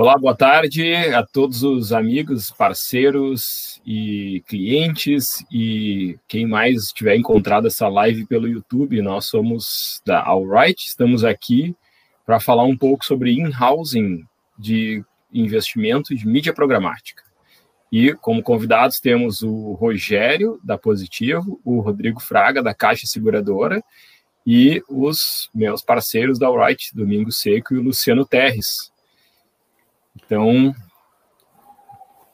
Olá, boa tarde a todos os amigos, parceiros e clientes e quem mais tiver encontrado essa live pelo YouTube. Nós somos da Alright, estamos aqui para falar um pouco sobre in-housing de investimento de mídia programática. E como convidados temos o Rogério, da Positivo, o Rodrigo Fraga, da Caixa Seguradora, e os meus parceiros da Alright, Domingo Seco e o Luciano Terres, então,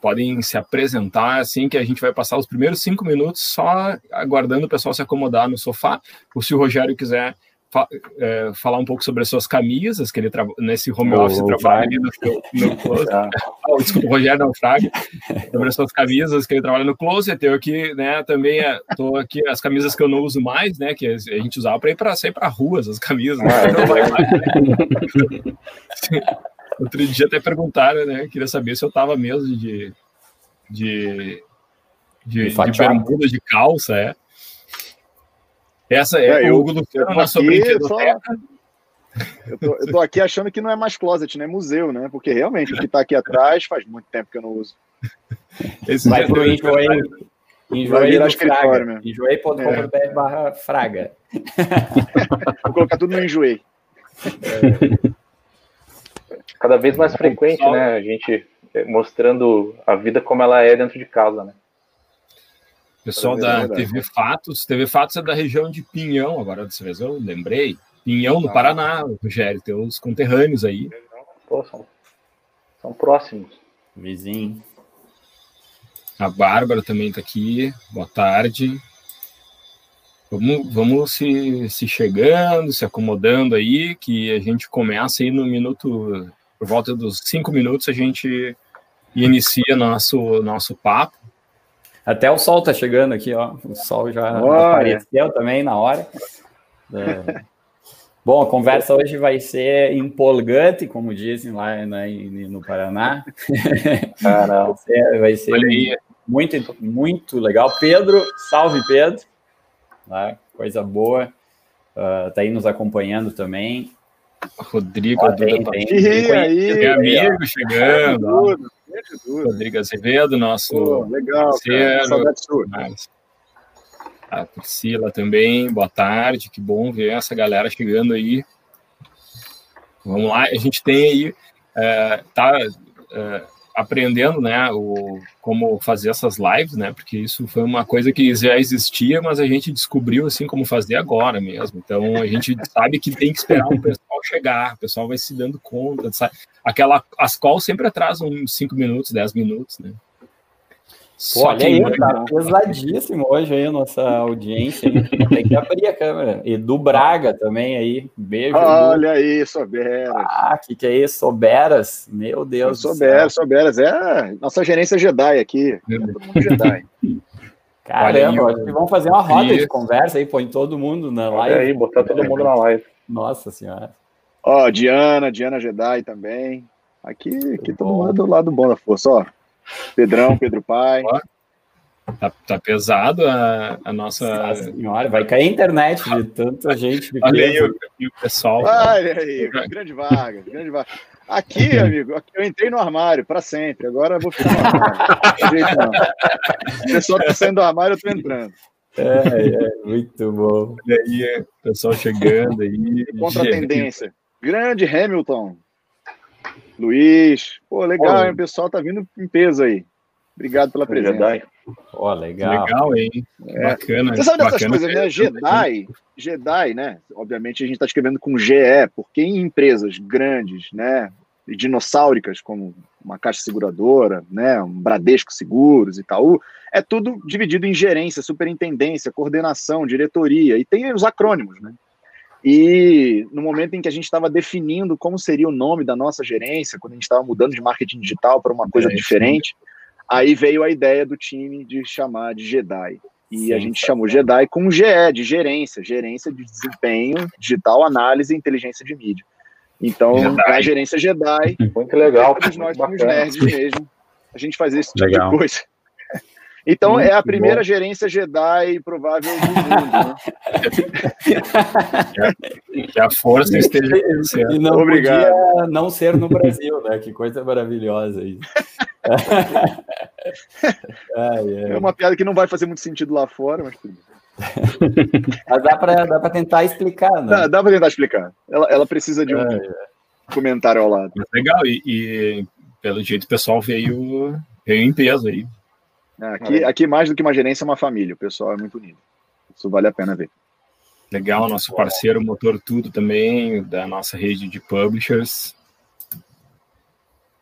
podem se apresentar assim que a gente vai passar os primeiros cinco minutos só aguardando o pessoal se acomodar no sofá. Ou se o Rogério quiser fa é, falar um pouco sobre as suas camisas, que ele nesse home office oh, trabalha ali no, no closet. oh, desculpa, o Rogério não fraga. sobre as suas camisas, que ele trabalha no closet. Eu aqui, né, também estou é, aqui, as camisas que eu não uso mais, né, que a gente usava para ir para sair para ruas, as camisas. Né? Não vai mais, né? Outro dia até perguntaram, né? Queria saber se eu tava mesmo de, de, de, de bermuda, de calça, é. Essa é, é o Hugo Luciano na sua brinquedoteca. Eu tô, eu tô aqui achando que não é mais closet, né? Museu, né? Porque realmente o que tá aqui atrás faz muito tempo que eu não uso. Esse Vai pro Enjoei. Enjoei Fraga. Enjoei.com.br é. barra Fraga. Vou colocar tudo no Enjoei. É cada vez mais frequente, né? A gente eh, mostrando a vida como ela é dentro de casa, né? Pessoal da TV Fatos, TV Fatos é da região de Pinhão, agora dessa vez eu lembrei. Pinhão, no. Paraná, Rogério, teus conterrâneos aí. Pô, são, são próximos. Vizinho. A Bárbara também está aqui. Boa tarde. Vamos, vamos se, se chegando, se acomodando aí, que a gente começa aí no minuto por volta dos cinco minutos a gente inicia nosso, nosso papo. Até o sol tá chegando aqui, ó. O sol já Olha. apareceu também na hora. É. Bom, a conversa hoje vai ser empolgante, como dizem lá né, no Paraná. Caramba. vai ser, vai ser muito, muito legal. Pedro, salve Pedro. Tá? Coisa boa. Uh, tá aí nos acompanhando também. Rodrigo, ah, tem, tem, tem, aí, meu amigo chegando. Rodrigo Azevedo, nosso Pô, legal, parceiro. A Priscila também, boa tarde, que bom ver essa galera chegando aí. Vamos lá, a gente tem aí, é, tá, é, aprendendo, né, o, como fazer essas lives, né, porque isso foi uma coisa que já existia, mas a gente descobriu, assim, como fazer agora mesmo. Então, a gente sabe que tem que esperar o pessoal chegar, o pessoal vai se dando conta, sabe? Aquela, as calls sempre atrasam 5 minutos, 10 minutos, né. Pô, olha aí, tá pesadíssimo hoje aí a nossa audiência. Tem que abrir a câmera. Edu Braga também aí. Beijo. Olha Edu. aí, Soberas. Ah, o que, que é isso? Soberas? Meu Deus. Soberas, Soberas. É nossa gerência Jedi aqui. É todo mundo Jedi. Caramba, acho que vamos fazer uma roda isso. de conversa aí, põe todo mundo na live. aí, botar todo mundo na live. Nossa senhora. Ó, Diana, Diana Jedi também. Aqui, aqui todo mundo do lado bom da força, ó. Pedrão, Pedro Pai. Tá, tá, pesado a, a nossa. Nossa senhora, vai cair a internet de tanta gente. Olha aí o, o, pessoal. Olha aí, grande vaga, grande vaga. Aqui, amigo, aqui eu entrei no armário para sempre. Agora eu vou ficar no armário. O pessoal tá saindo do armário, eu tô entrando. É, é, muito bom. E aí, pessoal chegando aí. Contra a tendência. Grande Hamilton. Luiz. Pô, legal, hein? O pessoal tá vindo em peso aí. Obrigado pela presença. Ó, oh, legal. Legal, hein? É. Bacana. Você sabe dessas bacana coisas, né? Jedi, Jedi, né? Obviamente a gente está escrevendo com GE, porque em empresas grandes, né? dinossáuricas, como uma caixa seguradora, né, um Bradesco Seguros, Itaú, é tudo dividido em gerência, superintendência, coordenação, diretoria, e tem os acrônimos, né? E no momento em que a gente estava definindo como seria o nome da nossa gerência, quando a gente estava mudando de marketing digital para uma coisa é, diferente, sim. aí veio a ideia do time de chamar de Jedi. E sim, a gente chamou Jedi com GE, de gerência, gerência de desempenho digital, análise e inteligência de mídia. Então, Jedi. a gerência Jedi. Muito legal. Todos nós somos nerds mesmo. A gente faz esse tipo legal. de coisa. Então, Muito é a primeira bom. gerência Jedi provável do mundo. Né? que a força esteja. E não Obrigado. podia não ser no Brasil, né? Que coisa maravilhosa isso. É uma piada que não vai fazer muito sentido lá fora, mas tudo bem. Mas dá para dá tentar explicar, né? Dá, dá para tentar explicar. Ela, ela precisa de um é, é. comentário ao lado. legal, e, e, pelo jeito o pessoal veio, veio em peso aí. É, aqui, aqui, mais do que uma gerência, é uma família. O pessoal é muito unido. Isso vale a pena ver. Legal, nosso parceiro Motor Tudo também, da nossa rede de publishers.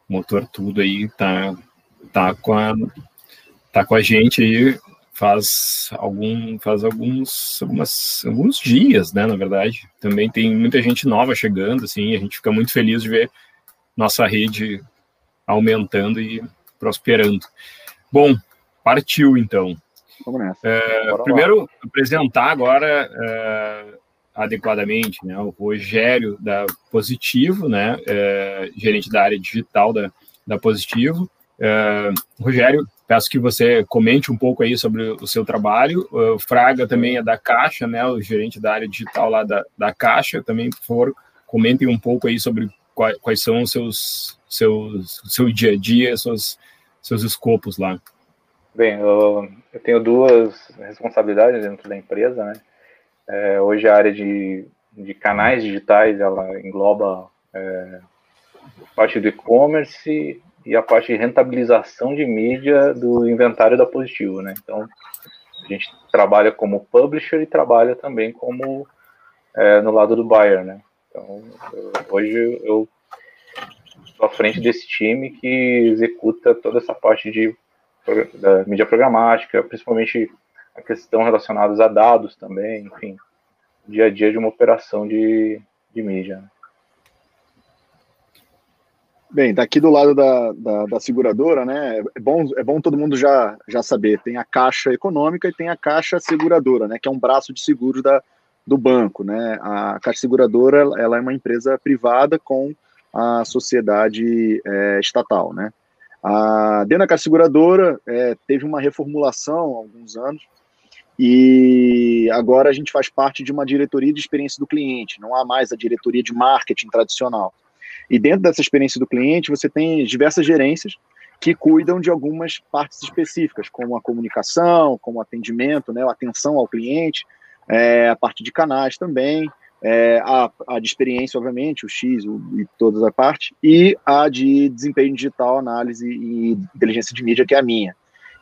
Motor Tudo aí tá, tá, com, a, tá com a gente aí faz algum faz alguns algumas, alguns dias, né, na verdade. Também tem muita gente nova chegando, assim, a gente fica muito feliz de ver nossa rede aumentando e prosperando. Bom, partiu então. Vamos nessa. É, primeiro, lá. apresentar agora é, adequadamente, né, o Rogério da Positivo, né, é, gerente da área digital da, da Positivo. É, Rogério, Peço que você comente um pouco aí sobre o seu trabalho. O Fraga também é da Caixa, né? O gerente da área digital lá da, da Caixa também, por favor, comentem um pouco aí sobre quais, quais são os seus, seus seu dia a dia, seus, seus escopos lá. Bem, eu, eu tenho duas responsabilidades dentro da empresa, né? É, hoje a área de, de canais digitais, ela engloba é, parte do e-commerce, e a parte de rentabilização de mídia do inventário da Positivo, né? Então, a gente trabalha como publisher e trabalha também como é, no lado do buyer, né? Então, eu, hoje eu estou à frente desse time que executa toda essa parte de da mídia programática, principalmente a questão relacionada a dados também, enfim, dia a dia de uma operação de, de mídia. Né? Bem, daqui do lado da, da, da, seguradora, né? É bom, é bom todo mundo já, já saber. Tem a caixa econômica e tem a caixa seguradora, né? Que é um braço de seguros da, do banco, né? A caixa seguradora ela é uma empresa privada com a sociedade é, estatal, né? A, dentro seguradora é, teve uma reformulação há alguns anos e agora a gente faz parte de uma diretoria de experiência do cliente. Não há mais a diretoria de marketing tradicional. E dentro dessa experiência do cliente, você tem diversas gerências que cuidam de algumas partes específicas, como a comunicação, como atendimento, né, a atenção ao cliente, é, a parte de canais também, é, a, a, de experiência, obviamente, o X o, e toda a parte, e a de desempenho digital, análise e inteligência de mídia, que é a minha.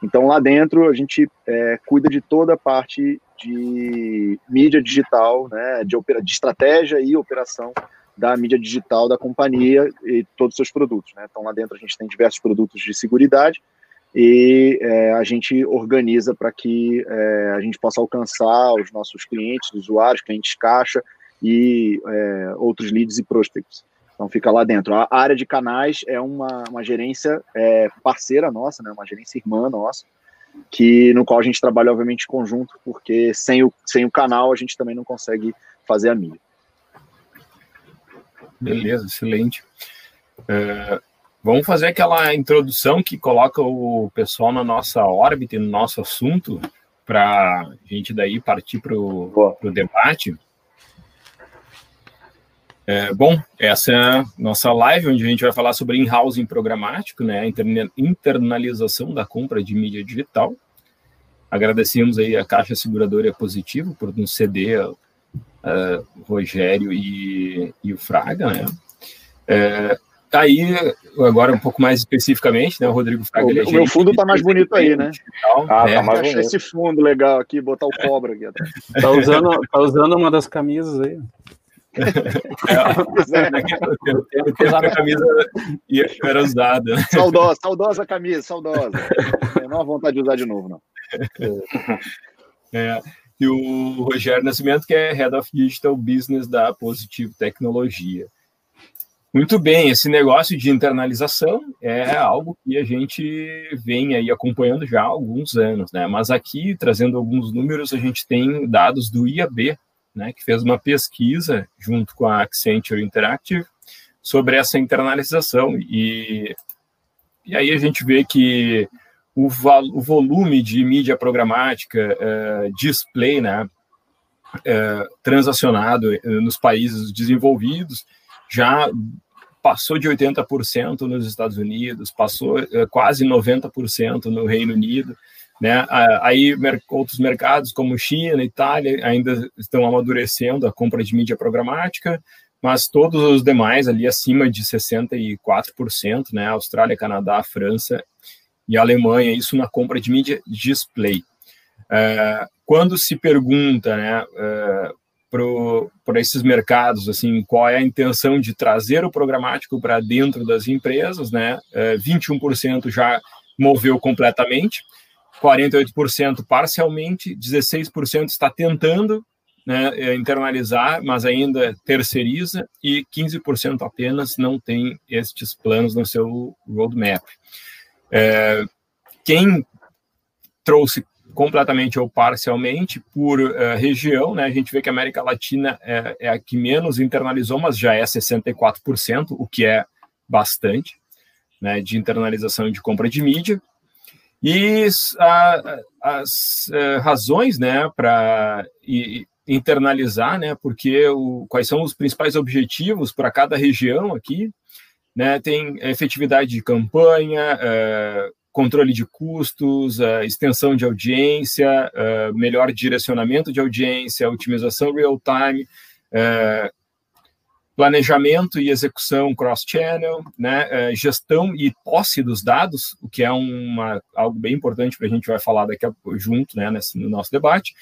Então, lá dentro, a gente é, cuida de toda a parte de mídia digital, né, de, opera, de estratégia e operação da mídia digital da companhia e todos os seus produtos. Né? Então, lá dentro a gente tem diversos produtos de segurança e é, a gente organiza para que é, a gente possa alcançar os nossos clientes, usuários, clientes caixa e é, outros leads e prospects. Então fica lá dentro. A área de canais é uma, uma gerência é, parceira nossa, né, uma gerência irmã nossa, que no qual a gente trabalha obviamente em conjunto, porque sem o, sem o canal a gente também não consegue fazer a mídia. Beleza, excelente. É, vamos fazer aquela introdução que coloca o pessoal na nossa órbita e no nosso assunto, para a gente daí partir para o debate. É, bom, essa é a nossa live, onde a gente vai falar sobre in-housing programático, né, a internalização da compra de mídia digital. Agradecemos aí a Caixa Seguradora Positivo por nos ceder uh, Rogério e, e, o Fraga, né? É, aí, agora um pouco mais especificamente, né? O Rodrigo Fraga. O, é o meu fundo tá mais bonito aí, né? ah, é, tá mais bonito. esse fundo legal aqui, botar o cobra aqui atrás. Tá usando, tá usando uma das camisas aí. É, a camisa era usada. Né? Saudosa, saudosa camisa, saudosa. Não há vontade de usar de novo, não. É, e o Rogério Nascimento, que é Head of Digital Business da Positivo Tecnologia. Muito bem, esse negócio de internalização é algo que a gente vem aí acompanhando já há alguns anos, né? Mas aqui, trazendo alguns números, a gente tem dados do IAB, né, que fez uma pesquisa junto com a Accenture Interactive sobre essa internalização. E, e aí a gente vê que o, o volume de mídia programática, uh, display, né, uh, transacionado eh, nos países desenvolvidos já passou de 80% nos Estados Unidos, passou uh, quase 90% no Reino Unido, né? Aí outros mercados como China, Itália ainda estão amadurecendo a compra de mídia programática, mas todos os demais ali acima de 64%, né? Austrália, Canadá, França e Alemanha, isso na compra de mídia display. É, quando se pergunta, né, é, para esses mercados, assim, qual é a intenção de trazer o programático para dentro das empresas, né? É, 21% já moveu completamente, 48% parcialmente, 16% está tentando né, é, internalizar, mas ainda terceiriza, e 15% apenas não tem estes planos no seu roadmap. É, quem trouxe completamente ou parcialmente por uh, região, né, a gente vê que a América Latina é, é a que menos internalizou, mas já é 64%, o que é bastante, né, de internalização de compra de mídia. E a, as uh, razões né, para internalizar, né, porque o, quais são os principais objetivos para cada região aqui, né, tem efetividade de campanha, uh, controle de custos, uh, extensão de audiência, melhor direcionamento de audiência, otimização real-time, planejamento e execução cross-channel, né, é, gestão e posse dos dados, o que é uma, algo bem importante para a gente vai falar daqui a junto, né, nesse, no nosso debate,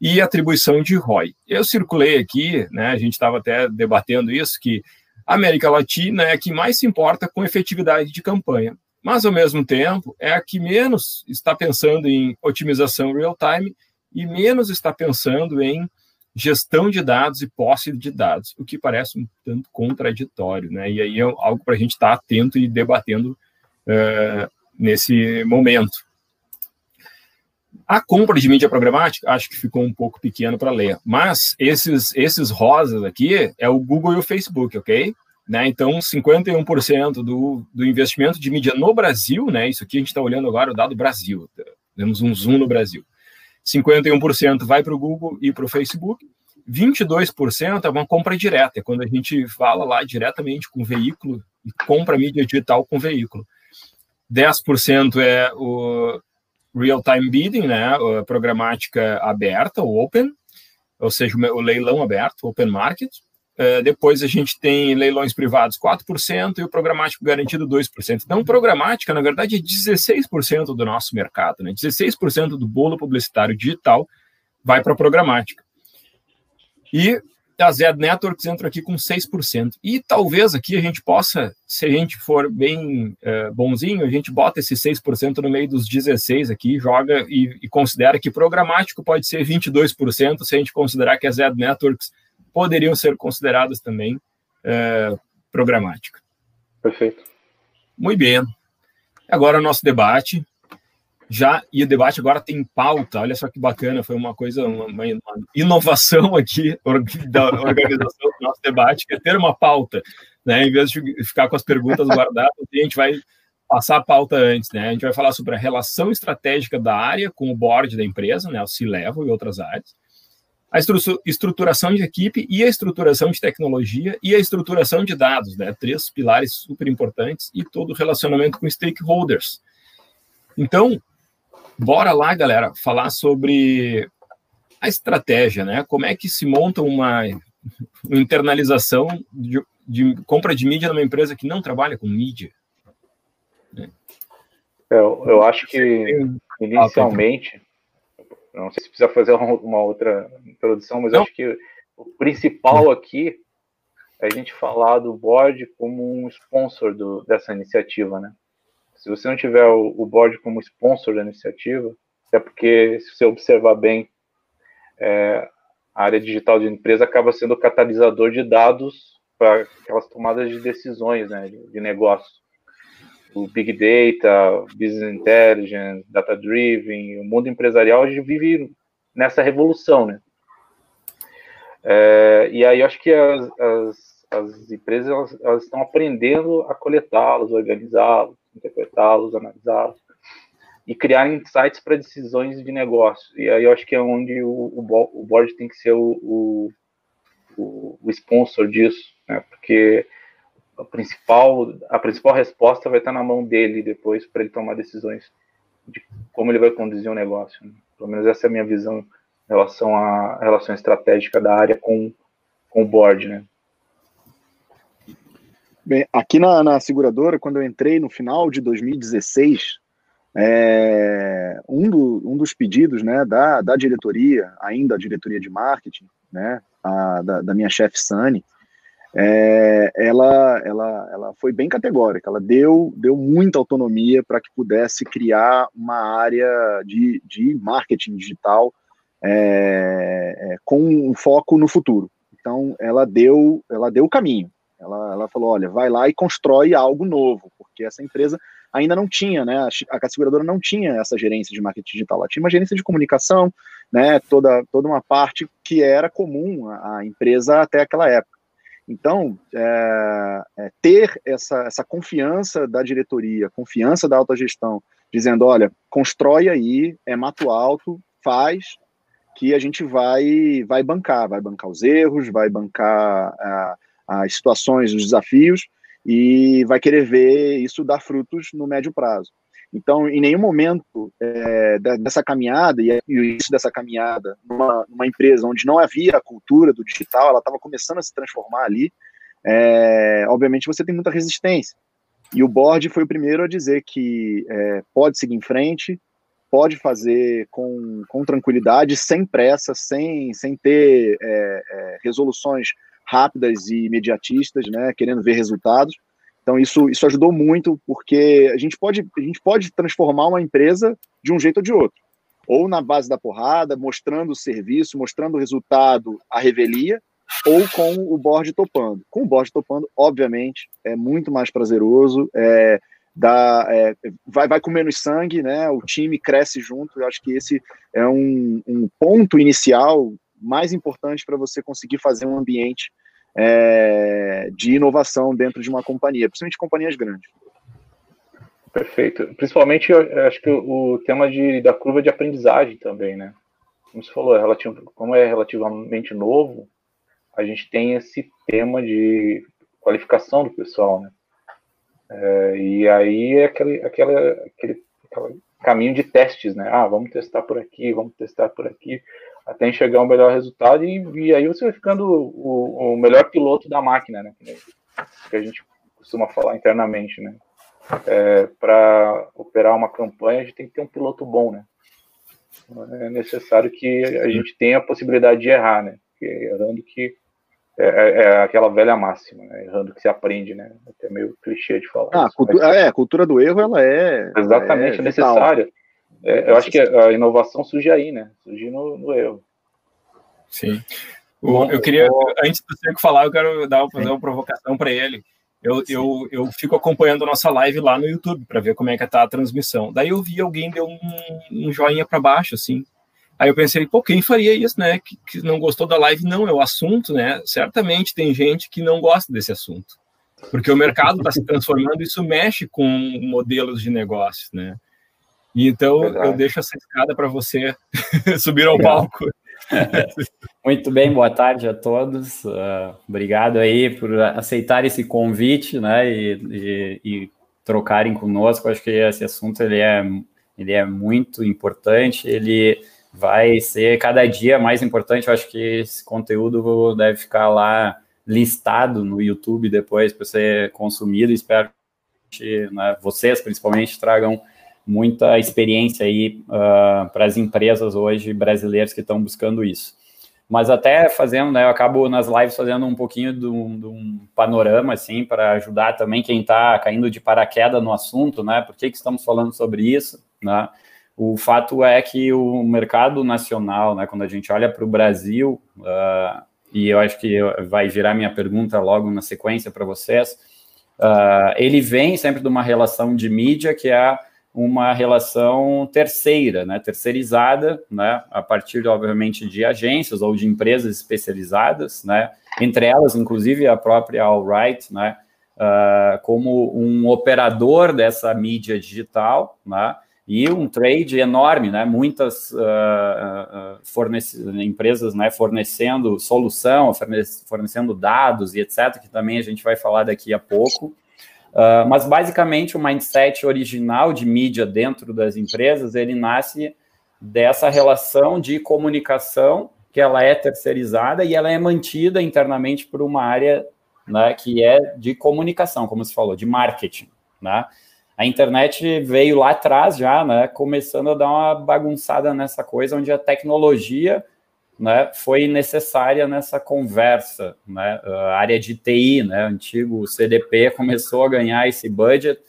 e atribuição de ROI. Eu circulei aqui, né, a gente estava até debatendo isso, que a América Latina é a que mais se importa com efetividade de campanha, mas ao mesmo tempo é a que menos está pensando em otimização real-time e menos está pensando em gestão de dados e posse de dados, o que parece um tanto contraditório, né? E aí é algo para a gente estar tá atento e debatendo uh, nesse momento. A compra de mídia programática, acho que ficou um pouco pequeno para ler, mas esses, esses rosas aqui é o Google e o Facebook, ok? Né? Então, 51% do, do investimento de mídia no Brasil, né? Isso aqui a gente está olhando agora o dado Brasil, temos um zoom no Brasil. 51% vai para o Google e para o Facebook, 22% é uma compra direta, é quando a gente fala lá diretamente com o veículo e compra mídia digital com o veículo. 10% é o real-time bidding, né, programática aberta, o open, ou seja, o leilão aberto, open market. Uh, depois a gente tem leilões privados 4% e o programático garantido 2%. Então, programática, na verdade, é 16% do nosso mercado. Né? 16% do bolo publicitário digital vai para programática. E a Zed Networks entra aqui com 6%. E talvez aqui a gente possa, se a gente for bem uh, bonzinho, a gente bota esse 6% no meio dos 16% aqui, joga e, e considera que programático pode ser 22%, se a gente considerar que a Zed Networks poderiam ser consideradas também é, programática. Perfeito. Muito bem. Agora o nosso debate. Já, e o debate agora tem pauta, olha só que bacana, foi uma coisa, uma, uma inovação aqui da organização do nosso debate, que é ter uma pauta, né? Em vez de ficar com as perguntas guardadas, a gente vai passar a pauta antes, né? A gente vai falar sobre a relação estratégica da área com o board da empresa, né? O C-Level e outras áreas a estruturação de equipe e a estruturação de tecnologia e a estruturação de dados, né? Três pilares super importantes e todo o relacionamento com stakeholders. Então, bora lá, galera, falar sobre a estratégia, né? Como é que se monta uma, internalização de, de, compra de mídia numa empresa que não trabalha com mídia? Eu, eu acho que inicialmente não sei se precisa fazer uma outra introdução, mas acho que o principal aqui é a gente falar do board como um sponsor do, dessa iniciativa, né? Se você não tiver o, o board como sponsor da iniciativa, é porque, se você observar bem, é, a área digital de empresa acaba sendo o catalisador de dados para aquelas tomadas de decisões né, de, de negócio. O Big Data, Business Intelligence, Data Driven, o mundo empresarial, a gente vive nessa revolução, né? É, e aí eu acho que as, as, as empresas elas, elas, estão aprendendo a coletá-los, organizá-los, interpretá-los, analisá-los e criar insights para decisões de negócio. E aí eu acho que é onde o, o, o board tem que ser o, o, o sponsor disso, né? porque a principal, a principal resposta vai estar na mão dele depois para ele tomar decisões de como ele vai conduzir o negócio. Né? Pelo menos essa é a minha visão em relação à relação estratégica da área com, com o board, né? Bem, aqui na, na seguradora, quando eu entrei no final de 2016, é, um, do, um dos pedidos né, da, da diretoria, ainda a diretoria de marketing, né, a, da, da minha chefe Sani, é, ela, ela, ela foi bem categórica, ela deu, deu muita autonomia para que pudesse criar uma área de, de marketing digital é, é, com um foco no futuro. Então, ela deu, ela deu o caminho. Ela, ela falou: olha, vai lá e constrói algo novo, porque essa empresa ainda não tinha, né? A, a seguradora não tinha essa gerência de marketing digital, ela tinha uma gerência de comunicação, né? Toda, toda uma parte que era comum à, empresa até aquela época. Então, é, é, ter essa, essa confiança da diretoria, confiança da alta gestão, dizendo, olha, constrói aí, é mato alto, faz, que a gente vai, vai bancar, vai bancar os erros, vai bancar as situações, os desafios, e vai querer ver isso dar frutos no médio prazo. Então, em nenhum momento é, dessa caminhada, e o início dessa caminhada, numa, numa, empresa onde não havia a cultura do digital, ela estava começando a se transformar ali, é, obviamente você tem muita resistência. E o board foi o primeiro a dizer que é, pode seguir em frente, pode fazer com, com tranquilidade, sem pressa, sem, sem ter é, é, resoluções rápidas e imediatistas, né, querendo ver resultados. Então isso, isso ajudou muito, porque a gente, pode, a gente pode transformar uma empresa de um jeito ou de outro. Ou na base da porrada, mostrando o serviço, mostrando o resultado, a revelia, ou com o board topando. Com o board topando, obviamente, é muito mais prazeroso, é, dá, é, vai, vai com menos sangue, né? O time cresce junto. Eu acho que esse é um, um ponto inicial mais importante para você conseguir fazer um ambiente é, de inovação dentro de uma companhia, principalmente companhias grandes. Perfeito. Principalmente, eu acho que o tema de, da curva de aprendizagem também, né? Como você falou, é relativo, como é relativamente novo, a gente tem esse tema de qualificação do pessoal, né? É, e aí é aquele, aquela, aquele, aquele caminho de testes, né? Ah, vamos testar por aqui, vamos testar por aqui até enxergar um melhor resultado e, e aí você vai ficando o, o, melhor piloto da máquina, né? Que a gente costuma falar internamente, né? É, Para operar uma campanha, a gente tem que ter um piloto bom, né? É necessário que a gente tenha a possibilidade de errar, né? Porque errando que é, é, é aquela velha máxima, né? errando que se aprende, né? Até meio clichê de falar. Ah, mas... é, a cultura do erro, ela é exatamente é necessária. É, eu acho que a inovação surge aí, né? Surge no, no erro. Sim. O, eu queria, antes do Seco falar, eu quero dar, fazer uma provocação para ele. Eu, eu, eu fico acompanhando a nossa live lá no YouTube para ver como é que tá a transmissão. Daí eu vi alguém deu um, um joinha para baixo, assim. Aí eu pensei, pô, quem faria isso, né? Que, que, não gostou da live? Não, é o assunto, né? Certamente tem gente que não gosta desse assunto. Porque o mercado está se transformando, isso mexe com modelos de negócios, né? E então Verdade. eu deixo essa escada para você subir ao palco. Muito bem, boa tarde a todos. Uh, obrigado aí por aceitar esse convite, né? E, e, e, trocarem conosco. Acho que esse assunto ele é, ele é muito importante. Ele vai ser cada dia mais importante. Eu acho que esse conteúdo deve ficar lá listado no YouTube depois para ser consumido. Espero que né, vocês, principalmente, tragam muita experiência aí uh, para as empresas hoje brasileiras que estão buscando isso. mas até fazendo, né, eu acabo nas lives fazendo um pouquinho de um, de um panorama, assim, para ajudar também quem está caindo de paraquedas no assunto, né, por que, que estamos falando sobre isso, né, o fato é que o mercado nacional, né, quando a gente olha para o Brasil, uh, e eu acho que vai virar minha pergunta logo na sequência para vocês, uh, ele vem sempre de uma relação de mídia que é uma relação terceira, né, terceirizada, né, a partir, obviamente, de agências ou de empresas especializadas, né, entre elas, inclusive, a própria Allright, né, uh, como um operador dessa mídia digital, né, e um trade enorme, né, muitas uh, uh, empresas, né, fornecendo solução, fornecendo dados e etc., que também a gente vai falar daqui a pouco, Uh, mas basicamente o mindset original de mídia dentro das empresas ele nasce dessa relação de comunicação que ela é terceirizada e ela é mantida internamente por uma área né, que é de comunicação, como se falou, de marketing. Né? A internet veio lá atrás já, né, começando a dar uma bagunçada nessa coisa, onde a tecnologia né, foi necessária nessa conversa. Né? A área de TI, né, antigo CDP, começou a ganhar esse budget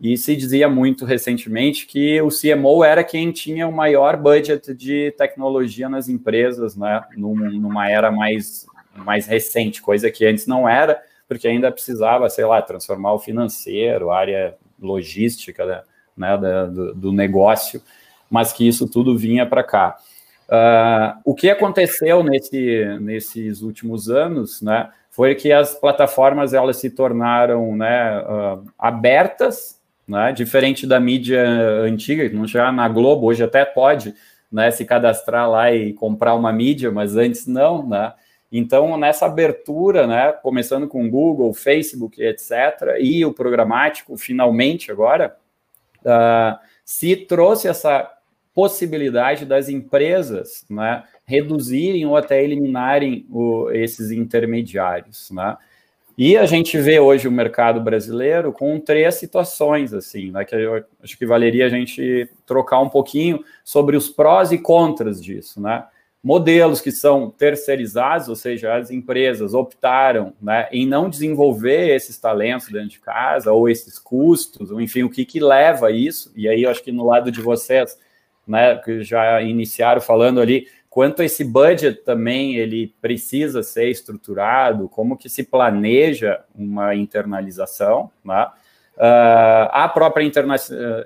e se dizia muito recentemente que o CMO era quem tinha o maior budget de tecnologia nas empresas, né, numa era mais, mais recente, coisa que antes não era, porque ainda precisava, sei lá, transformar o financeiro, a área logística né, do, do negócio, mas que isso tudo vinha para cá. Uh, o que aconteceu nesse, nesses últimos anos, né, foi que as plataformas elas se tornaram né, uh, abertas, né, diferente da mídia antiga, não já na Globo hoje até pode né, se cadastrar lá e comprar uma mídia, mas antes não, né? Então, nessa abertura, né, começando com Google, Facebook, etc., e o programático, finalmente agora, uh, se trouxe essa possibilidade das empresas né, reduzirem ou até eliminarem o, esses intermediários. Né? E a gente vê hoje o mercado brasileiro com três situações, assim, né, que eu acho que valeria a gente trocar um pouquinho sobre os prós e contras disso, né? Modelos que são terceirizados, ou seja, as empresas optaram né, em não desenvolver esses talentos dentro de casa, ou esses custos, ou enfim, o que, que leva a isso, e aí eu acho que no lado de vocês né, que já iniciaram falando ali, quanto esse budget também ele precisa ser estruturado, como que se planeja uma internalização, né? Uh, a própria interna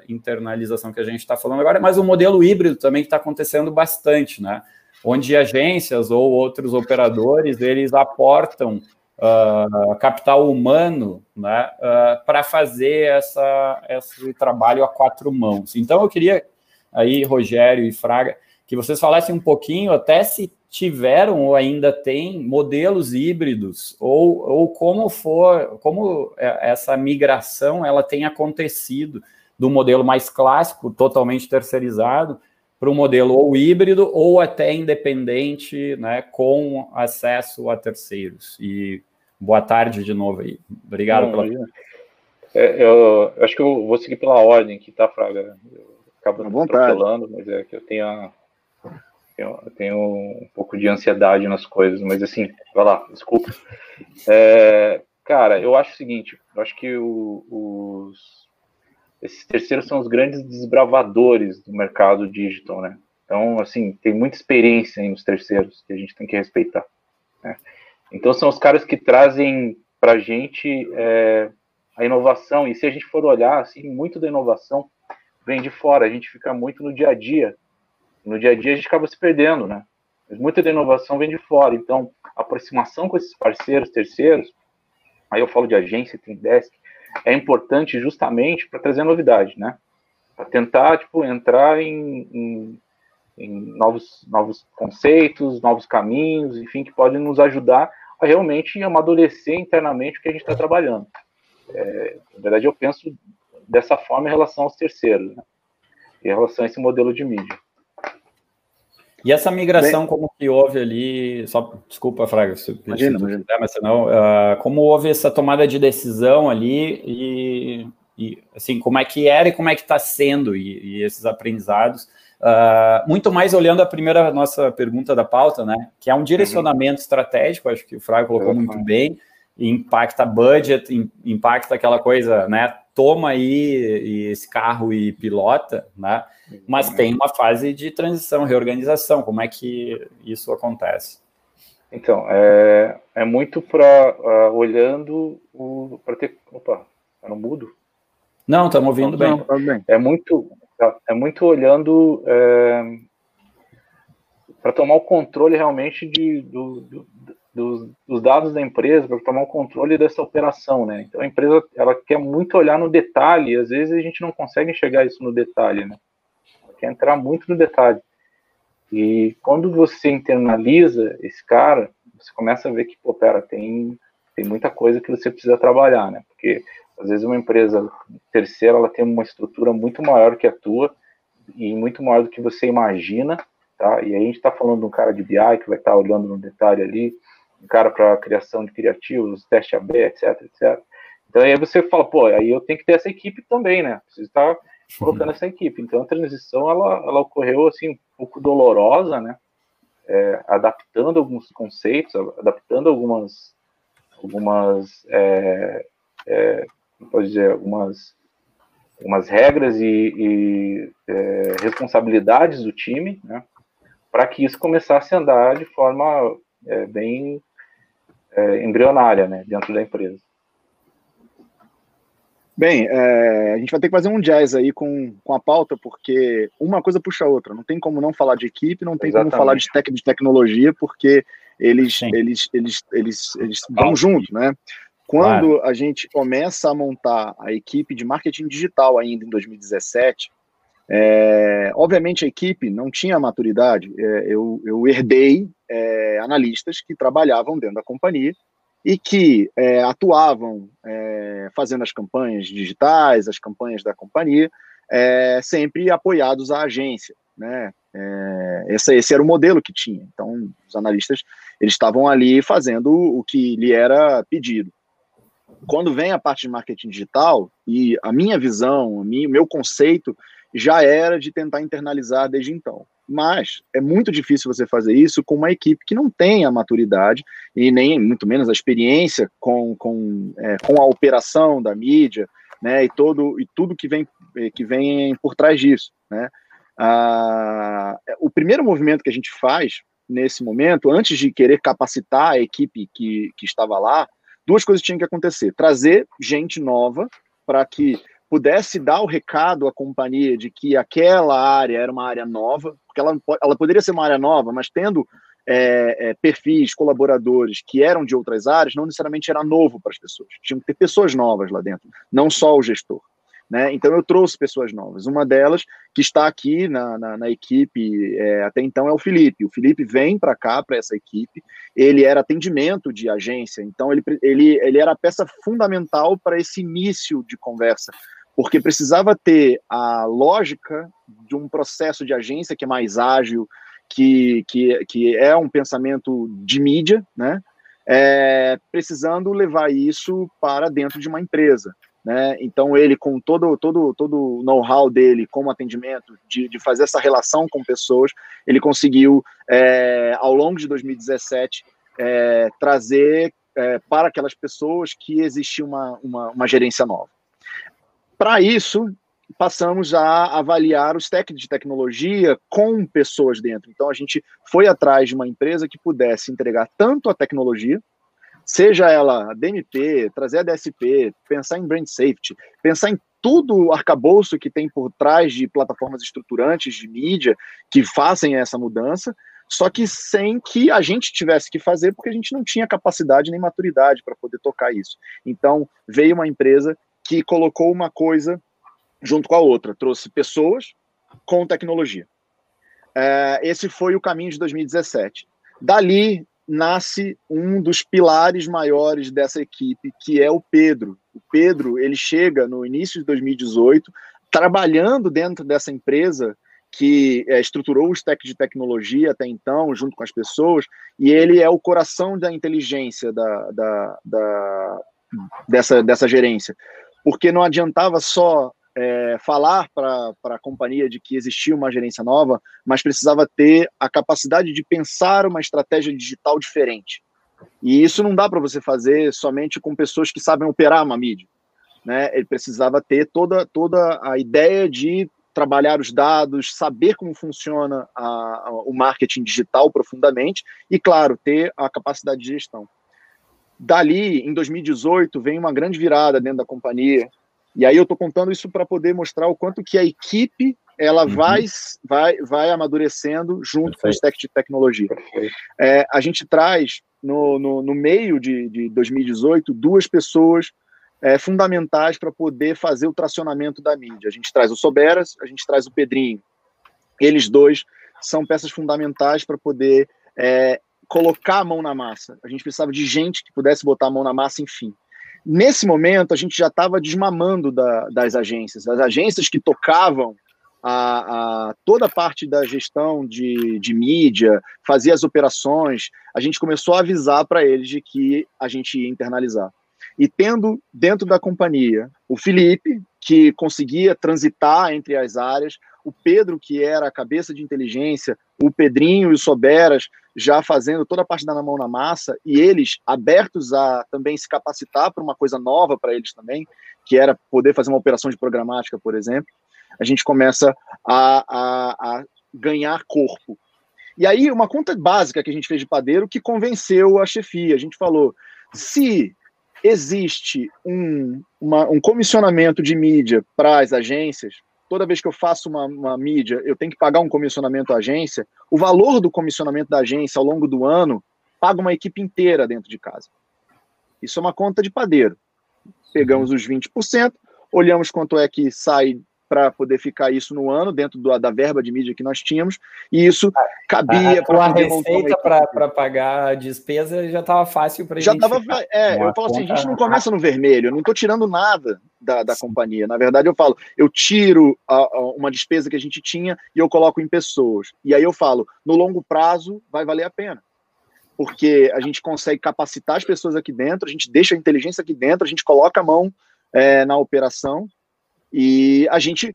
internalização que a gente está falando agora, mas o modelo híbrido também que está acontecendo bastante, né? Onde agências ou outros operadores eles aportam uh, capital humano né, uh, para fazer essa, esse trabalho a quatro mãos. Então, eu queria aí, Rogério e Fraga, que vocês falassem um pouquinho, até se tiveram ou ainda tem modelos híbridos, ou, ou como for, como é, essa migração ela tem acontecido do modelo mais clássico, totalmente terceirizado, para um modelo ou híbrido ou até independente, né, com acesso a terceiros. E boa tarde de novo aí. Obrigado Bom, pela. É, eu, eu, acho que eu vou seguir pela ordem que tá, Fraga. Eu acaba atropelando, mas é que eu tenho, eu tenho um pouco de ansiedade nas coisas, mas assim, vai lá, desculpa. É, cara, eu acho o seguinte, eu acho que o, os esses terceiros são os grandes desbravadores do mercado digital, né? Então, assim, tem muita experiência nos terceiros que a gente tem que respeitar. Né? Então, são os caras que trazem para a gente é, a inovação. E se a gente for olhar, assim, muito da inovação vem de fora, a gente fica muito no dia a dia. No dia a dia a gente acaba se perdendo, né? Mas muita da inovação vem de fora. Então, aproximação com esses parceiros terceiros, aí eu falo de agência, tem desk, é importante justamente para trazer novidade, né? Para tentar, tipo, entrar em, em, em, novos, novos conceitos, novos caminhos, enfim, que podem nos ajudar a realmente amadurecer internamente o que a gente está trabalhando. É, na verdade, eu penso dessa forma em relação aos terceiros, né? em relação a esse modelo de mídia. E essa migração, Bem, como que houve ali, só desculpa, Fraga, se, imagina, se imagina. Quiser, mas senão, uh, como houve essa tomada de decisão ali e, e, assim, como é que era e como é que está sendo e, e, esses aprendizados, Uh, muito mais olhando a primeira nossa pergunta da pauta, né? Que é um direcionamento uhum. estratégico, acho que o Fraga colocou uhum. muito bem, impacta budget, impacta aquela coisa, né? Toma aí esse carro e pilota, né? Mas tem uma fase de transição, reorganização. Como é que isso acontece? Então, é, é muito para uh, ah, olhando o para ter, opa, tá no mudo? Não, estamos ouvindo bem. Não, tá bem. É muito é muito olhando é, para tomar o controle realmente de, do, do, dos, dos, dados da empresa, para tomar o controle dessa operação, né? Então a empresa ela quer muito olhar no detalhe, e às vezes a gente não consegue enxergar isso no detalhe, né? Quer entrar muito no detalhe. E quando você internaliza esse cara, você começa a ver que, pô, pera, tem, tem muita coisa que você precisa trabalhar, né? Porque às vezes uma empresa terceira ela tem uma estrutura muito maior que a tua e muito maior do que você imagina, tá? E aí a gente está falando de um cara de BI que vai estar tá olhando no detalhe ali, cara para criação de criativos, teste AB, etc, etc. Então aí você fala, pô, aí eu tenho que ter essa equipe também, né? Preciso estar colocando essa equipe. Então a transição ela, ela ocorreu assim um pouco dolorosa, né? É, adaptando alguns conceitos, adaptando algumas algumas é, é, pode dizer, algumas, algumas regras e, e é, responsabilidades do time, né, para que isso começasse a andar de forma é, bem é, embrionária né, dentro da empresa. Bem, é, a gente vai ter que fazer um jazz aí com, com a pauta, porque uma coisa puxa a outra. Não tem como não falar de equipe, não tem Exatamente. como falar de, tec, de tecnologia, porque eles, eles, eles, eles, eles vão juntos, né? Quando claro. a gente começa a montar a equipe de marketing digital ainda em 2017, é, obviamente a equipe não tinha maturidade. É, eu, eu, herdei é, analistas que trabalhavam dentro da companhia e que é, atuavam é, fazendo as campanhas digitais, as campanhas da companhia, é, sempre apoiados à agência. Né? esse, esse era o modelo que tinha. Então, os analistas eles estavam ali fazendo o que lhe era pedido quando vem a parte de marketing digital, e a minha visão, o meu conceito já era de tentar internalizar desde então. Mas é muito difícil você fazer isso com uma equipe que não tem a maturidade e nem muito menos a experiência com, com, é, com a operação da mídia, né, e todo e tudo que vem que vem por trás disso, né? Ah, o primeiro movimento que a gente faz nesse momento, antes de querer capacitar a equipe que, que estava lá, duas coisas tinham que acontecer: trazer gente nova para que pudesse dar o recado à companhia de que aquela área era uma área nova, porque ela, ela poderia ser uma área nova, mas tendo é, é, perfis, colaboradores que eram de outras áreas, não necessariamente era novo para as pessoas. Tinham que ter pessoas novas lá dentro, não só o gestor. Né? Então eu trouxe pessoas novas. Uma delas que está aqui na, na, na equipe é, até então é o Felipe. O Felipe vem para cá para essa equipe. Ele era atendimento de agência, então ele, ele, ele era a peça fundamental para esse início de conversa, porque precisava ter a lógica de um processo de agência que é mais ágil, que, que, que é um pensamento de mídia, né? É, precisando levar isso para dentro de uma empresa. Né? Então ele com todo todo todo o know-how dele como atendimento de, de fazer essa relação com pessoas, ele conseguiu é, ao longo de 2017 é, trazer é, para aquelas pessoas que existia uma, uma, uma gerência nova. Para isso passamos a avaliar os técnicos de tecnologia com pessoas dentro. Então a gente foi atrás de uma empresa que pudesse entregar tanto a tecnologia seja ela DMP, trazer a DSP, pensar em brand safety, pensar em tudo o arcabouço que tem por trás de plataformas estruturantes de mídia que fazem essa mudança, só que sem que a gente tivesse que fazer, porque a gente não tinha capacidade nem maturidade para poder tocar isso. Então, veio uma empresa que colocou uma coisa junto com a outra, trouxe pessoas com tecnologia. É, esse foi o caminho de 2017. Dali, nasce um dos pilares maiores dessa equipe, que é o Pedro. O Pedro, ele chega no início de 2018, trabalhando dentro dessa empresa que é, estruturou o stack de tecnologia até então, junto com as pessoas, e ele é o coração da inteligência da, da, da dessa, dessa gerência. Porque não adiantava só é, falar para a companhia de que existia uma gerência nova, mas precisava ter a capacidade de pensar uma estratégia digital diferente. E isso não dá para você fazer somente com pessoas que sabem operar uma mídia. Né? Ele precisava ter toda, toda a ideia de trabalhar os dados, saber como funciona a, a, o marketing digital profundamente e, claro, ter a capacidade de gestão. Dali, em 2018, vem uma grande virada dentro da companhia. E aí eu estou contando isso para poder mostrar o quanto que a equipe ela uhum. vai, vai, vai amadurecendo junto Perfeito. com o stack de tecnologia. É, a gente traz, no, no, no meio de, de 2018, duas pessoas é, fundamentais para poder fazer o tracionamento da mídia. A gente traz o Soberas, a gente traz o Pedrinho. Eles dois são peças fundamentais para poder é, colocar a mão na massa. A gente precisava de gente que pudesse botar a mão na massa, enfim. Nesse momento, a gente já estava desmamando da, das agências. As agências que tocavam a, a, toda a parte da gestão de, de mídia, fazia as operações, a gente começou a avisar para eles de que a gente ia internalizar. E tendo dentro da companhia o Felipe, que conseguia transitar entre as áreas, o Pedro, que era a cabeça de inteligência, o Pedrinho e o Soberas já fazendo toda a parte da mão na massa, e eles abertos a também se capacitar para uma coisa nova para eles também, que era poder fazer uma operação de programática, por exemplo, a gente começa a, a, a ganhar corpo. E aí, uma conta básica que a gente fez de padeiro que convenceu a chefia. A gente falou: se existe um, uma, um comissionamento de mídia para as agências, toda vez que eu faço uma, uma, mídia, eu tenho que pagar um comissionamento à agência, o valor do comissionamento da agência ao longo do ano paga uma equipe inteira dentro de casa. Isso é uma conta de padeiro. Pegamos os 20%, olhamos quanto é que sai para poder ficar isso no ano, dentro do, da verba de mídia que nós tínhamos, e isso cabia para a receita para pagar a despesa já estava fácil para Já estava. É, eu falo assim: a gente não começa no vermelho, eu não estou tirando nada da, da companhia. Na verdade, eu falo, eu tiro a, a, uma despesa que a gente tinha e eu coloco em pessoas. E aí eu falo, no longo prazo vai valer a pena porque a gente consegue capacitar as pessoas aqui dentro, a gente deixa a inteligência aqui dentro, a gente coloca a mão é, na operação e a gente.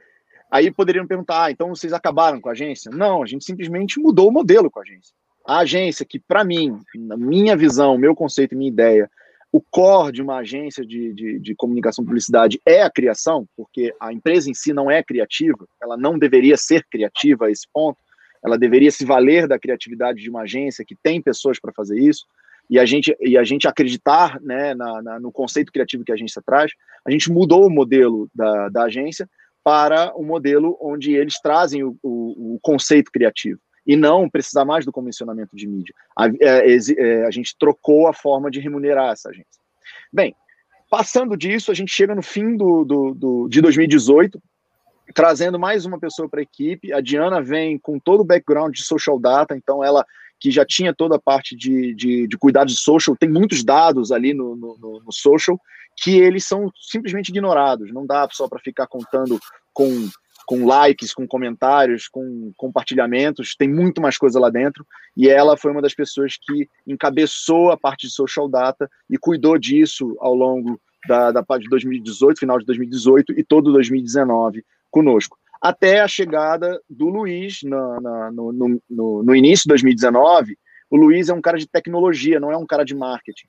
Aí poderiam perguntar, ah, então vocês acabaram com a agência? Não, a gente simplesmente mudou o modelo com a agência. A agência, que para mim, na minha visão, meu conceito e minha ideia, o core de uma agência de, de, de, comunicação e publicidade é a criação, porque a empresa em si não é criativa, ela não deveria ser criativa a esse ponto, ela deveria se valer da criatividade de uma agência que tem pessoas para fazer isso e a gente, e a gente acreditar né, na, na, no conceito criativo que a agência traz, a gente mudou o modelo da, da agência para um modelo onde eles trazem o, o, o conceito criativo e não precisar mais do comissionamento de mídia. A, é, é, a, gente trocou a forma de remunerar essa agência. Bem, passando disso, a gente chega no fim do, do, do de 2018, trazendo mais uma pessoa para a equipe. A Diana vem com todo o background de social data, então ela que já tinha toda a parte de, de, de cuidados de social, tem muitos dados ali no, no, no, social que eles são simplesmente ignorados. Não dá só para ficar contando com, com likes, com comentários, com compartilhamentos, tem muito mais coisa lá dentro. E ela foi uma das pessoas que encabeçou a parte de social data e cuidou disso ao longo da, da parte de 2018, final de 2018 e todo 2019 conosco até a chegada do Luiz na, na, no, no, no, início de 2019. O Luiz é um cara de tecnologia, não é um cara de marketing.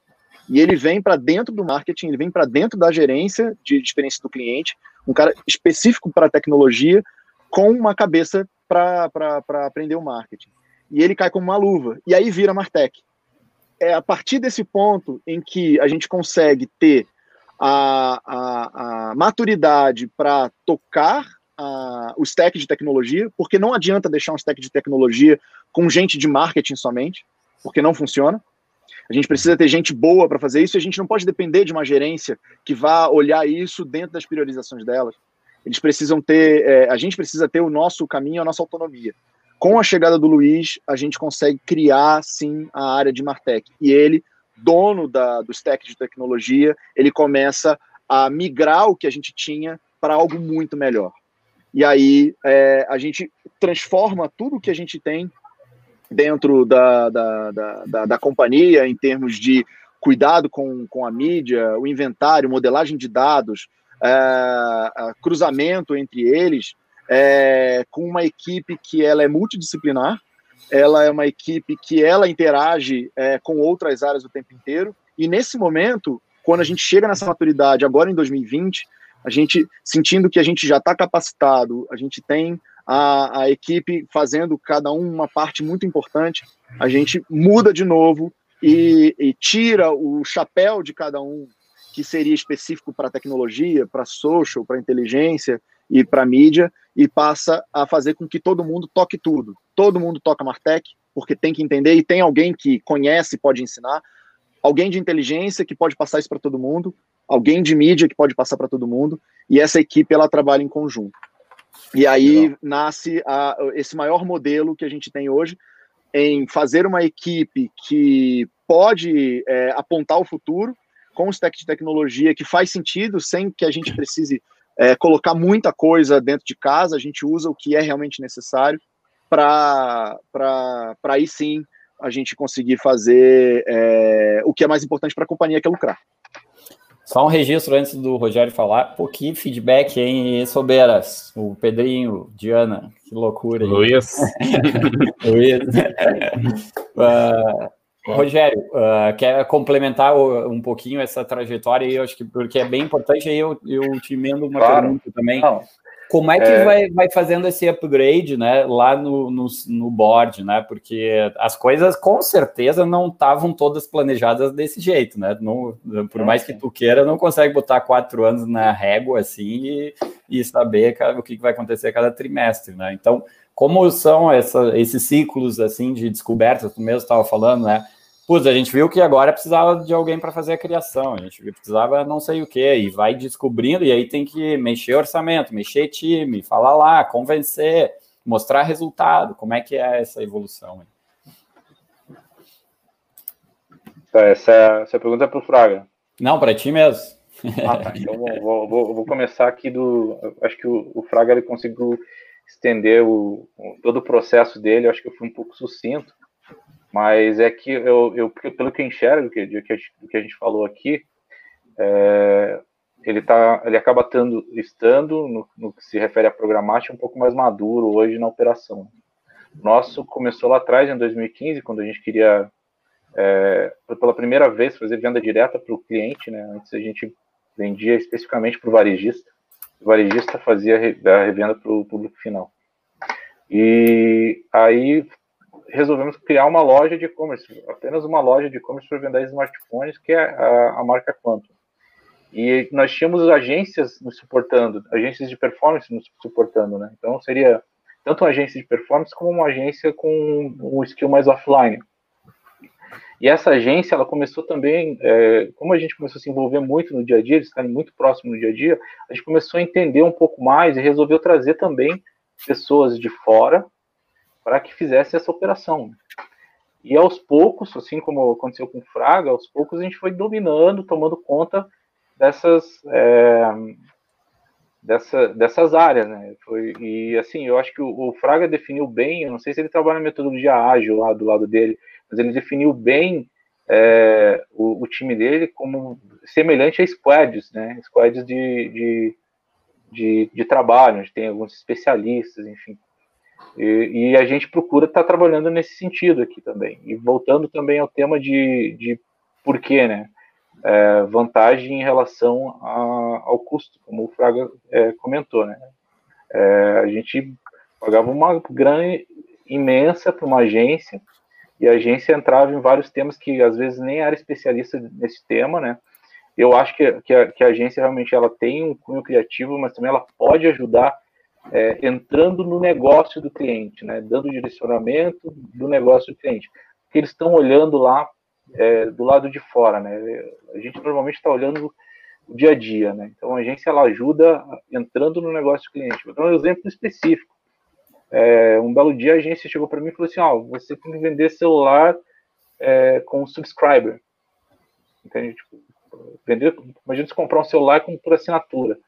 E ele vem para dentro do marketing, ele vem para dentro da gerência de experiência do cliente, um cara específico para tecnologia, com uma cabeça para aprender o marketing. E ele cai como uma luva. E aí vira Martech. É a partir desse ponto em que a gente consegue ter a, a, a maturidade para tocar o stack de tecnologia, porque não adianta deixar um stack de tecnologia com gente de marketing somente, porque não funciona. A gente precisa ter gente boa para fazer isso e a gente não pode depender de uma gerência que vá olhar isso dentro das priorizações delas. Eles precisam ter, é, a gente precisa ter o nosso caminho, a nossa autonomia. Com a chegada do Luiz, a gente consegue criar sim a área de Martech. E ele, dono da, do stack de tecnologia, ele começa a migrar o que a gente tinha para algo muito melhor. E aí é, a gente transforma tudo que a gente tem dentro da, da, da, da, da companhia em termos de cuidado com, com a mídia, o inventário, modelagem de dados, uh, cruzamento entre eles é, com uma equipe que ela é multidisciplinar, ela é uma equipe que ela interage é, com outras áreas o tempo inteiro, e nesse momento, quando a gente chega nessa maturidade, agora em 2020, a gente sentindo que a gente já está capacitado, a gente tem a, a equipe fazendo cada um uma parte muito importante, a gente muda de novo e, e tira o chapéu de cada um que seria específico para tecnologia, para social, para inteligência e para mídia e passa a fazer com que todo mundo toque tudo. Todo mundo toca Martech, porque tem que entender e tem alguém que conhece, pode ensinar, alguém de inteligência que pode passar isso para todo mundo, alguém de mídia que pode passar para todo mundo, e essa equipe ela trabalha em conjunto. E aí Legal. nasce a, esse maior modelo que a gente tem hoje em fazer uma equipe que pode é, apontar o futuro com os tech de tecnologia que faz sentido, sem que a gente precise é, colocar muita coisa dentro de casa, a gente usa o que é realmente necessário para aí sim a gente conseguir fazer é, o que é mais importante para a companhia, que é lucrar. Só um registro antes do Rogério falar. Pô, que feedback, hein, Soberas? O Pedrinho, Diana, que loucura. Luiz. Luiz. uh, Rogério, uh, quer complementar um pouquinho essa trajetória aí, eu acho que porque é bem importante, aí eu, eu te emendo uma claro. pergunta também. Não. Como é que é... Vai, vai fazendo esse upgrade, né, lá no, no, no board, né, porque as coisas com certeza não estavam todas planejadas desse jeito, né, não, por mais que tu queira, não consegue botar quatro anos na régua, assim, e, e saber o que vai acontecer cada trimestre, né, então, como são essa, esses ciclos, assim, de descobertas, tu mesmo estava falando, né, Putz, a gente viu que agora precisava de alguém para fazer a criação, a gente precisava não sei o que, e vai descobrindo, e aí tem que mexer orçamento, mexer time, falar lá, convencer, mostrar resultado. Como é que é essa evolução? Tá, essa, essa pergunta é para o Fraga. Não, para ti mesmo. Ah, tá. Então vou, vou, vou, começar aqui do. Acho que o, o Fraga ele conseguiu estender o, todo o processo dele, acho que eu fui um pouco sucinto. Mas é que eu, eu pelo que eu enxergo que, que, a, gente, que a gente falou aqui, é, ele, tá, ele acaba tando, estando, no, no, que se refere à programática, um pouco mais maduro hoje na operação. Nosso começou lá atrás, em 2015, quando a gente queria, é, pela primeira vez, fazer venda direta para o cliente. Né? Antes a gente vendia especificamente para o varejista. O varejista fazia a revenda para o público final. E aí resolvemos criar uma loja de e-commerce, apenas uma loja de e-commerce para vender smartphones, que é a, a, marca Quantum. E nós tínhamos agências nos suportando, agências de performance nos suportando, né? Então seria tanto uma agência de performance como uma agência com um skill mais offline. E essa agência, ela começou também, é, como a gente começou a se envolver muito no dia a dia, eles estarem muito próximo no dia a dia, a gente começou a entender um pouco mais e resolveu trazer também pessoas de fora para que fizesse essa operação. E aos poucos, assim como aconteceu com o Fraga, aos poucos a gente foi dominando, tomando conta dessas é, dessa, dessas áreas, né? Foi, e assim, eu acho que o, o, Fraga definiu bem, eu não sei se ele trabalha na metodologia ágil lá do lado dele, mas ele definiu bem é, o, o, time dele como semelhante a squads, né? Squads de, de, de, de trabalho, onde tem alguns especialistas, enfim. E, e a gente procura estar tá trabalhando nesse sentido aqui também. E voltando também ao tema de, de porquê, né? É, vantagem em relação a, ao custo, como o Fraga é, comentou, né? É, a gente pagava uma grana imensa para uma agência e a agência entrava em vários temas que às vezes nem era especialista nesse tema, né? Eu acho que, que, a, que a agência realmente ela tem um cunho criativo, mas também ela pode ajudar é, entrando no negócio do cliente, né, dando direcionamento do negócio do cliente. Porque eles estão olhando lá é, do lado de fora, né? A gente normalmente está olhando o dia a dia, né? Então a agência ela ajuda entrando no negócio do cliente. Vou dar um exemplo específico. É, um belo dia a agência chegou para mim e falou assim: ó, oh, você tem que vender celular é, com subscriber. Entende? Tipo, vender, imagina você comprar um celular com, por assinatura.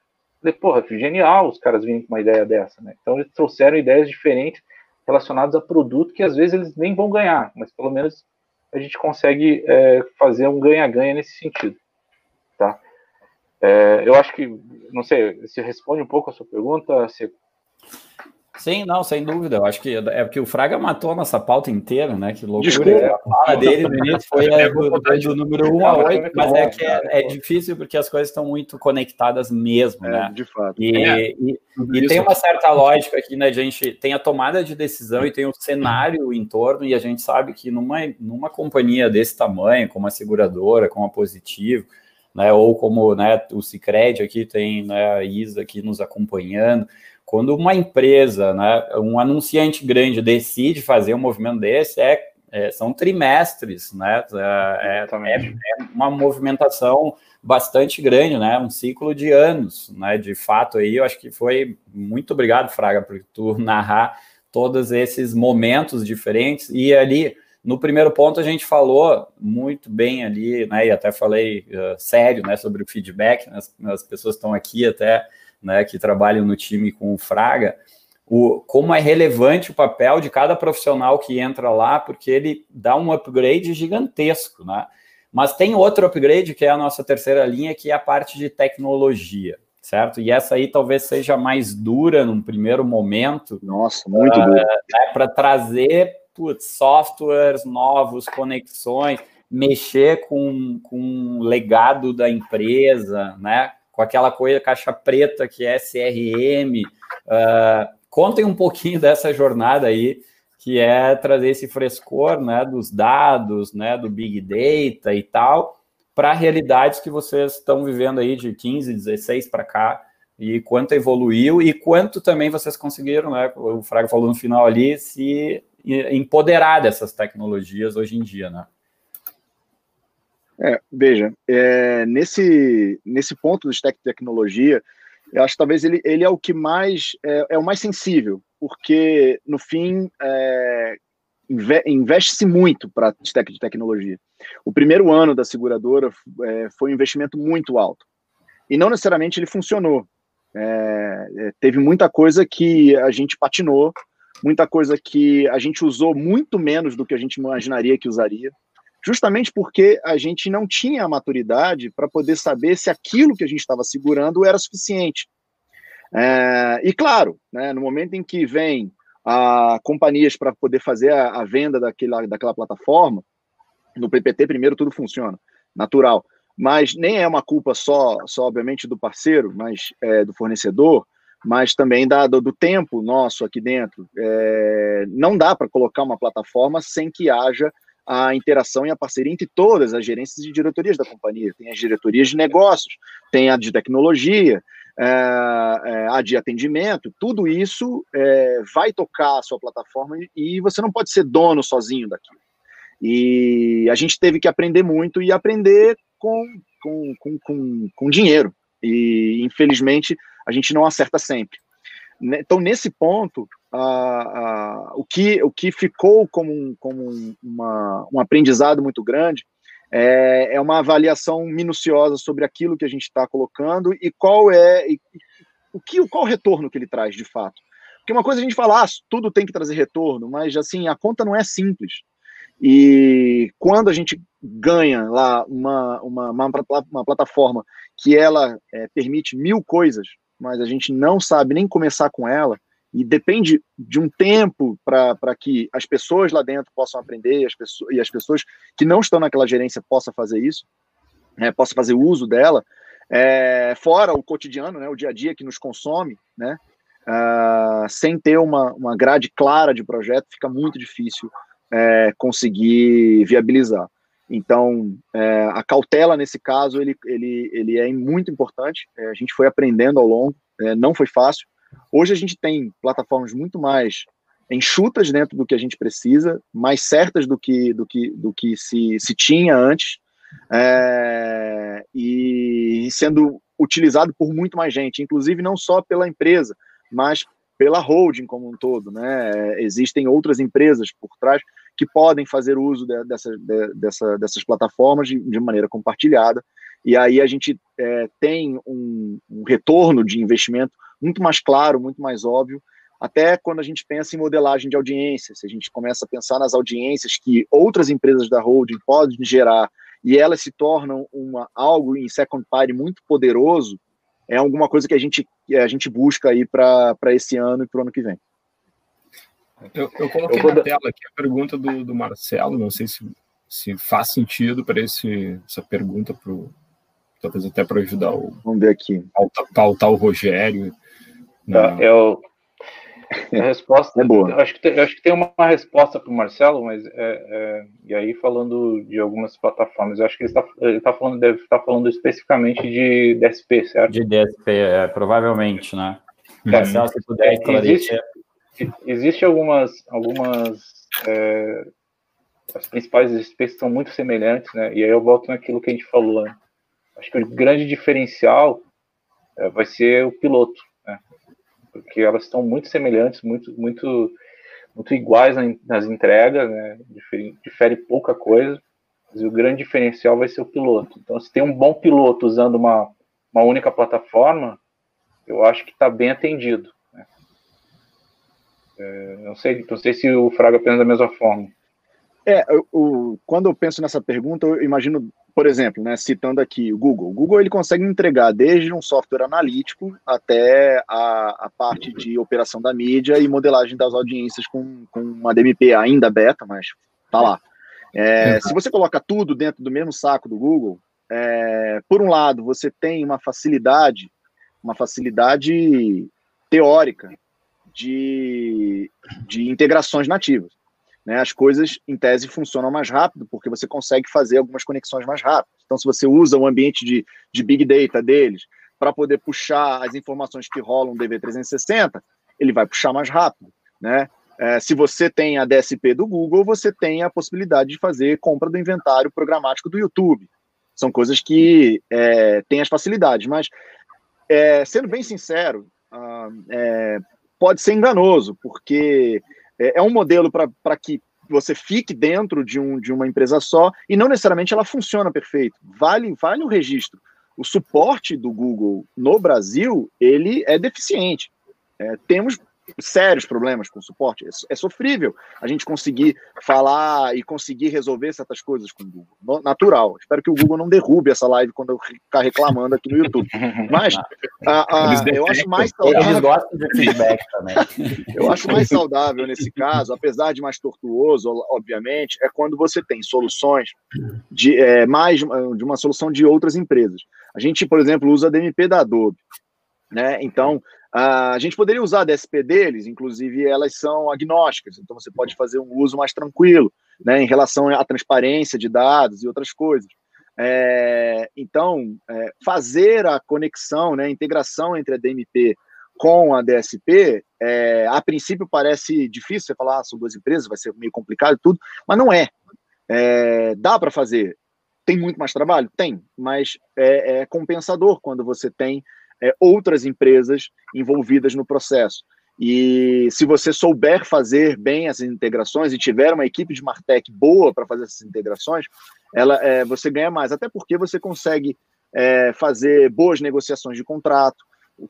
Falei, porra, genial os caras virem com uma ideia dessa, né? Então eles trouxeram ideias diferentes relacionadas a produto que às vezes eles nem vão ganhar, mas pelo menos a gente consegue é, fazer um ganha-ganha nesse sentido, tá? É, eu acho que, não sei, se responde um pouco a sua pergunta, se Sim, não, sem dúvida. Eu acho que é porque o Fraga matou a nossa pauta inteira, né? Que loucura. Desculpa. A fala dele no início foi é, do, do, número 1 a 8, mas é que é, é, difícil porque as coisas estão muito conectadas mesmo, é, né? De fato. E, é. e, e tem uma certa lógica aqui, né? A gente tem a tomada de decisão e tem o cenário em torno, e a gente sabe que numa, numa companhia desse tamanho, como a seguradora, como a Positivo, né, ou como né, o Cicred aqui tem né, a Isa aqui nos acompanhando, quando uma empresa, né, um anunciante grande decide fazer um movimento desse, é, é são trimestres, né? É, é, é, uma movimentação bastante grande, né? Um ciclo de anos, né? De fato, aí eu acho que foi muito obrigado, Fraga, por tu narrar todos esses momentos diferentes e ali no primeiro ponto a gente falou muito bem ali, né? E até falei uh, sério, né? Sobre o feedback, né, as, as pessoas estão aqui até né, que trabalham no time com o Fraga, o, como é relevante o papel de cada profissional que entra lá, porque ele dá um upgrade gigantesco, né? Mas tem outro upgrade que é a nossa terceira linha, que é a parte de tecnologia, certo? E essa aí talvez seja mais dura num primeiro momento. Nossa, muito uh, dura. Né, Para trazer putz, softwares novos, conexões, mexer com, com o legado da empresa, né? Com aquela coisa caixa preta que é CRM. Uh, ah, contem um pouquinho dessa jornada aí, que é trazer esse frescor né, dos dados, né, do Big Data e tal, para realidades que vocês estão vivendo aí de 15, 16 para cá, e quanto evoluiu e quanto também vocês conseguiram, né? O Fraga falou no final ali, se empoderar dessas tecnologias hoje em dia, né? É, veja, é, nesse, nesse ponto do stack de tecnologia, eu acho que talvez ele, ele é o que mais é, é o mais sensível, porque no fim é, investe-se muito para stack de tecnologia. O primeiro ano da seguradora é, foi um investimento muito alto e não necessariamente ele funcionou. É, é, teve muita coisa que a gente patinou, muita coisa que a gente usou muito menos do que a gente imaginaria que usaria justamente porque a gente não tinha a maturidade para poder saber se aquilo que a gente estava segurando era suficiente. É, e claro, né, no momento em que vem a companhias para poder fazer a, a, venda daquela, daquela plataforma, no PPT primeiro tudo funciona, natural. Mas nem é uma culpa só, só obviamente, do parceiro, mas é, do fornecedor, mas também da, do, do tempo nosso aqui dentro. É, não dá para colocar uma plataforma sem que haja a interação e a parceria entre todas as gerências e diretorias da companhia. Tem as diretorias de negócios, tem a de tecnologia, é, é, a de atendimento, tudo isso é, vai tocar a sua plataforma e você não pode ser dono sozinho daquilo. E a gente teve que aprender muito e aprender com, com, com, com, com dinheiro. E infelizmente a gente não acerta sempre. Né, então, nesse ponto, o, que, o que ficou como, um, como uma, um aprendizado muito grande é, é, uma avaliação minuciosa sobre aquilo que a gente está colocando e qual é e, o que qual o retorno que ele traz de fato. Porque uma coisa a gente fala, ah, tudo tem que trazer retorno, mas assim, a conta não é simples. E quando a gente ganha lá uma, uma, uma, uma plataforma que ela é, permite mil coisas, mas a gente não sabe nem começar com ela, e depende de um tempo para que as pessoas lá dentro possam aprender as pessoas, e as pessoas que não estão naquela gerência possam fazer isso, né, possam fazer uso dela, é, fora o cotidiano, né, o dia a dia que nos consome, né, uh, sem ter uma, uma grade clara de projeto, fica muito difícil é, conseguir viabilizar. Então, é, a cautela nesse caso, ele, ele, ele é muito importante. É, a gente foi aprendendo ao longo, é, não foi fácil. Hoje a gente tem plataformas muito mais enxutas dentro do que a gente precisa, mais certas do que, do que, do que se, se tinha antes, é, e sendo utilizado por muito mais gente, inclusive não só pela empresa, mas pela holding como um todo. Né? Existem outras empresas por trás que podem fazer uso de, dessa, de, dessa, dessas plataformas de, de, maneira compartilhada. E aí a gente é, tem um, um, retorno de investimento muito mais claro, muito mais óbvio, até quando a gente pensa em modelagem de audiência, se a gente começa a pensar nas audiências que outras empresas da holding podem gerar e elas se tornam uma, algo em second party muito poderoso, é alguma coisa que a gente, a gente busca aí para esse ano e para o ano que vem. Eu, eu coloquei eu na tela aqui a pergunta do, do Marcelo, não sei se, se faz sentido para essa pergunta, pro, talvez até para ajudar o. Vamos ver aqui. Pautar, o Rogério. Tá, eu, a resposta é boa. Eu acho que tem, acho que tem uma resposta para o Marcelo, mas é, é, e aí falando de algumas plataformas, eu acho que ele está ele tá falando deve estar tá falando especificamente de DSP, certo? De DSP, é, provavelmente, né? É, Marcelo, se puder existe, existe algumas algumas é, as principais DSPs são muito semelhantes, né? E aí eu volto naquilo que a gente falou. Né? Acho que o grande diferencial é, vai ser o piloto porque elas estão muito semelhantes, muito, muito, muito iguais nas entregas, né? Difere, difere pouca coisa, mas o grande diferencial vai ser o piloto. Então, se tem um bom piloto usando uma, uma única plataforma, eu acho que está bem atendido. Né? É, não, sei, não sei se o Fraga pensa da mesma forma. É, o, quando eu penso nessa pergunta, eu imagino por exemplo, né, citando aqui o Google, o Google ele consegue entregar desde um software analítico até a, a parte de operação da mídia e modelagem das audiências com, com uma DMP ainda beta, mas tá lá. É, se você coloca tudo dentro do mesmo saco do Google, é, por um lado, você tem uma facilidade, uma facilidade teórica de, de integrações nativas. Né, as coisas, em tese, funcionam mais rápido, porque você consegue fazer algumas conexões mais rápidas. Então, se você usa o ambiente de, de Big Data deles para poder puxar as informações que rolam no DV360, ele vai puxar mais rápido. Né? É, se você tem a DSP do Google, você tem a possibilidade de fazer compra do inventário programático do YouTube. São coisas que é, têm as facilidades, mas, é, sendo bem sincero, ah, é, pode ser enganoso, porque é, é um modelo para que você fique dentro de, um, de uma empresa só e não necessariamente ela funciona perfeito. Vale, vale o registro. O suporte do Google no Brasil ele é deficiente. É, temos sérios problemas com suporte. É, é, sofrível a gente conseguir falar e conseguir resolver certas coisas com o Google. natural. Espero que o Google não derrube essa live quando eu ficar reclamando aqui no YouTube. Mas a, a, eu acho mais saudável. Eles gostam de feedback também. Eu acho mais saudável nesse caso, apesar de mais tortuoso, obviamente, é quando você tem soluções de é, mais de uma solução de outras empresas. A gente, por exemplo, usa a DMP da Adobe. Né? Então, a gente poderia usar a DSP deles, inclusive elas são agnósticas, então você pode fazer um uso mais tranquilo, né, em relação à transparência de dados e outras coisas. É, então, é, fazer a conexão, né, a integração entre a DMP com a DSP, é, a princípio parece difícil, você falar, ah, são duas empresas, vai ser meio complicado tudo, mas não é. é dá para fazer. Tem muito mais trabalho? Tem, mas é, é compensador quando você tem é, outras empresas envolvidas no processo. E se você souber fazer bem essas integrações e tiver uma equipe de Martech boa para fazer essas integrações, ela, é, você ganha mais, até porque você consegue é, fazer boas negociações de contrato.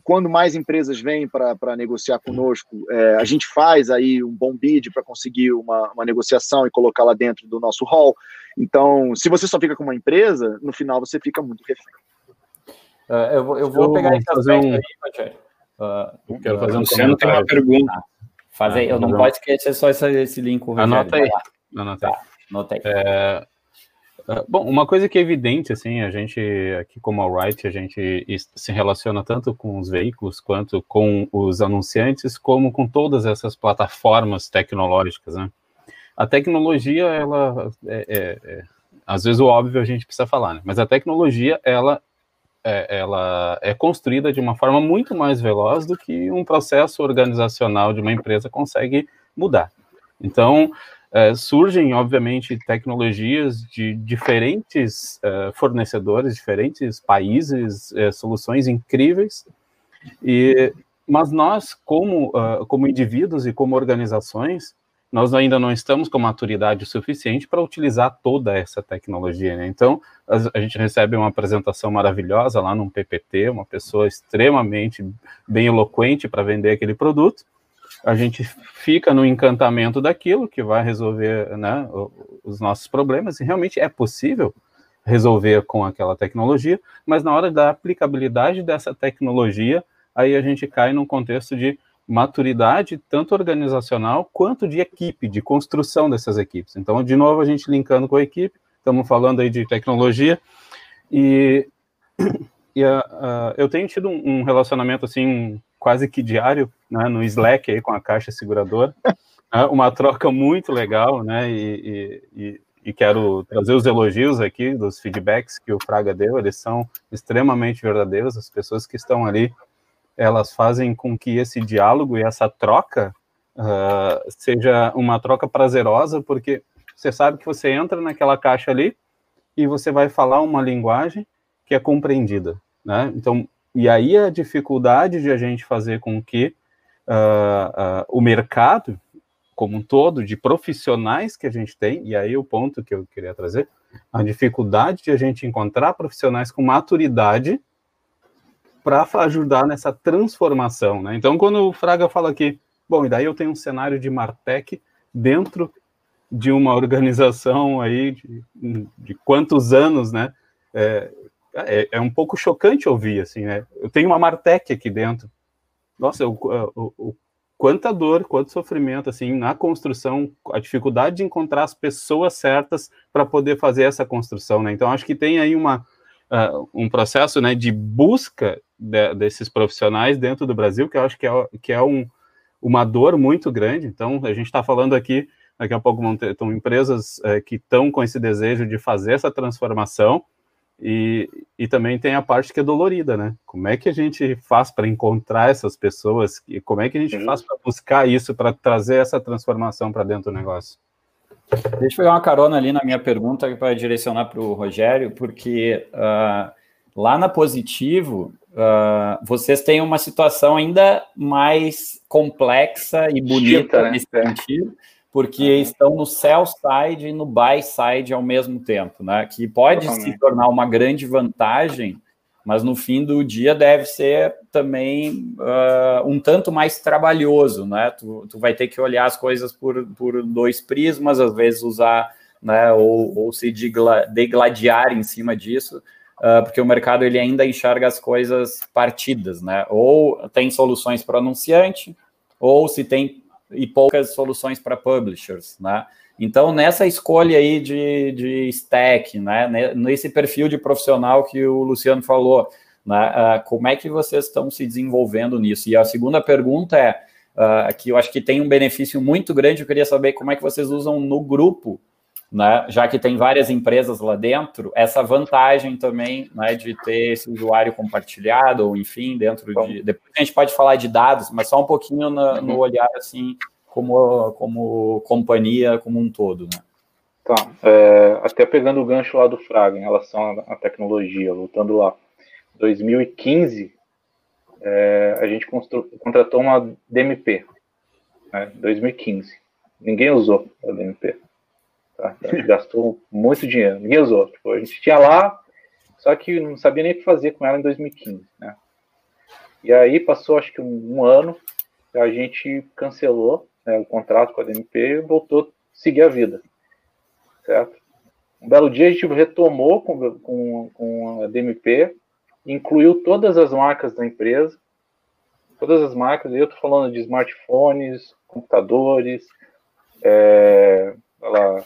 Quando mais empresas vêm para negociar conosco, é, a gente faz aí um bom bid para conseguir uma, uma negociação e colocá-la dentro do nosso hall. Então, se você só fica com uma empresa, no final você fica muito refém. Uh, eu, vou, eu vou pegar esse fazer um... aí, Uh, eu quero fazer um comentário. tem uma pergunta. Ah, faz aí, eu não não pode esquecer só esse, esse link. Rogério, Anota aí. Anota aí. Tá, anota aí. É... Bom, uma coisa que é evidente, assim, a gente aqui como Alright, a gente se relaciona tanto com os veículos quanto com os anunciantes, como com todas essas plataformas tecnológicas, né? A tecnologia, ela, é, é, é, às vezes o óbvio a gente precisa falar, né? Mas a tecnologia, ela é, ela é construída de uma forma muito mais veloz do que um processo organizacional de uma empresa consegue mudar. Então, é, surgem, obviamente, tecnologias de diferentes é, fornecedores, diferentes países, é, soluções incríveis, e, mas nós, como, uh, como indivíduos e como organizações, nós ainda não estamos com maturidade suficiente para utilizar toda essa tecnologia. Né? Então, a, gente recebe uma apresentação maravilhosa lá num PPT, uma pessoa extremamente bem eloquente para vender aquele produto. A gente fica no encantamento daquilo que vai resolver né, os nossos problemas, e realmente é possível. resolver com aquela tecnologia, mas na hora da aplicabilidade dessa tecnologia, aí a gente cai num contexto de maturidade, tanto organizacional quanto de equipe, de construção dessas equipes. Então, de novo, a gente linkando com a equipe, estamos falando aí de tecnologia, e, e uh, uh, eu tenho tido um, um, relacionamento, assim, quase que diário, né, no Slack aí com a Caixa Seguradora, né, uma troca muito legal, né, e, e, e quero trazer os elogios aqui dos feedbacks que o Fraga deu, eles são extremamente verdadeiros, as pessoas que estão ali elas fazem com que esse diálogo e essa troca uh, seja uma troca prazerosa, porque você sabe que você entra naquela caixa ali e você vai falar uma linguagem que é compreendida, né? Então, e aí a dificuldade de a gente fazer com que uh, uh, o mercado como um todo, de profissionais que a gente tem, e aí o ponto que eu queria trazer, a dificuldade de a gente encontrar profissionais com maturidade para ajudar nessa transformação, né? Então, quando o Fraga fala aqui, bom, e daí eu tenho um cenário de Martech dentro de uma organização aí de, de quantos anos, né? É, é, é, um pouco chocante ouvir, assim, né? Eu tenho uma Martech aqui dentro. Nossa, o, o quanta dor, quanto sofrimento, assim, na construção, a dificuldade de encontrar as pessoas certas para poder fazer essa construção, né? Então, acho que tem aí uma, uh, um processo, né, de busca de, desses profissionais dentro do Brasil, que eu acho que é, que é um, uma dor muito grande. Então, a gente está falando aqui, daqui a pouco vão ter então, empresas é, que estão com esse desejo de fazer essa transformação, e, e também tem a parte que é dolorida, né? Como é que a gente faz para encontrar essas pessoas? E como é que a gente faz para buscar isso, para trazer essa transformação para dentro do negócio? Deixa eu pegar uma carona ali na minha pergunta para direcionar para o Rogério, porque uh, lá na Positivo, uh, vocês têm uma situação ainda mais complexa e bonita né? nesse sentido, porque uhum. estão no sell side e no buy side ao mesmo tempo, né? Que pode Totalmente. se tornar uma grande vantagem, mas no fim do dia deve ser também uh, um tanto mais trabalhoso, né? Tu, tu vai ter que olhar as coisas por, por dois prismas, às vezes usar, né? Ou, ou se degladiar em cima disso uh, porque o mercado ele ainda enxerga as coisas partidas, né? Ou tem soluções para anunciante, ou se tem e poucas soluções para publishers, né? Então, nessa escolha aí de, de stack, né, nesse perfil de profissional que o Luciano falou, né, uh, como é que vocês estão se desenvolvendo nisso? E a segunda pergunta é, uh, que eu acho que tem um benefício muito grande, eu queria saber como é que vocês usam no grupo né, já que tem várias empresas lá dentro, essa vantagem também né, de ter esse usuário compartilhado, ou enfim, dentro de. Depois a gente pode falar de dados, mas só um pouquinho no, no uhum. olhar assim, como, como companhia como um todo. Né? Tá. É, até pegando o gancho lá do Fraga em relação à tecnologia, voltando lá. 2015, é, a gente contratou uma DMP. Né, 2015. Ninguém usou a DMP. Tá? A gente gastou muito dinheiro, ninguém usou. Tipo, a gente tinha lá, só que não sabia nem o que fazer com ela em 2015. Né? E aí passou acho que um, um ano, a gente cancelou né, o contrato com a DMP e voltou a seguir a vida. Certo? Um belo dia a gente retomou com, com, com a DMP, incluiu todas as marcas da empresa, todas as marcas, eu estou falando de smartphones, computadores, é, lá,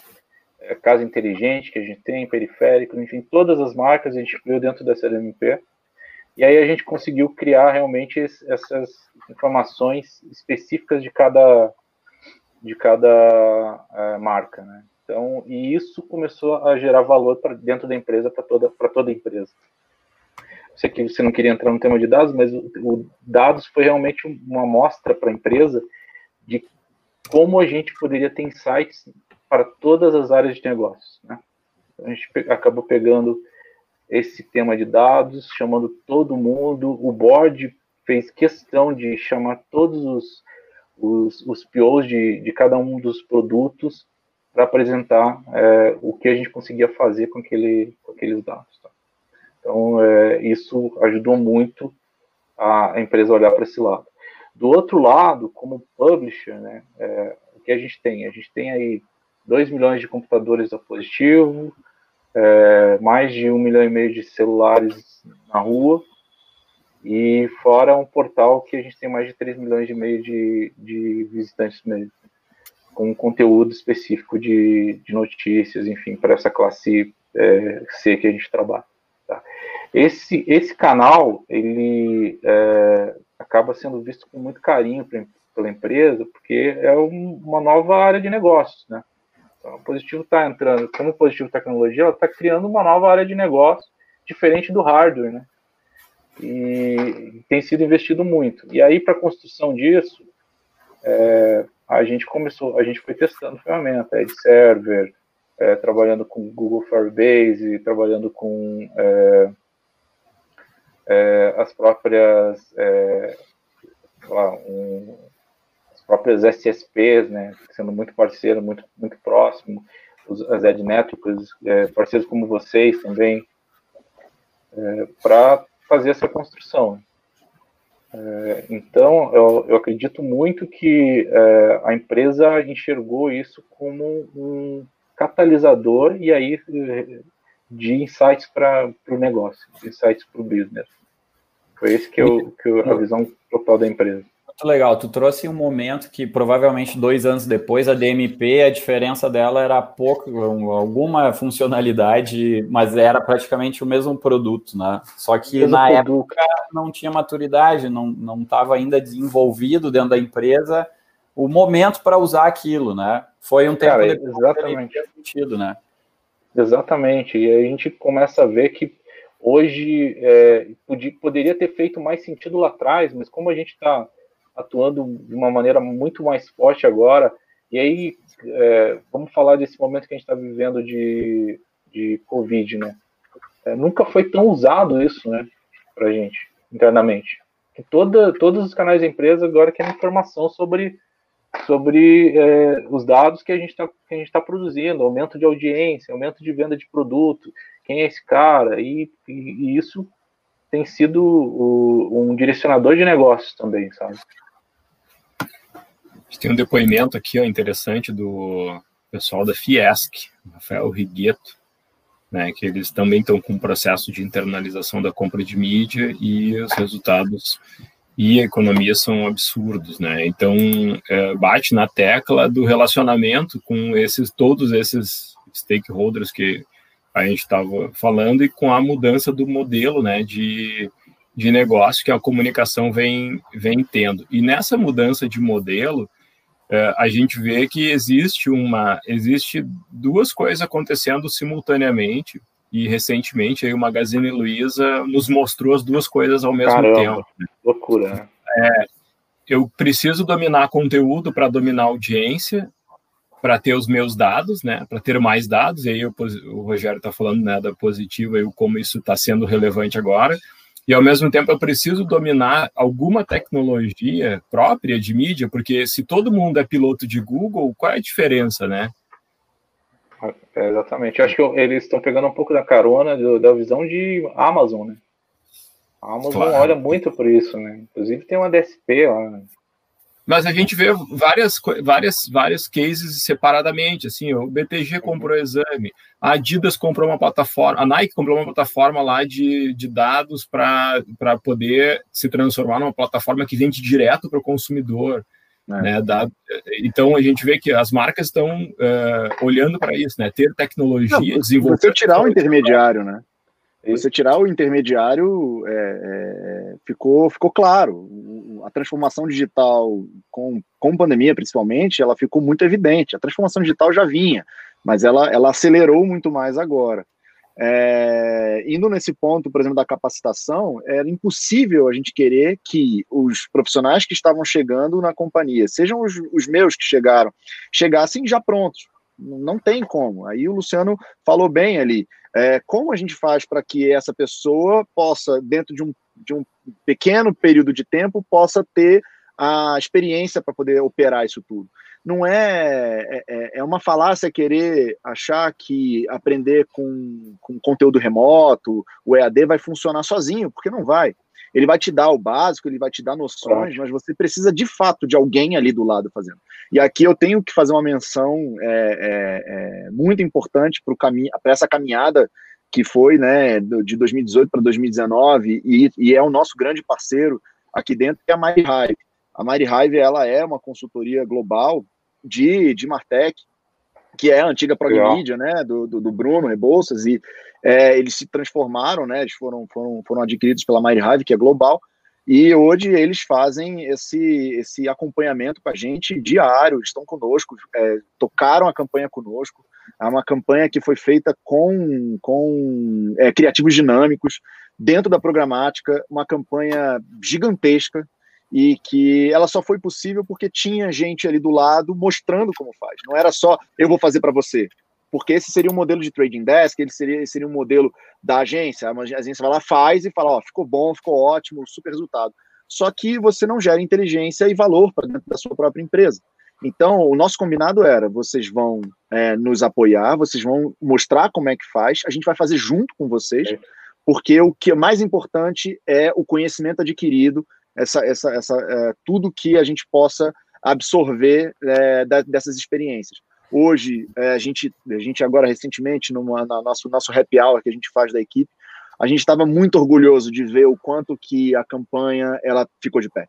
é, casa inteligente que a gente tem, periférico, enfim, todas as marcas a gente incluiu dentro dessa LMP. E aí a gente conseguiu criar realmente essas informações específicas de cada de cada é, marca, né? Então, e isso começou a gerar valor para dentro da empresa para toda para toda a empresa. Sei que você não queria entrar no tema de dados, mas o, o dados foi realmente uma amostra para a empresa de como a gente poderia ter insights para todas as áreas de negócios. Né? A gente acabou pegando esse tema de dados, chamando todo mundo, o board fez questão de chamar todos os, os, os POs de, de cada um dos produtos para apresentar é, o que a gente conseguia fazer com, aquele, com aqueles dados. Tá? Então, é, isso ajudou muito a, a empresa a olhar para esse lado. Do outro lado, como publisher, né, é, o que a gente tem? A gente tem aí 2 milhões de computadores da Positivo, é, mais de um milhão e meio de celulares na rua, e fora um portal que a gente tem mais de 3 milhões e meio de, de visitantes mesmo, com conteúdo específico de, de notícias, enfim, para essa classe é, C que a gente trabalha. Tá? Esse, esse canal, ele é, acaba sendo visto com muito carinho pela empresa, porque é um, uma nova área de negócios, né? Então, o Positivo está entrando, como Positivo Tecnologia, ela está criando uma nova área de negócio, diferente do hardware, né? E tem sido investido muito. E aí, para a construção disso, é, a gente começou, a gente foi testando ferramenta, Edge Server, é, trabalhando com Google Firebase, trabalhando com é, é as próprias é, lá, um, as próprias SSPs, né, sendo muito parceiro, muito, muito próximo, os, as Ed Networks, é, parceiros como vocês também, para fazer essa construção. É, então, eu, eu, acredito muito que é, a empresa enxergou isso como um catalisador e aí de insights para o negócio, insights para o business. Foi esse que, eu, que eu, a visão total da empresa. Muito legal. Tu trouxe um momento que provavelmente dois anos depois a DMP, a diferença dela era pouco, alguma funcionalidade, mas era praticamente o mesmo produto, né? Só que na produto. época não tinha maturidade, não não estava ainda desenvolvido dentro da empresa o momento para usar aquilo, né? Foi um tempo Cara, exatamente sentido, né? Exatamente. E a gente começa a ver que hoje é, podia, poderia ter feito mais sentido lá atrás, mas como a gente está atuando de uma maneira muito mais forte agora. E aí, é, vamos falar desse momento que a gente está vivendo de, de Covid, né? É, nunca foi tão usado isso, né, para gente, internamente. Que toda, todos os canais da empresa agora querem informação sobre, sobre é, os dados que a gente está tá produzindo, aumento de audiência, aumento de venda de produto, quem é esse cara, e, e, e isso tem sido o, um direcionador de negócios também, sabe? Tem um depoimento aqui ó, interessante do pessoal da Fiesc, Rafael Rigueto, né, que eles também estão com um processo de internalização da compra de mídia e os resultados e a economia são absurdos, né? Então é, bate na tecla do relacionamento com esses todos esses stakeholders que a gente estava falando e com a mudança do modelo, né, de, de negócio que a comunicação vem vem tendo. E nessa mudança de modelo é, a gente vê que existe uma existe duas coisas acontecendo simultaneamente e recentemente aí o Magazine Luiza nos mostrou as duas coisas ao mesmo Caramba, tempo. Loucura. Né? É, eu preciso dominar conteúdo para dominar audiência, para ter os meus dados, né, para ter mais dados. E aí o, o Rogério está falando né, da positiva e como isso está sendo relevante agora e ao mesmo tempo eu preciso dominar alguma tecnologia própria de mídia, porque se todo mundo é piloto de Google, qual é a diferença, né? É, exatamente. Eu acho que eles estão pegando um pouco da carona do, da visão de Amazon, né? A Amazon claro. olha muito por isso, né? Inclusive tem uma DSP lá, né? Mas a gente vê várias, várias, várias cases separadamente, assim, o BTG comprou exame, a Adidas comprou uma plataforma, a Nike comprou uma plataforma lá de, de dados para poder se transformar numa plataforma que vende direto para o consumidor. É. Né, dado, então a gente vê que as marcas estão uh, olhando para isso, né? Ter tecnologia, Não, desenvolver. Você tirar o intermediário, né? Você tirar o intermediário é, é, ficou, ficou claro. A transformação digital, com, com pandemia principalmente, ela ficou muito evidente. A transformação digital já vinha, mas ela, ela acelerou muito mais agora. É, indo nesse ponto, por exemplo, da capacitação, era impossível a gente querer que os profissionais que estavam chegando na companhia, sejam os, os meus que chegaram, chegassem já prontos. Não tem como. Aí o Luciano falou bem ali. É, como a gente faz para que essa pessoa possa, dentro de um, de um pequeno período de tempo, possa ter a experiência para poder operar isso tudo? Não é, é, é, é uma falácia querer achar que aprender com, com conteúdo remoto, o EAD vai funcionar sozinho, porque não vai. ele vai te dar o básico, ele vai te dar noções, mas você precisa de fato de alguém ali do lado fazendo. E aqui eu tenho que fazer uma menção é, é, é muito importante para essa caminhada que foi né, de 2018 para 2019 e, e, é o nosso grande parceiro aqui dentro, que é a Hive. A Mari Hive ela é uma consultoria global de, de Martech, que é a antiga Progmedia, né, do, do, do, Bruno Rebouças, e é, eles se transformaram, né, eles foram, foram, foram adquiridos pela Mari Hive, que é global, e hoje eles fazem esse, esse acompanhamento com a gente diário, estão conosco, é, tocaram a campanha conosco, é uma campanha que foi feita com, com é, criativos dinâmicos, dentro da programática, uma campanha gigantesca, e que ela só foi possível porque tinha gente ali do lado mostrando como faz. Não era só eu vou fazer para você, porque esse seria um modelo de trading desk, ele seria, seria um modelo da agência. A agência vai lá, faz e fala: Ó, ficou bom, ficou ótimo, super resultado. Só que você não gera inteligência e valor para dentro da sua própria empresa. Então, o nosso combinado era: vocês vão é, nos apoiar, vocês vão mostrar como é que faz, a gente vai fazer junto com vocês, porque o que é mais importante é o conhecimento adquirido, essa, essa, essa, é, tudo que a gente possa absorver é, da, dessas experiências. Hoje, é, a, gente, a gente agora recentemente, no nosso, nosso happy hour que a gente faz da equipe, a gente estava muito orgulhoso de ver o quanto que a campanha ela ficou de pé,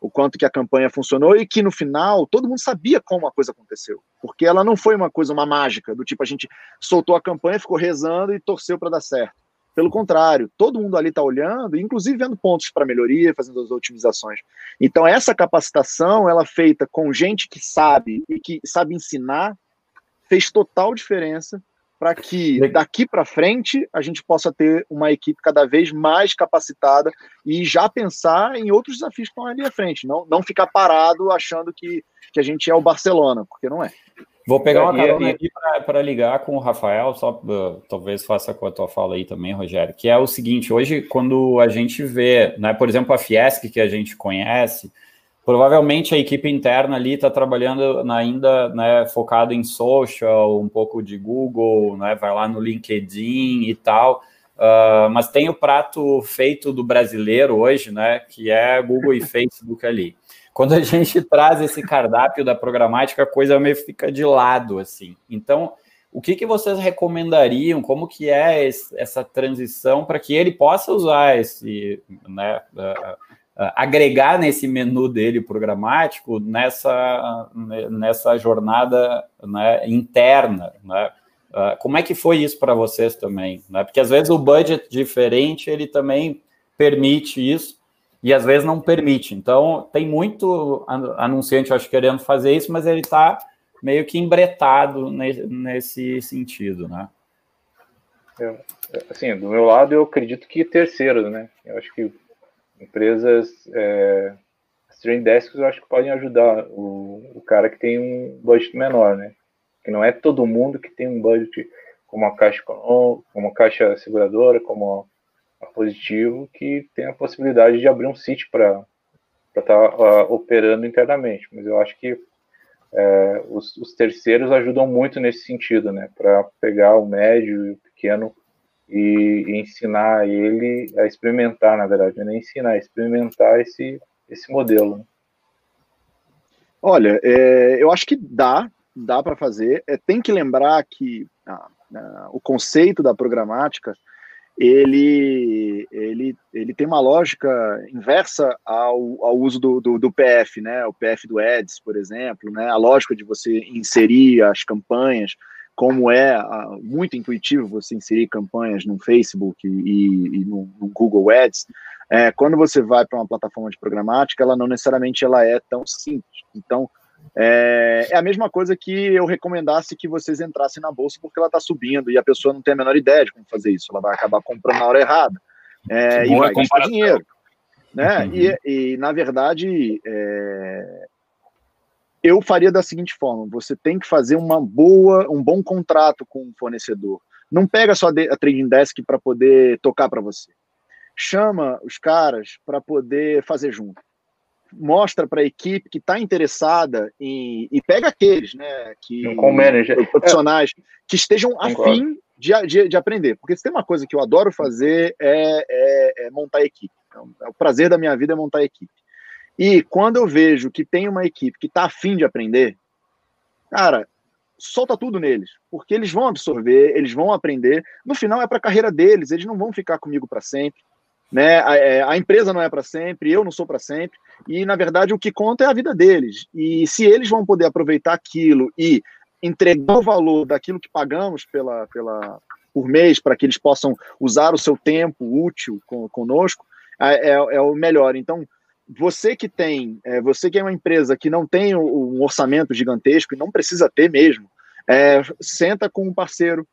o quanto que a campanha funcionou e que no final todo mundo sabia como a coisa aconteceu, porque ela não foi uma coisa, uma mágica, do tipo a gente soltou a campanha, ficou rezando e torceu para dar certo. Pelo contrário, todo mundo ali está olhando, inclusive vendo pontos para melhoria, fazendo as otimizações. Então, essa capacitação, ela feita com gente que sabe e que sabe ensinar, fez total diferença para que daqui para frente a gente possa ter uma equipe cada vez mais capacitada e já pensar em outros desafios que estão ali à frente, não, não ficar parado achando que, que a gente é o Barcelona, porque não é. Vou pegar uma carona aqui para ligar com o Rafael, só uh, talvez faça com a tua fala aí também, Rogério, que é o seguinte, hoje quando a gente vê, né, por exemplo, a Fiesc que a gente conhece, provavelmente a equipe interna ali está trabalhando ainda né, focado em social, um pouco de Google, né, vai lá no LinkedIn e tal, uh, mas tem o prato feito do brasileiro hoje, né, que é Google e Facebook ali quando a gente traz esse cardápio da programática, a coisa meio fica de lado, assim. Então, o que, que vocês recomendariam? Como que é esse, essa transição para que ele possa usar esse, né, uh, uh, agregar nesse menu dele programático nessa, nessa jornada né, interna, né? Uh, como é que foi isso para vocês também? Né? Porque às vezes o budget diferente ele também permite isso, e às vezes não permite. Então, tem muito anunciante, acho, querendo fazer isso, mas ele está meio que embretado nesse sentido, né? É, assim, do meu lado, eu acredito que terceiros, né? Eu acho que empresas, é, stream desks, eu acho que podem ajudar o, o cara que tem um budget menor, né? Que não é todo mundo que tem um budget como a caixa como a caixa seguradora, como positivo que tem a possibilidade de abrir um sítio para estar tá, uh, operando internamente. Mas eu acho que é, os, os, terceiros ajudam muito nesse sentido, né? Para pegar o médio e o pequeno e, e, ensinar ele a experimentar, na verdade, não é nem ensinar, é experimentar esse, esse modelo. Né? Olha, é, eu acho que dá, dá para fazer. É, tem que lembrar que ah, ah, o conceito da programática ele, ele, ele tem uma lógica inversa ao, ao uso do, do, do, PF, né? O PF do Ads, por exemplo, né? A lógica de você inserir as campanhas, como é a, muito intuitivo você inserir campanhas no Facebook e, e no, no, Google Ads. É, quando você vai para uma plataforma de programática, ela não necessariamente ela é tão simples. Então, é, é, a mesma coisa que eu recomendasse que vocês entrassem na bolsa porque ela está subindo e a pessoa não tem a menor ideia de como fazer isso. Ela vai acabar comprando na hora errada é, e vai gastar dinheiro. Né? Uhum. E, e, na verdade, é, eu faria da seguinte forma: você tem que fazer uma boa, um bom contrato com o fornecedor. Não pega só a trading desk para poder tocar para você. Chama os caras para poder fazer junto mostra para a equipe que está interessada em, e pega aqueles, né, que com manager. profissionais é. que estejam afim de, de, de, aprender, porque se tem uma coisa que eu adoro fazer é, é, é montar equipe. É o prazer da minha vida é montar equipe. E quando eu vejo que tem uma equipe que está afim de aprender, cara, solta tudo neles, porque eles vão absorver, eles vão aprender. No final é para a carreira deles, eles não vão ficar comigo para sempre. Né? A, é, a, empresa não é para sempre, eu não sou para sempre, e na verdade o que conta é a vida deles. E se eles vão poder aproveitar aquilo e entregar o valor daquilo que pagamos pela, pela, por mês para que eles possam usar o seu tempo útil com, conosco, é, é, o melhor. Então, você que tem, é, você que é uma empresa que não tem um orçamento gigantesco e não precisa ter mesmo, é, senta com um parceiro,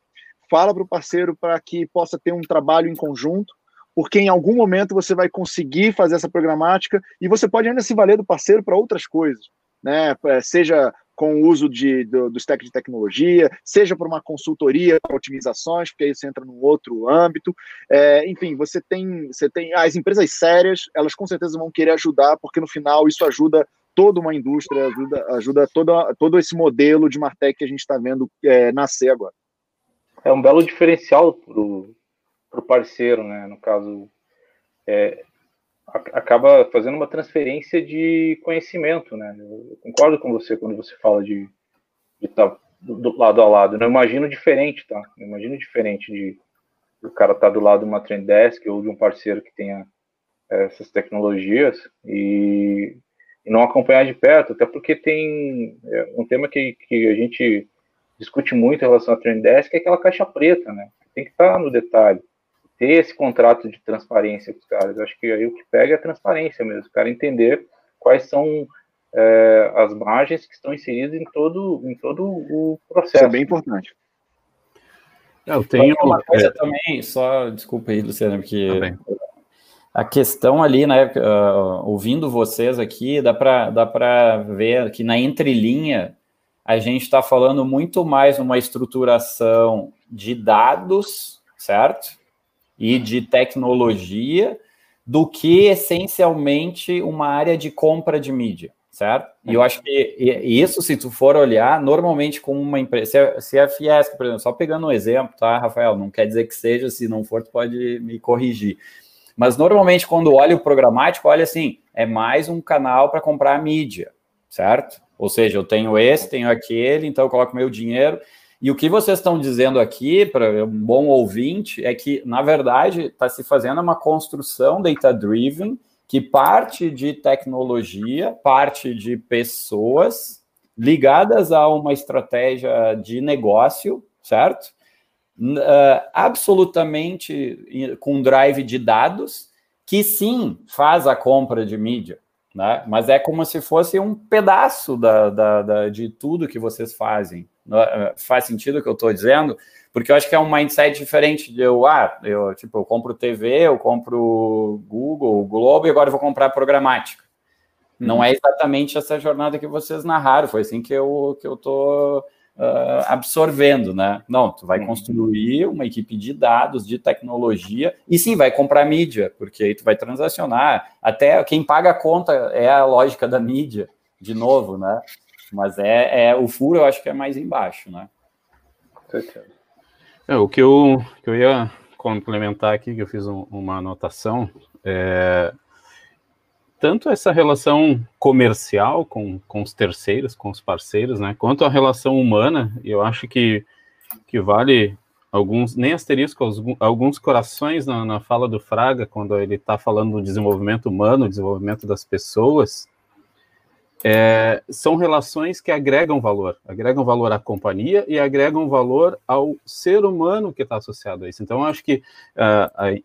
fala para o parceiro para que possa ter um trabalho em conjunto porque em algum momento você vai conseguir fazer essa programática e você pode ainda se valer do parceiro para outras coisas, né? É, seja com o uso de, do, do stack de tecnologia, seja por uma consultoria para otimizações, porque aí você entra num outro âmbito. É, enfim, você tem, você tem as empresas sérias, elas com certeza vão querer ajudar, porque no final isso ajuda toda uma indústria, ajuda, ajuda toda, todo esse modelo de Martech que a gente está vendo é, nascer agora. É um belo diferencial para o para o parceiro, né? No caso, é, acaba fazendo uma transferência de conhecimento, né? Eu concordo com você quando você fala de estar tá do, lado a lado. Eu não imagino diferente, tá? Eu imagino diferente de o cara estar tá do lado de uma trend desk ou de um parceiro que tenha é, essas tecnologias e, e, não acompanhar de perto, até porque tem é, um tema que, que a gente discute muito em relação à trend desk é aquela caixa preta, né? Tem que estar tá no detalhe ter esse contrato de transparência com os caras. Eu acho que aí o que pega é a transparência mesmo, o cara entender quais são é, as margens que estão inseridas em todo, em todo o processo. Isso é bem importante. Eu tenho uma coisa é... também, só desculpa aí, Luciano, porque tá a questão ali, né, uh, ouvindo vocês aqui, dá para dá ver que na entrelinha a gente está falando muito mais uma estruturação de dados, certo? E de tecnologia do que essencialmente uma área de compra de mídia, certo? E eu acho que isso, se tu for olhar, normalmente com uma empresa, se a Fiesc, por exemplo, só pegando um exemplo, tá, Rafael? Não quer dizer que seja, se não for, tu pode me corrigir. Mas normalmente, quando olha o programático, olha assim, é mais um canal para comprar mídia, certo? Ou seja, eu tenho esse, tenho aquele, então eu coloco meu dinheiro. E o que vocês estão dizendo aqui, para um bom ouvinte, é que, na verdade, está se fazendo uma construção data-driven que parte de tecnologia, parte de pessoas ligadas a uma estratégia de negócio, certo? Uh, absolutamente com drive de dados, que sim faz a compra de mídia, né? mas é como se fosse um pedaço da, da, da de tudo que vocês fazem. Eh, faz sentido o que eu estou dizendo? Porque eu acho que é um mindset diferente de eu, ah, eu, tipo, eu compro TV, eu compro Google, Globo e agora eu vou comprar programática. Não uhum. é exatamente essa jornada que vocês narraram, foi assim que eu, que eu tô uh, absorvendo, né? Não, tu vai uhum. construir uma equipe de dados, de tecnologia, e sim, vai comprar mídia, porque aí tu vai transacionar. Até quem paga a conta é a lógica da mídia, de novo, né? Mas é, é o furo, eu acho que é mais embaixo, né? É, o que eu, que eu ia complementar aqui, que eu fiz um, uma anotação, é, tanto essa relação comercial com, com os terceiros, com os parceiros, né, quanto a relação humana, eu acho que, que vale alguns, nem asterisco, alguns corações na, na fala do Fraga, quando ele está falando do desenvolvimento humano, desenvolvimento das pessoas, é, são relações que agregam valor, agregam valor à companhia e agregam valor ao ser humano que está associado a isso. Então, acho que uh, uh,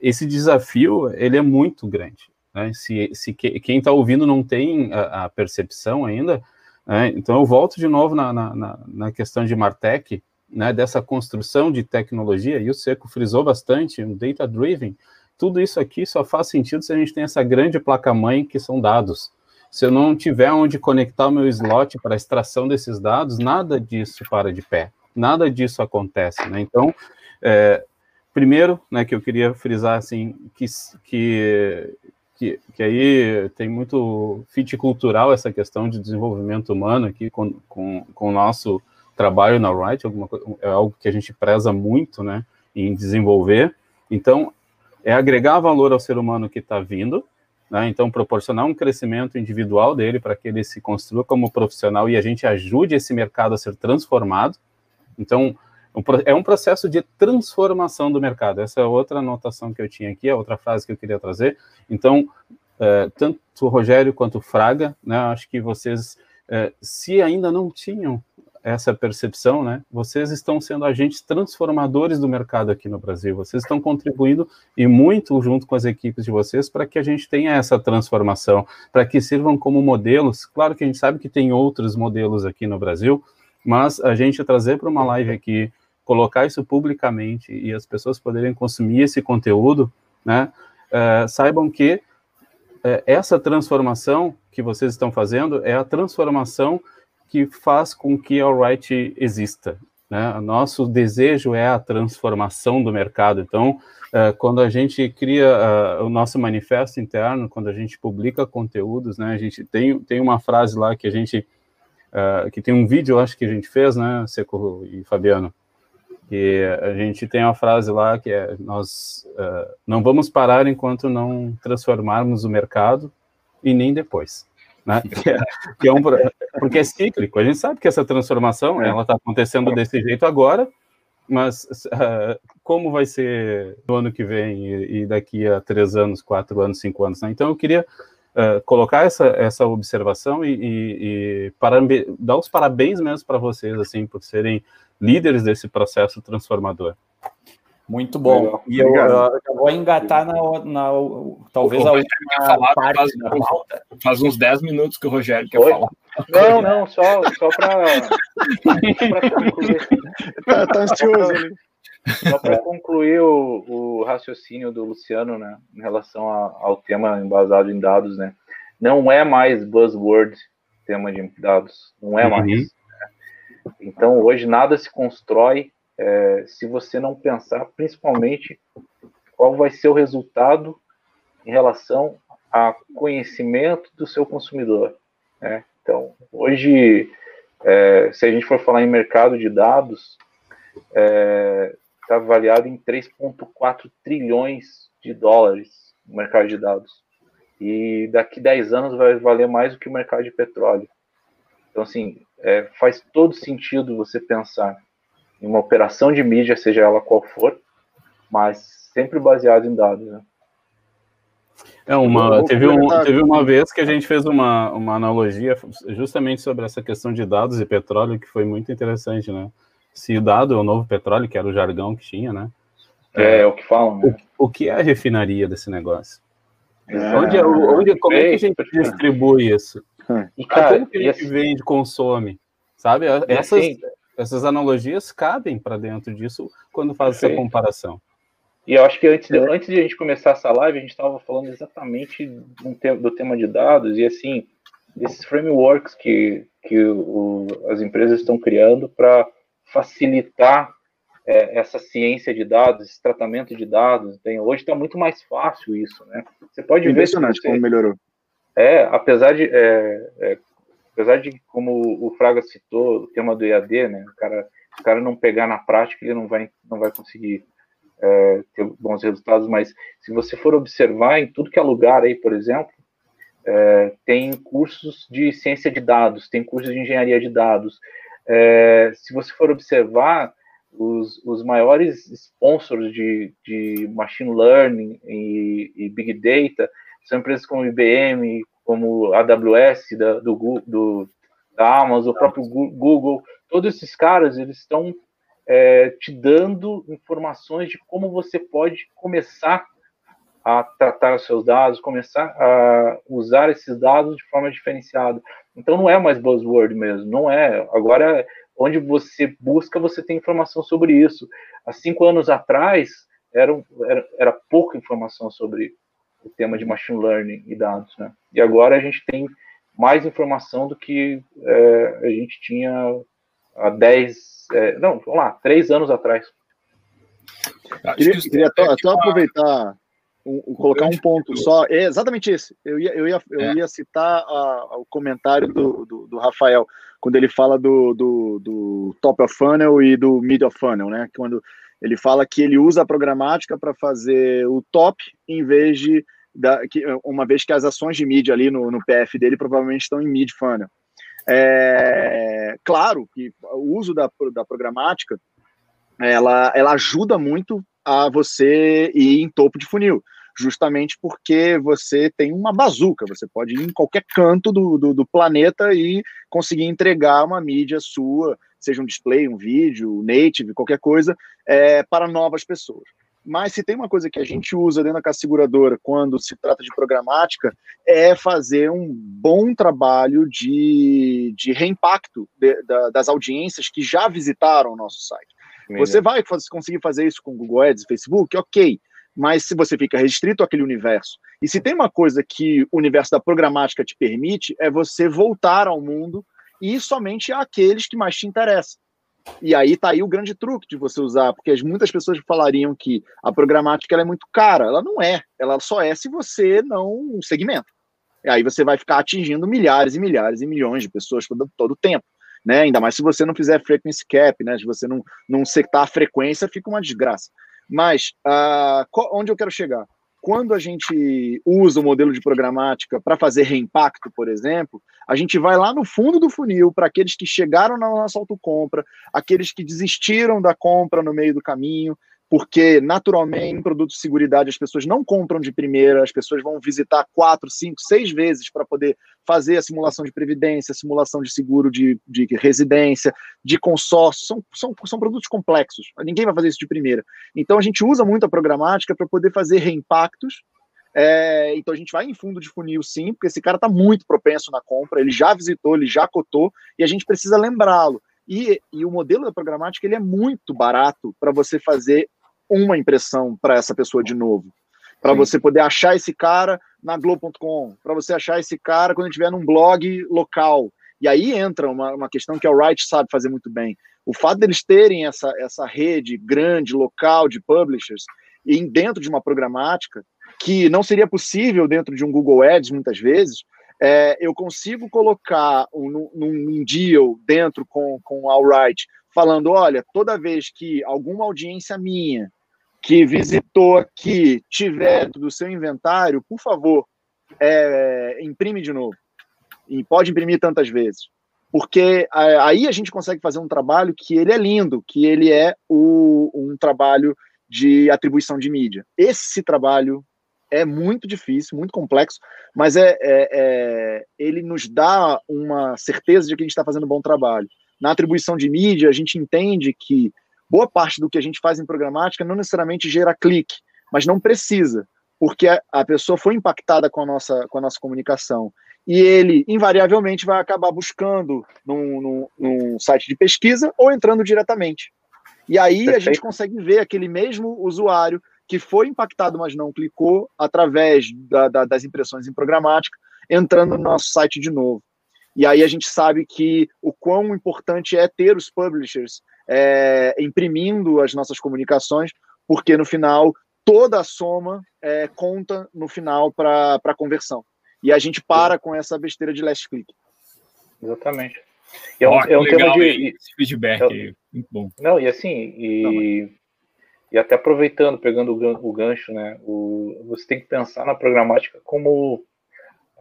esse desafio ele é muito grande. Né? Se, se que, quem está ouvindo não tem a, a percepção ainda, né? então eu volto de novo na, na, na questão de Martech, né, dessa construção de tecnologia, e o Seco frisou bastante, um data-driven, tudo isso aqui só faz sentido se a gente tem essa grande placa-mãe que são dados se eu não tiver onde conectar o meu slot para extração desses dados, nada disso para de pé, nada disso acontece, né? Então, é, primeiro, né, que eu queria frisar, assim, que, que, que, que, aí tem muito fit cultural essa questão de desenvolvimento humano aqui com, com, com o nosso trabalho na Wright, alguma, é algo que a gente preza muito, né, em desenvolver. Então, é agregar valor ao ser humano que está vindo, né? então proporcionar um crescimento individual dele para que ele se construa como profissional e a gente ajude esse mercado a ser transformado. Então, é um processo de transformação do mercado. Essa é outra anotação que eu tinha aqui, a outra frase que eu queria trazer. Então, é, tanto o Rogério quanto o Fraga, né, acho que vocês, é, se ainda não tinham essa percepção, né, vocês estão sendo agentes transformadores do mercado aqui no Brasil. Vocês estão contribuindo e muito junto com as equipes de vocês para que a gente tenha essa transformação, para que sirvam como modelos. Claro que a gente sabe que tem outros modelos aqui no Brasil, mas a gente trazer para uma live aqui colocar isso publicamente e as pessoas poderem consumir esse conteúdo, né, é, saibam que é, essa transformação que vocês estão fazendo é a transformação que faz com que a Alright exista. Né? Nosso desejo é a transformação do mercado. Então, é, quando a gente cria uh, o nosso manifesto interno, quando a gente publica conteúdos, né, a gente tem, tem uma frase lá que a gente, uh, que tem um vídeo, acho que a gente fez, né, Seco e Fabiano, que a gente tem uma frase lá que é nós não vamos parar enquanto não transformarmos o mercado e nem depois, né? Que é, que é um, porque é cíclico. A gente sabe que essa transformação é. ela está acontecendo desse jeito agora, mas uh, como vai ser no ano que vem e, e, daqui a três anos, quatro anos, cinco anos? Né? Então eu queria uh, colocar essa, essa observação e, e, e dar os parabéns mesmo para vocês assim por serem líderes desse processo transformador. Muito bom. E eu, eu, eu, vou engatar na, na talvez o a última parte faz, da pauta. Faz uns 10 minutos que o Rogério quer Oi? falar. Não, não, só, só para concluir. Tá, tá ansioso ali. Só para concluir o, o, raciocínio do Luciano, né, em relação a, ao tema embasado em dados, né, não é mais buzzword tema de dados, não é uhum. mais. Então, hoje, nada se constrói é, se você não pensar, principalmente, qual vai ser o resultado em relação a conhecimento do seu consumidor. Né? Então, hoje, é, se a gente for falar em mercado de dados, está é, tá avaliado em 3,4 trilhões de dólares no mercado de dados. E daqui 10 anos vai valer mais do que o mercado de petróleo. Então, assim, é, faz todo sentido você pensar em uma operação de mídia, seja ela qual for, mas sempre baseado em dados. Né? É uma, teve, um, teve uma vez que a gente fez uma, uma analogia justamente sobre essa questão de dados e petróleo, que foi muito interessante, né? Se o dado é o novo petróleo, que era o jargão que tinha, né? É, é o que falam. Né? O, o, que é a refinaria desse negócio? É, onde, onde, como é que a gente distribui isso? E, cara, como que a gente assim, vende, consome? Sabe? Essas, assim, essas analogias cabem para dentro disso quando faz essa comparação. E eu acho que antes de, antes de a gente começar essa live, a gente estava falando exatamente do, do, tema de dados e assim, desses frameworks que, que o, as empresas estão criando para facilitar é, essa ciência de dados, esse tratamento de dados. Tem, hoje está muito mais fácil isso, né? Você pode Impressionante ver. Impressionante como melhorou. É, apesar de, é, é, apesar de, como o Fraga citou, o tema do EAD, né? O cara, o cara não pegar na prática, ele não vai, não vai conseguir é, ter bons resultados, mas se você for observar em tudo que é lugar aí, por exemplo, é, tem cursos de ciência de dados, tem cursos de engenharia de dados. É, se você for observar, os, os maiores sponsors de, de machine learning e, e big data são empresas como IBM, como AWS da, do, do, da Amazon, o próprio Google, todos esses caras, eles estão é, te dando informações de como você pode começar a tratar os seus dados, começar a usar esses dados de forma diferenciada. Então não é mais buzzword mesmo, não é. Agora, onde você busca, você tem informação sobre isso. Há cinco anos atrás, era, era, era pouca informação sobre o tema de machine learning e dados, né? E agora a gente tem mais informação do que é, a gente tinha há 10, é, não, vamos lá, 3 anos atrás. Queria, queria até, até aproveitar um, colocar um ponto só. É exatamente esse. Eu ia, eu ia, eu é. ia citar a, o comentário do, do, do, Rafael, quando ele fala do, do, do, top of funnel e do mid of funnel, né? Quando ele fala que ele usa a programática para fazer o top em vez de. Da, que, uma vez que as ações de mídia ali no, no PF dele provavelmente estão em mid funnel. É, claro que o uso da, da programática ela, ela ajuda muito a você ir em topo de funil, justamente porque você tem uma bazuca, você pode ir em qualquer canto do, do, do planeta e conseguir entregar uma mídia sua, seja um display, um vídeo, native, qualquer coisa, é, para novas pessoas. Mas se tem uma coisa que a gente usa dentro da casa seguradora quando se trata de programática, é fazer um bom trabalho de, de reimpacto de, da, das audiências que já visitaram o nosso site. Você vai conseguir fazer isso com Google Ads e Facebook? Ok. Mas se você fica restrito àquele universo. E se tem uma coisa que o universo da programática te permite, é você voltar ao mundo e somente àqueles que mais te interessam. E aí tá aí o grande truque de você usar, porque muitas pessoas falariam que a programática é muito cara. Ela não é. Ela só é se você não segmenta. E aí você vai ficar atingindo milhares e milhares e milhões de pessoas todo, todo o tempo né? Ainda mais se você não fizer frequency cap, né? Se você não, não setar a frequência, fica uma desgraça. Mas uh, onde eu quero chegar? Quando a gente usa o modelo de programática para fazer reimpacto, por exemplo, a gente vai lá no fundo do funil para aqueles que chegaram na nossa autocompra, aqueles que desistiram da compra no meio do caminho, porque naturalmente em produtos de segurança as pessoas não compram de primeira, as pessoas vão visitar quatro, cinco, seis vezes para poder fazer a simulação de previdência, a simulação de seguro de, de residência, de consórcio, são, são, são produtos complexos, ninguém vai fazer isso de primeira. Então a gente usa muito a programática para poder fazer reimpactos, é, então a gente vai em fundo de funil sim, porque esse cara está muito propenso na compra, ele já visitou, ele já cotou, e a gente precisa lembrá-lo. E, e, o modelo da programática ele é muito barato para você fazer uma impressão para essa pessoa de novo. Para você poder achar esse cara na Globo.com, para você achar esse cara quando estiver num blog local. E aí entra uma, uma questão que a Wright sabe fazer muito bem. O fato deles terem essa, essa rede grande, local, de publishers, e dentro de uma programática, que não seria possível dentro de um Google Ads, muitas vezes, é, eu consigo colocar um, num, deal dentro com, com a Wright, falando: olha, toda vez que alguma audiência minha que visitou aqui tiver do seu inventário, por favor, é, imprime de novo. E pode imprimir tantas vezes. Porque aí a gente consegue fazer um trabalho que ele é lindo, que ele é o, um trabalho de atribuição de mídia. Esse trabalho é muito difícil, muito complexo, mas é, é, é ele nos dá uma certeza de que a gente está fazendo um bom trabalho. Na atribuição de mídia, a gente entende que boa parte do que a gente faz em programática não necessariamente gera clique, mas não precisa, porque a, pessoa foi impactada com a nossa, com a nossa comunicação. E ele, invariavelmente, vai acabar buscando num, num, num site de pesquisa ou entrando diretamente. E aí Perfeito. a gente consegue ver aquele mesmo usuário que foi impactado, mas não clicou, através da, da, das impressões em programática, entrando no nosso site de novo. E aí a gente sabe que o quão importante é ter os publishers é, imprimindo as nossas comunicações, porque no final toda a soma é, conta no final para a conversão. E a gente para com essa besteira de last click. Exatamente. E é um, oh, é um legal, tema de esse feedback, é, muito bom. Não, e assim, e, e até aproveitando, pegando o gancho, né? O, você tem que pensar na programática como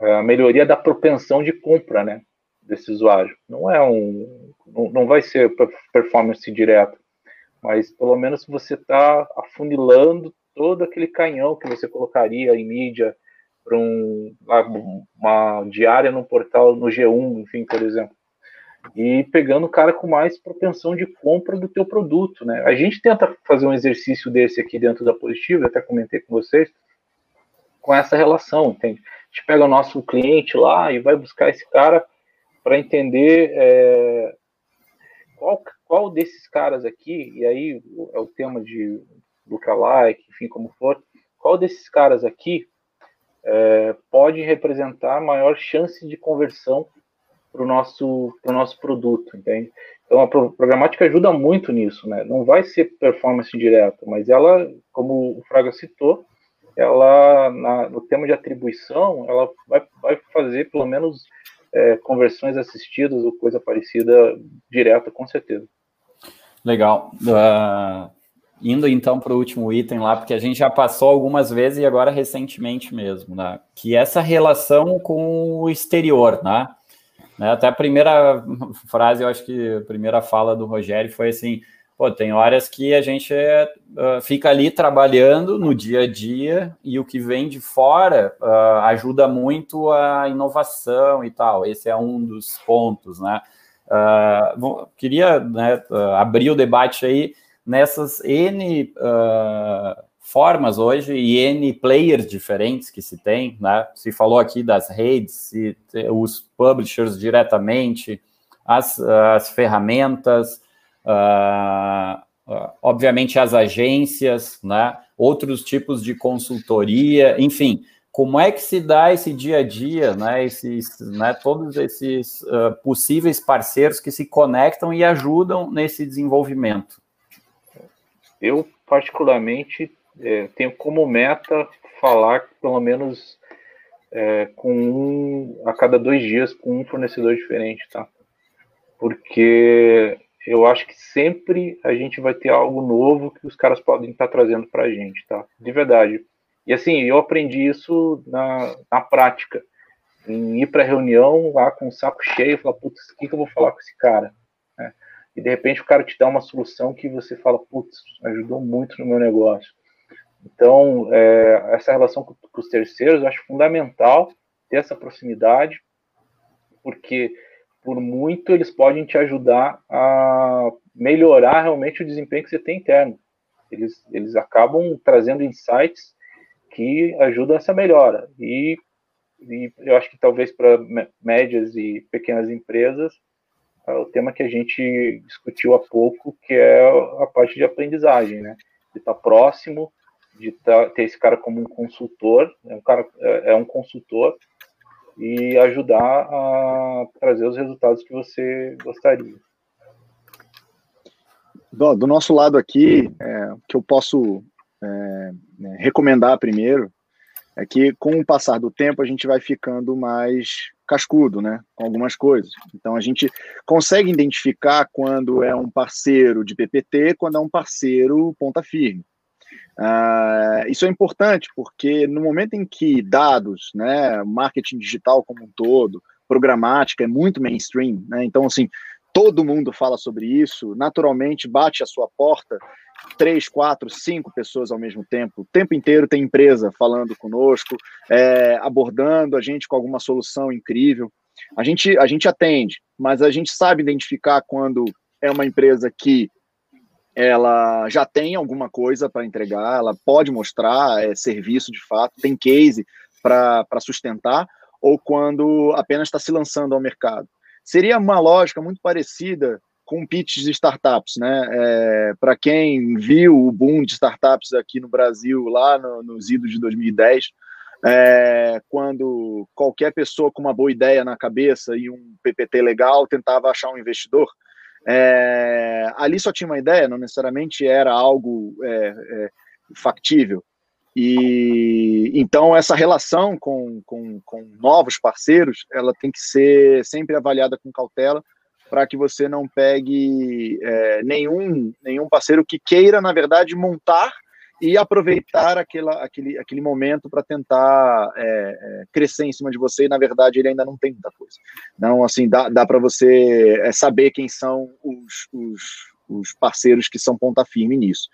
é, a melhoria da propensão de compra, né? Desse usuário. Não é um não, vai ser performance direta, mas pelo menos você está afunilando todo aquele canhão que você colocaria em mídia para um, uma diária no portal, no G1, enfim, por exemplo. E pegando o cara com mais propensão de compra do teu produto, né? A gente tenta fazer um exercício desse aqui dentro da Positiva, até comentei com vocês, com essa relação, entende? A gente pega o nosso cliente lá e vai buscar esse cara para entender é, qual, qual desses caras aqui, e aí é o tema de lookalike, enfim, como for, qual desses caras aqui é, pode representar maior chance de conversão para o nosso, pro nosso produto, entende? Então a programática ajuda muito nisso, né? Não vai ser performance direta, mas ela, como o Fraga citou, ela, na, no tema de atribuição, ela vai, vai fazer pelo menos é, conversões assistidas ou coisa parecida direta, com certeza. Legal. Uh, indo então para o último item lá, porque a gente já passou algumas vezes e agora recentemente mesmo, né? Que é essa relação com o exterior, né? né? Até a primeira frase, eu acho que a primeira fala do Rogério foi assim: pô, tem horas que a gente uh, fica ali trabalhando no dia a dia e o que vem de fora uh, ajuda muito a inovação e tal. Esse é um dos pontos, né? Uh, queria né, abrir o debate aí nessas N formas hoje e N players diferentes que se tem, né? Se falou aqui das redes, os publishers diretamente, as, as ferramentas, uh, obviamente as agências, né? outros tipos de consultoria, enfim, como é que se dá esse dia a dia, né? Esses, né? Todos esses uh, possíveis parceiros que se conectam e ajudam nesse desenvolvimento. Eu particularmente é, tenho como meta falar pelo menos é, com um a cada dois dias com um fornecedor diferente, tá? Porque eu acho que sempre a gente vai ter algo novo que os caras podem estar trazendo para a gente, tá? De verdade. E assim, eu aprendi isso na, na prática. Em ir para reunião lá com o saco cheio e falar, putz, o que, que eu vou falar com esse cara? É. E de repente o cara te dá uma solução que você fala, putz, ajudou muito no meu negócio. Então, é, essa relação com, com os terceiros eu acho fundamental ter essa proximidade, porque por muito eles podem te ajudar a melhorar realmente o desempenho que você tem interno. Eles, eles acabam trazendo insights que ajudam essa melhora. E, e eu acho que talvez para médias e pequenas empresas, é o tema que a gente discutiu há pouco, que é a parte de aprendizagem, né? De estar próximo, de ter esse cara como um consultor, é um cara é, é um consultor e ajudar a trazer os resultados que você gostaria. Do, do nosso lado aqui, é, o que eu posso é, né, recomendar primeiro é que com o passar do tempo a gente vai ficando mais cascudo, né, com algumas coisas. Então a gente consegue identificar quando é um parceiro de PPT, quando é um parceiro ponta firme. Uh, isso é importante porque no momento em que dados, né, marketing digital como um todo, programática é muito mainstream, né, então assim todo mundo fala sobre isso, naturalmente bate a sua porta três, quatro, cinco pessoas ao mesmo tempo, o tempo inteiro tem empresa falando conosco, é, abordando a gente com alguma solução incrível. A gente a gente atende, mas a gente sabe identificar quando é uma empresa que ela já tem alguma coisa para entregar, ela pode mostrar é, serviço de fato, tem case para sustentar, ou quando apenas está se lançando ao mercado. Seria uma lógica muito parecida com pitches de startups, né? É, para quem viu o boom de startups aqui no Brasil, lá no, nos idos de 2010, é, quando qualquer pessoa com uma boa ideia na cabeça e um PPT legal tentava achar um investidor, é, ali só tinha uma ideia, não necessariamente era algo é, é, factível. E então essa relação com, com, com, novos parceiros, ela tem que ser sempre avaliada com cautela para que você não pegue é, nenhum, nenhum parceiro que queira, na verdade, montar e aproveitar aquela, aquele, aquele momento para tentar é, é, crescer em cima de você, e na verdade ele ainda não tem muita coisa. Não, assim, dá, dá para você é, saber quem são os, os, os, parceiros que são ponta firme nisso.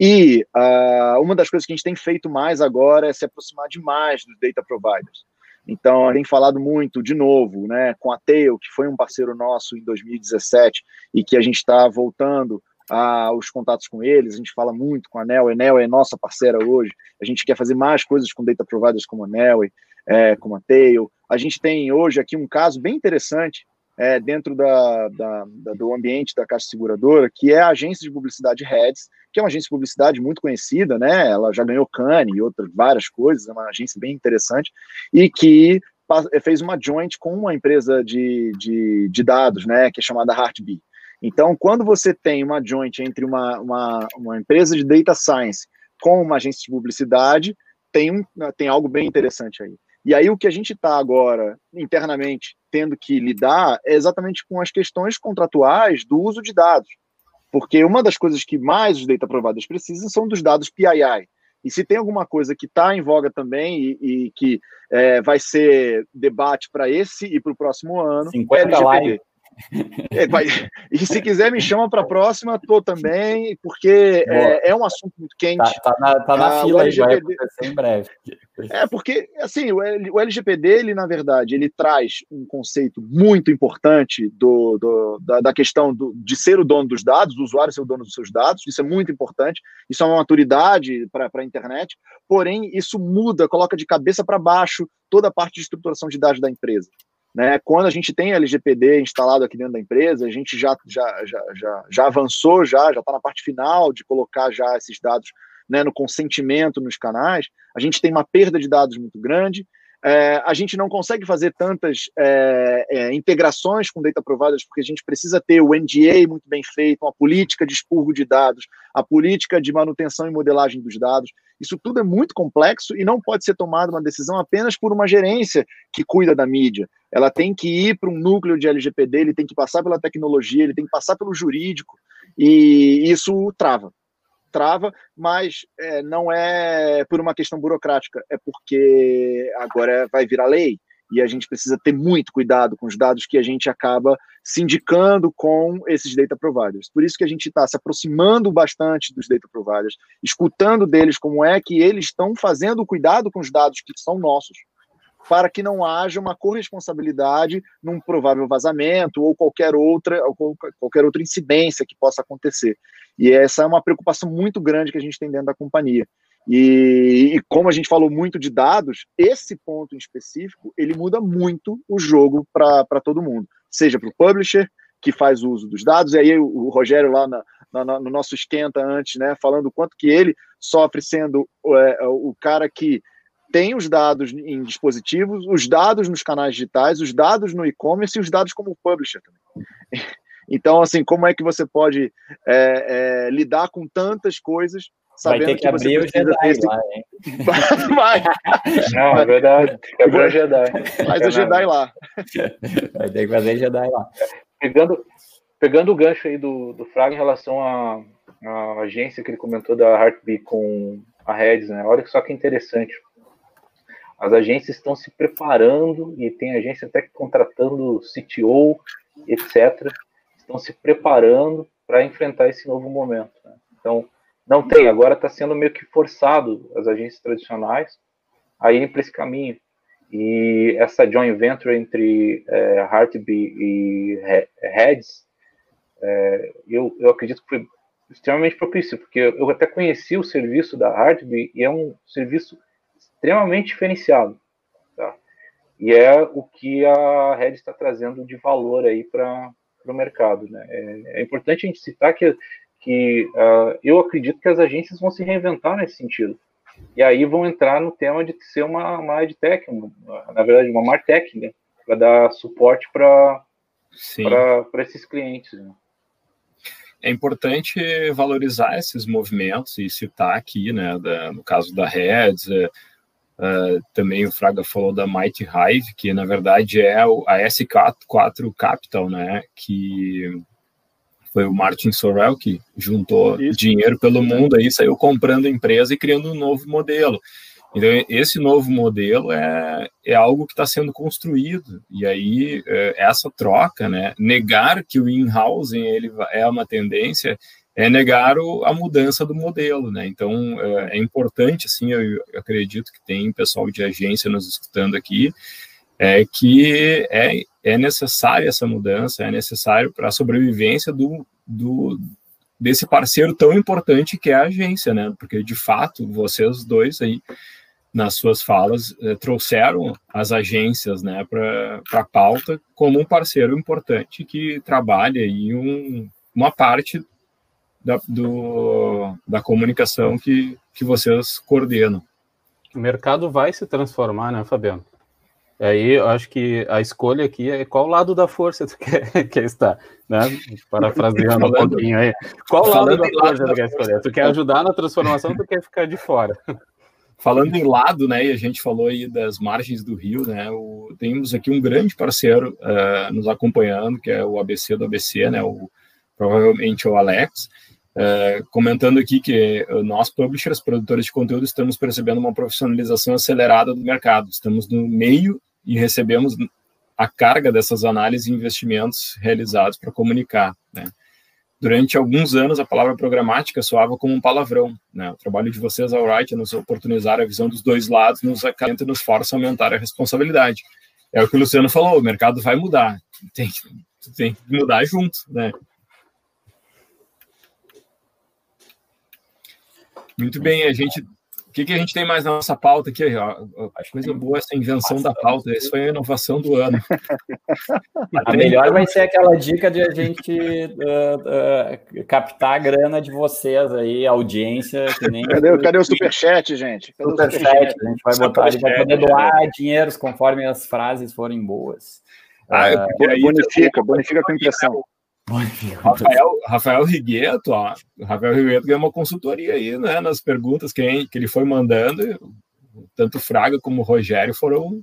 E uh, uma das coisas que a gente tem feito mais agora é se aproximar demais dos data providers. Então, tem falado muito, de novo, né, com a Tail, que foi um parceiro nosso em 2017 e que a gente está voltando ah, os contatos com eles, a gente fala muito com a Nel, a Nel é nossa parceira hoje, a gente quer fazer mais coisas com data providers como a Nel, é, como a Tail. A gente tem hoje aqui um caso bem interessante é, dentro da, da, da, do ambiente da Caixa Seguradora, que é a agência de publicidade Reds, que é uma agência de publicidade muito conhecida, né? Ela já ganhou Cane e outras várias coisas, é uma agência bem interessante, e que fez uma joint com uma empresa de, de, de dados, né? Que é chamada Heartbeat. Então, quando você tem uma joint entre uma, uma, uma empresa de data science com uma agência de publicidade, tem, um, tem algo bem interessante aí. E aí o que a gente está agora internamente tendo que lidar é exatamente com as questões contratuais do uso de dados. Porque uma das coisas que mais os data providers precisam são dos dados PII. E se tem alguma coisa que está em voga também e, e que é, vai ser debate para esse e para o próximo ano, 50 é LGPD. Live. É, vai, e se quiser me chama para a próxima, tô também, porque é, é, um assunto muito quente. Tá, tá na, tá na ah, fila vai acontecer em breve. É porque assim o, LGPD ele na verdade ele traz um conceito muito importante do, do da, da, questão do, de ser o dono dos dados, do usuário ser o dono dos seus dados. Isso é muito importante. Isso é uma maturidade para a internet. Porém isso muda, coloca de cabeça para baixo toda a parte de estruturação de dados da empresa. Né? Quando a gente tem LGPD instalado aqui dentro da empresa, a gente já, já, já, já, já avançou, já já está na parte final de colocar já esses dados né, no consentimento nos canais. A gente tem uma perda de dados muito grande. É, a gente não consegue fazer tantas é, é, integrações com data providers porque a gente precisa ter o NDA muito bem feito, a política de expurgo de dados, a política de manutenção e modelagem dos dados. Isso tudo é muito complexo e não pode ser tomada uma decisão apenas por uma gerência que cuida da mídia. Ela tem que ir para um núcleo de LGPD, ele tem que passar pela tecnologia, ele tem que passar pelo jurídico, e isso trava. Trava, mas é, não é por uma questão burocrática, é porque agora vai virar lei e a gente precisa ter muito cuidado com os dados que a gente acaba sindicando com esses data providers. Por isso que a gente está se aproximando bastante dos data providers, escutando deles como é que eles estão fazendo cuidado com os dados que são nossos, para que não haja uma corresponsabilidade num provável vazamento ou qualquer outra ou qualquer outra incidência que possa acontecer. E essa é uma preocupação muito grande que a gente tem dentro da companhia. E, e, como a gente falou muito de dados, esse ponto em específico ele muda muito o jogo para todo mundo, seja para o publisher que faz uso dos dados, e aí o, o Rogério lá na, na, no nosso esquenta antes, né, falando o quanto que ele sofre sendo é, o cara que tem os dados em dispositivos, os dados nos canais digitais, os dados no e-commerce e os dados como publisher também. Então, assim, como é que você pode é, é, lidar com tantas coisas Vai ter que, que abrir o Jedi esse... lá, hein? Vai. Não, é verdade. Quebrar o Jedi. Faz o Jedi lá. Vai ter que fazer Jedi lá. Pegando, pegando o gancho aí do, do Fraga em relação à, à agência que ele comentou da Heartbeat com a Reds, né? Olha só que interessante. As agências estão se preparando e tem agência até contratando CTO, etc. Estão se preparando para enfrentar esse novo momento. Né? Então, não tem, agora está sendo meio que forçado as agências tradicionais a irem para esse caminho. E essa joint venture entre é, Heartbeat e Heads, é, eu, eu acredito que foi extremamente propício, porque eu até conheci o serviço da Heartbeat e é um serviço extremamente diferenciado. Tá? E é o que a Red está trazendo de valor aí para o mercado. Né? É, é, importante a gente citar que que uh, eu acredito que as agências vão se reinventar nesse sentido. E aí vão entrar no tema de ser uma, uma EdTech, na verdade, uma Martech, né? Para dar suporte para esses clientes. Né? É importante valorizar esses movimentos e citar aqui, né, da, no caso da Reds, uh, também o Fraga falou da Mighty Hive, que na verdade é a S4 Capital, né, que foi o Martin Sorrell que juntou Isso. dinheiro pelo mundo aí, saiu comprando empresa e criando um novo modelo. Então, esse novo modelo é, é algo que está sendo construído, e aí é, essa troca, né, negar que o in-housing ele é uma tendência, é negar o, a mudança do modelo, né, então é, é importante, assim, eu, eu, acredito que tem pessoal de agência nos escutando aqui, é que é, é necessária essa mudança, é necessário para a sobrevivência do, do, desse parceiro tão importante que é a agência, né? Porque de fato vocês dois aí nas suas falas eh, trouxeram as agências, né, para a pauta como um parceiro importante que trabalha aí um, uma parte da, do, da comunicação que, que vocês coordenam. O mercado vai se transformar, né, Fabiano? Aí eu acho que a escolha aqui é qual lado da força tu quer, quer estar, né? Parafraseando um pouquinho aí. Qual lado da força tu quer escolher? Tu quer ajudar na transformação ou tu quer ficar de fora? falando em lado, né, e a gente falou aí das margens do rio, né, o, temos aqui um grande parceiro uh, nos acompanhando, que é o ABC do ABC, né, o, provavelmente o Alex, uh, comentando aqui que nós, publishers, produtores de conteúdo, estamos percebendo uma profissionalização acelerada do mercado, estamos no meio e recebemos a carga dessas análises e investimentos realizados para comunicar, né. Durante alguns anos, a palavra programática soava como um palavrão. Né? O trabalho de vocês, Alright, é nos oportunizar a visão dos dois lados, nos acalenta e nos força a aumentar a responsabilidade. É o que o Luciano falou, o mercado vai mudar. Tem, tem que mudar junto. Né? Muito bem, a gente o que, que, a gente tem mais na nossa pauta aqui? Ó, acho coisa boa essa invenção da pauta. Essa foi a inovação do ano. a melhor vai ser aquela dica de a gente uh, uh, captar a grana de vocês aí, audiência. Nem... Cadê, cadê o superchat, gente? Cadê superchat, superchat? A gente vai botar, a gente vai poder doar dinheiros conforme as frases forem boas. Ah, uh, bonifica, bonifica com impressão. Rafael, Rafael Rigueto, ó, Rafael Rigueto ganhou uma consultoria aí, né, nas perguntas que, que ele foi mandando, tanto Fraga como Rogério foram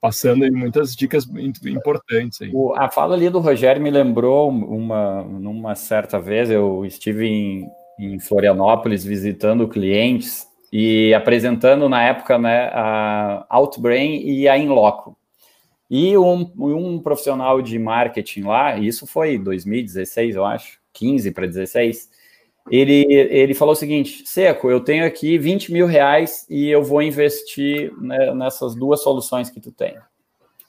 passando aí muitas dicas importantes. Aí. O, a fala ali do Rogério me lembrou uma, numa certa vez, eu estive em, em Florianópolis visitando clientes e apresentando na época né, a Outbrain e a Inloco. E um, um profissional de marketing lá, isso foi 2016, eu acho, 15 para 16, ele, ele falou o seguinte: Seco, eu tenho aqui 20 mil reais e eu vou investir né, nessas duas soluções que tu tem.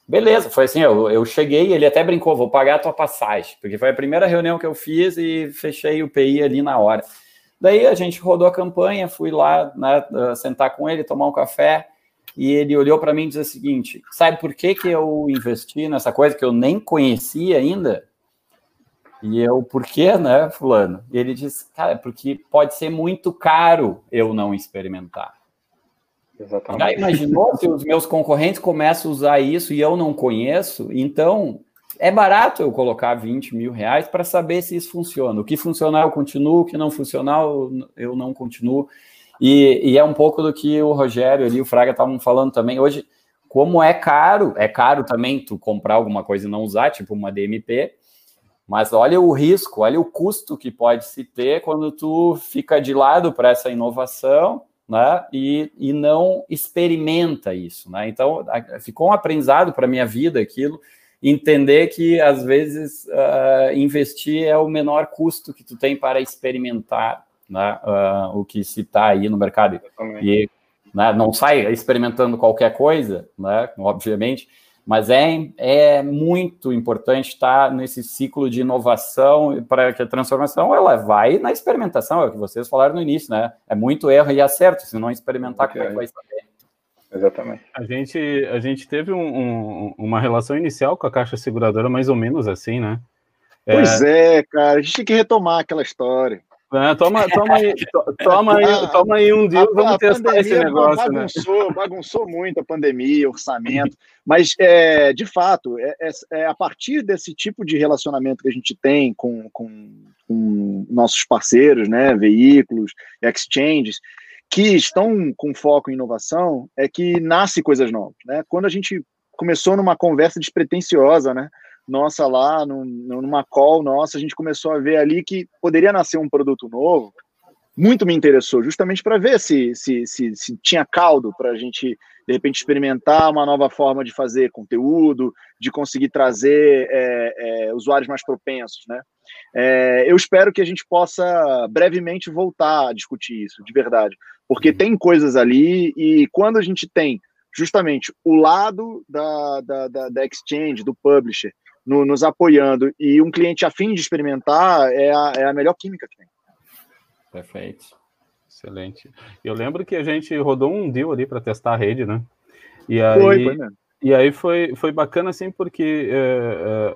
Beleza, foi assim, eu, eu cheguei, ele até brincou, vou pagar a tua passagem, porque foi a primeira reunião que eu fiz e fechei o PI ali na hora. Daí a gente rodou a campanha, fui lá né, sentar com ele, tomar um café, e ele olhou para mim e disse o seguinte: sabe por que, que eu investi nessa coisa que eu nem conhecia ainda? E eu, por quê, né, Fulano? E ele disse, cara, porque pode ser muito caro eu não experimentar. Exatamente. Já imaginou se os meus concorrentes começam a usar isso e eu não conheço? Então, é barato eu colocar 20 mil reais para saber se isso funciona. O que funcionar eu continuo, o que não funcionar eu não continuo. E, e, é um pouco do que o Rogério ali, o Fraga estavam falando também. Hoje, como é caro, é caro também tu comprar alguma coisa e não usar, tipo uma DMP, mas olha o risco, olha o custo que pode se ter quando tu fica de lado para essa inovação, né? E, e não experimenta isso, né? Então, ficou um aprendizado para minha vida aquilo, entender que às vezes uh, investir é o menor custo que tu tem para experimentar né, uh, o que se está aí no mercado. E né, não sai experimentando qualquer coisa, né, obviamente, mas é, é muito importante estar nesse ciclo de inovação para que a transformação ela vai na experimentação, é o que vocês falaram no início, né? É muito erro e acerto, se não experimentar, okay. como é que vai saber? Exatamente. A gente, a gente teve um, um, uma relação inicial com a Caixa Seguradora mais ou menos assim, né? Pois é, é cara, a gente tem que retomar aquela história. É, toma, toma, aí, toma, aí, toma aí um dia, vamos a testar esse negócio. Né? Bagunçou, né? bagunçou muito a pandemia, orçamento, mas é, de fato, é, é, é, a partir desse tipo de relacionamento que a gente tem com, com, com nossos parceiros, né, veículos, exchanges, que estão com foco em inovação, é que nasce coisas novas. Né? Quando a gente começou numa conversa despretensiosa, né? Nossa lá, num, numa call nossa, a gente começou a ver ali que poderia nascer um produto novo. Muito me interessou, justamente para ver se, se, se, se, tinha caldo para a gente, de repente, experimentar uma nova forma de fazer conteúdo, de conseguir trazer é, é, usuários mais propensos, né? É, eu espero que a gente possa brevemente voltar a discutir isso, de verdade, porque tem coisas ali e quando a gente tem justamente o lado da, da, da, da exchange, do publisher, no, nos apoiando e um cliente afim de experimentar é a, é a melhor química que tem. Perfeito. Excelente. Eu lembro que a gente rodou um deal ali para testar a rede, né? E aí, foi, foi mesmo. E aí foi, foi bacana, assim, porque é, é,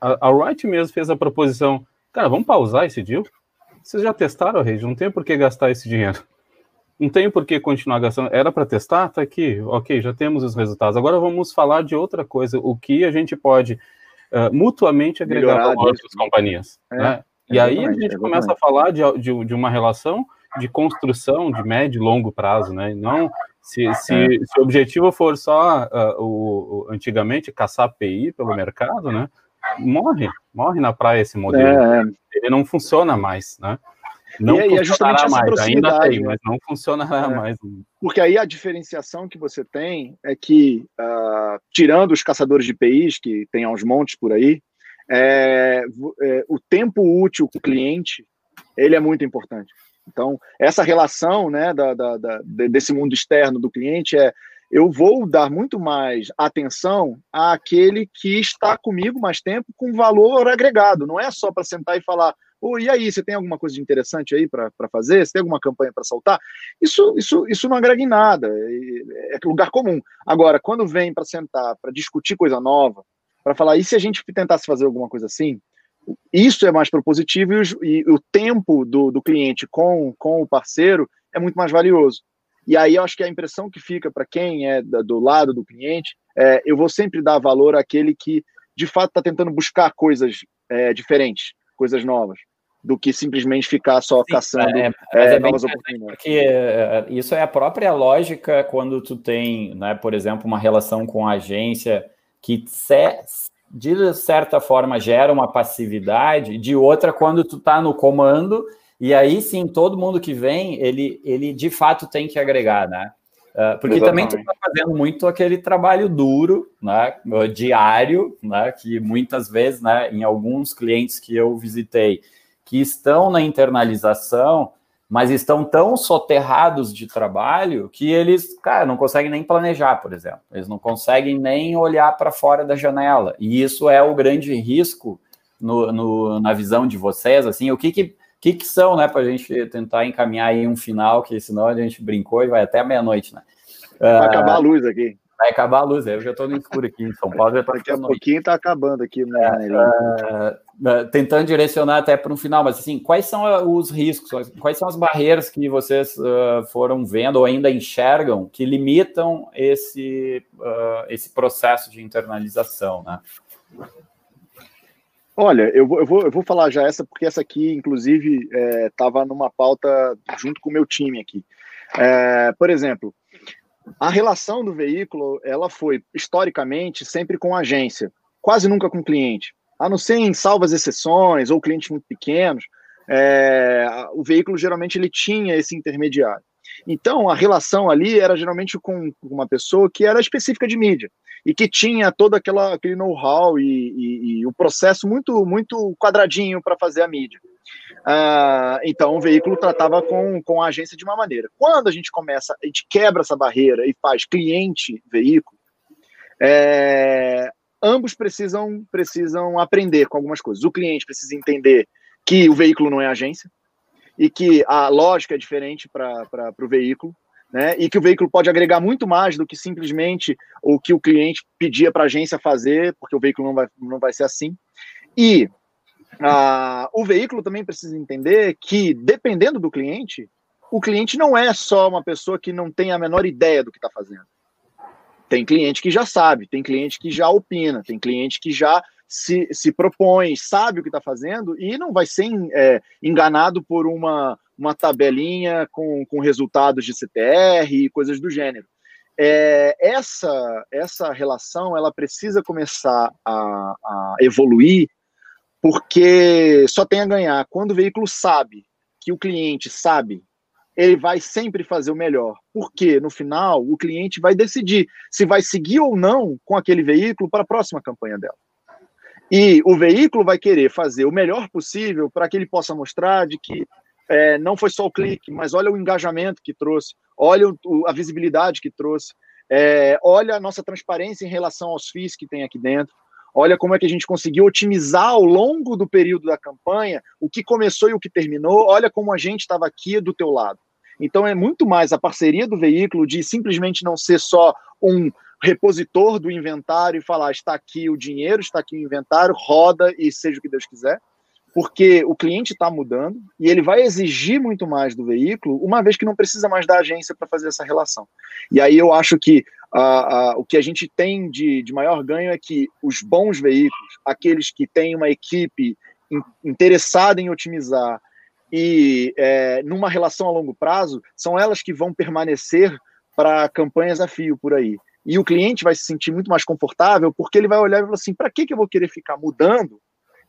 a, a Wright mesmo fez a proposição, cara, vamos pausar esse deal? Vocês já testaram a rede, não tem por que gastar esse dinheiro. Não tem por que continuar gastando. Era para testar? Tá aqui. Ok, já temos os resultados. Agora vamos falar de outra coisa. O que a gente pode uh, mutuamente agregar valor das companhias. É, né? E aí a gente começa a falar de, de, de, uma relação de construção de médio e longo prazo, né? Não se, se, é. se o objetivo for só uh, o, o, antigamente caçar PI pelo mercado, né? Morre, morre na praia esse modelo. É. Ele não funciona mais, né? Não e, é funcionará mais, ainda tem, mas não funcionará é. mais. Porque aí a diferenciação que você tem é que, uh, tirando os caçadores de PIs, que tem aos montes por aí, é, é, o tempo útil com o cliente, ele é muito importante. Então, essa relação né, da, da, da, desse mundo externo do cliente é eu vou dar muito mais atenção àquele que está comigo mais tempo com valor agregado. Não é só para sentar e falar, oh, e aí, você tem alguma coisa de interessante aí para fazer? Você tem alguma campanha para soltar? Isso, isso, isso não agrega em nada, é, é lugar comum. Agora, quando vem para sentar, para discutir coisa nova, para falar, e se a gente tentasse fazer alguma coisa assim? Isso é mais propositivo e o, e o tempo do, do cliente com, com o parceiro é muito mais valioso. E aí eu acho que a impressão que fica para quem é do lado do cliente é eu vou sempre dar valor àquele que de fato está tentando buscar coisas é, diferentes, coisas novas, do que simplesmente ficar só Sim, caçando é, é, é novas oportunidades. Porque é, isso é a própria lógica quando tu tem, né, por exemplo, uma relação com a agência que de certa forma gera uma passividade, de outra quando tu está no comando e aí sim todo mundo que vem ele ele de fato tem que agregar, né? Uh, porque Exatamente. também tu está fazendo muito aquele trabalho duro, né, diário, né, que muitas vezes, né, em alguns clientes que eu visitei, que estão na internalização, mas estão tão soterrados de trabalho que eles, cara, não conseguem nem planejar, por exemplo. Eles não conseguem nem olhar para fora da janela. E isso é o grande risco no, no, na visão de vocês, assim, o que que, que, que são, né, para a gente tentar encaminhar aí um final, que senão a gente brincou e vai até meia-noite, né? Vai acabar a luz aqui. Vai acabar a luz, eu já estou no escuro aqui em São Paulo. Já tá Daqui a pouquinho está acabando aqui. Né, é, uh, tentando direcionar até para um final, mas assim, quais são os riscos, quais são as barreiras que vocês uh, foram vendo ou ainda enxergam que limitam esse, uh, esse processo de internalização, né? Olha, eu vou, eu, vou, eu vou falar já essa, porque essa aqui, inclusive, estava é, numa pauta junto com o meu time aqui. É, por exemplo, a relação do veículo, ela foi historicamente sempre com a agência, quase nunca com o cliente. A não ser em salvas exceções ou clientes muito pequenos, é, o veículo geralmente ele tinha esse intermediário. Então, a relação ali era geralmente com uma pessoa que era específica de mídia e que tinha todo aquela, aquele know-how e, e, e, o processo muito, muito quadradinho para fazer a mídia. Ah, então, o veículo tratava com, com a agência de uma maneira. Quando a gente começa, a gente quebra essa barreira e faz cliente-veículo, é, ambos precisam, precisam aprender com algumas coisas. O cliente precisa entender que o veículo não é agência e que a lógica é diferente para o veículo. Né, e que o veículo pode agregar muito mais do que simplesmente o que o cliente pedia para a agência fazer, porque o veículo não vai, não vai ser assim. E o veículo também precisa entender que, dependendo do cliente, o cliente não é só uma pessoa que não tem a menor ideia do que está fazendo. Tem cliente que já sabe, tem cliente que já opina, tem cliente que já se, se propõe, sabe o que está fazendo e não vai ser é, enganado por uma, uma tabelinha com, com resultados de CTR e coisas do gênero. É, essa, essa relação ela precisa começar a, a evoluir porque só tem a ganhar. Quando o veículo sabe que o cliente sabe, ele vai sempre fazer o melhor. Porque no final o cliente vai decidir se vai seguir ou não com aquele veículo para a próxima campanha dela. E o veículo vai querer fazer o melhor possível para que ele possa mostrar de que é, não foi só o clique, mas olha o engajamento que trouxe, olha o, a visibilidade que trouxe, é, olha a nossa transparência em relação aos FIIs que tem aqui dentro. Olha como é que a gente conseguiu otimizar ao longo do período da campanha o que começou e o que terminou. Olha como a gente estava aqui do teu lado. Então é muito mais a parceria do veículo de simplesmente não ser só um repositor do inventário e falar está aqui o dinheiro, está aqui o inventário, roda e seja o que Deus quiser, porque o cliente está mudando e ele vai exigir muito mais do veículo, uma vez que não precisa mais da agência para fazer essa relação. E aí eu acho que uh, uh, o que a gente tem de, de maior ganho é que os bons veículos, aqueles que têm uma equipe in, interessada em otimizar, e é, numa relação a longo prazo, são elas que vão permanecer para campanhas a fio por aí. E o cliente vai se sentir muito mais confortável porque ele vai olhar e falar assim: para que, que eu vou querer ficar mudando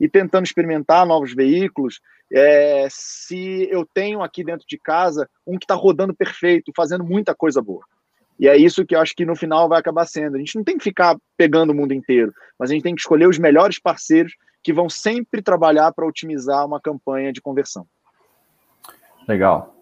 e tentando experimentar novos veículos é, se eu tenho aqui dentro de casa um que está rodando perfeito, fazendo muita coisa boa? E é isso que eu acho que no final vai acabar sendo. A gente não tem que ficar pegando o mundo inteiro, mas a gente tem que escolher os melhores parceiros que vão sempre trabalhar para otimizar uma campanha de conversão. Legal.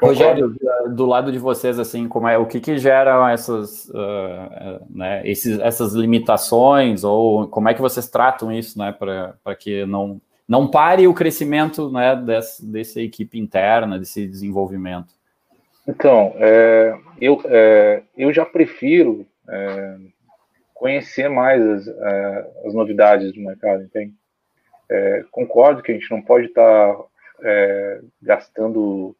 Rogério, do lado de vocês, assim, como é, o que, que gera essas, uh, né, esses, essas limitações, ou como é que vocês tratam isso, né, para que não, não pare o crescimento, né, desse, dessa equipe interna, desse desenvolvimento? Então, é, eu, é, eu já prefiro é, conhecer mais as, é, as novidades do mercado, entende? É, concordo que a gente não pode estar tá, é, gastando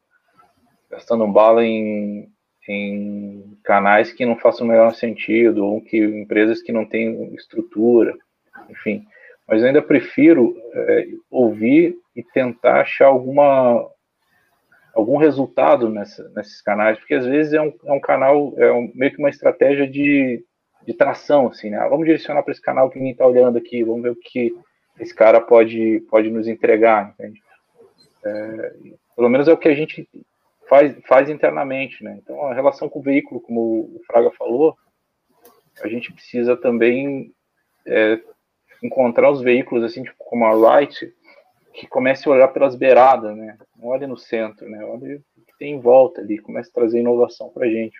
gastando bala em, em canais que não façam o melhor sentido, ou que empresas que não têm estrutura, enfim. Mas ainda prefiro é, ouvir e tentar achar alguma algum resultado nessa, nesses canais, porque às vezes é um, é um canal, é um, meio que uma estratégia de, de tração, assim, né? Ah, vamos direcionar para esse canal que ninguém está olhando aqui, vamos ver o que esse cara pode, pode nos entregar, entende? É, pelo menos é o que a gente faz, faz internamente, né? Então, a relação com o veículo, como o Fraga falou, a gente precisa também é, encontrar os veículos, assim, tipo, como a Wright, que comece a olhar pelas beiradas, né? Não olhe no centro, né? Olhe o que tem em volta ali, comece a trazer inovação para a gente.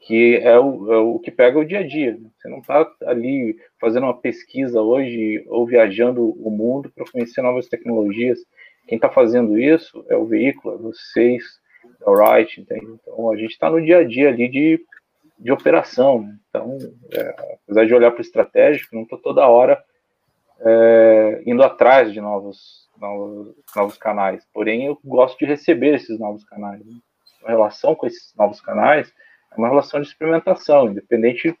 Que é o, é o, que pega o dia a dia. Né? Você não está ali fazendo uma pesquisa hoje ou viajando o mundo para conhecer novas tecnologias. Quem está fazendo isso é o veículo, é vocês, é o Right, entende? Então a gente está no dia a dia ali de, de operação. Então, é, apesar de olhar para o estratégico, não estou toda hora é, indo atrás de novos, novos, novos canais. Porém, eu gosto de receber esses novos canais. Né? A relação com esses novos canais é uma relação de experimentação, independente.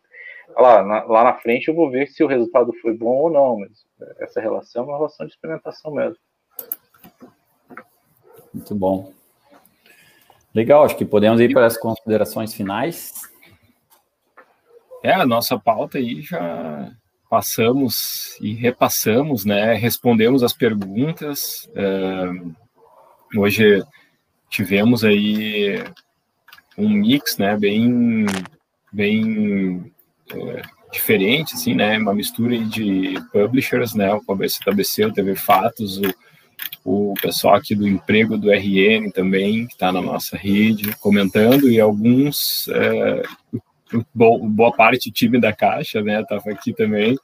Lá na, lá na frente eu vou ver se o resultado foi bom ou não, mas essa relação é uma relação de experimentação mesmo. Muito bom. Legal, acho que podemos ir para as considerações finais. É, a nossa pauta aí já passamos e repassamos, né? Respondemos as perguntas. Uh, hoje tivemos aí um mix, né? Bem, bem uh, diferente, assim, né? Uma mistura de publishers, né? O KBC, o TV Fatos, o o pessoal aqui do emprego do RN também, que está na nossa rede, comentando, e alguns, é, boa parte do time da Caixa, né, estava aqui também,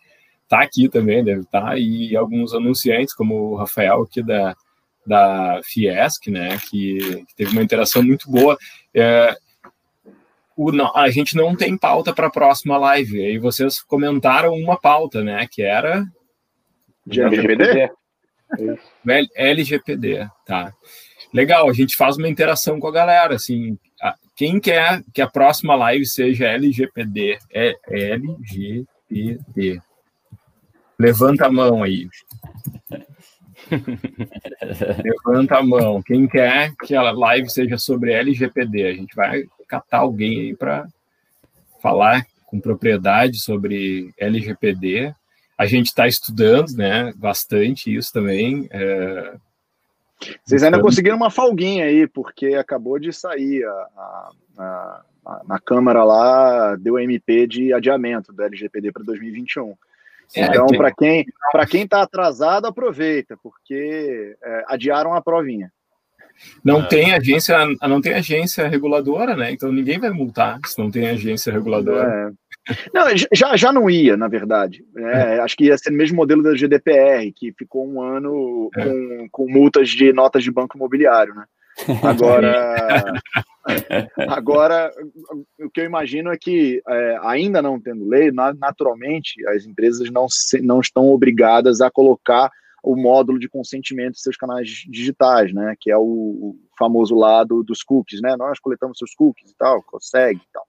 está aqui também, deve estar, tá, e alguns anunciantes, como o Rafael aqui da, da Fiesc, né, que, que teve uma interação muito boa. É, o, a gente não tem pauta para a próxima live, aí vocês comentaram uma pauta, né, que era... De LGBT? LGPD, tá. Legal, a gente faz uma interação com a galera, assim, quem quer que a próxima live seja LGPD, é LGPD. Levanta a mão aí. Levanta a mão. Quem quer que a live seja sobre LGPD? A gente vai catar alguém aí para falar com propriedade sobre LGPD a gente está estudando, né, bastante isso também. É... Vocês ainda conseguiram uma folguinha aí, porque acabou de sair a, a, a, na Câmara lá, deu MP de adiamento do LGPD para 2021. É, então, para quem para quem está atrasado, aproveita, porque é, adiaram a provinha. Não tem agência, não tem agência reguladora, né? Então ninguém vai multar se não tem agência reguladora. É. Não, já, já não ia, na verdade. É, acho que ia ser o mesmo modelo da GDPR, que ficou um ano é. com, com multas de notas de banco imobiliário, né? Agora, agora, o que eu imagino é que, é, ainda não tendo lei, naturalmente as empresas não, se, não estão obrigadas a colocar o módulo de consentimento em seus canais digitais, né? Que é o, o famoso lado dos cookies, né? Nós coletamos seus cookies e tal, consegue e tal.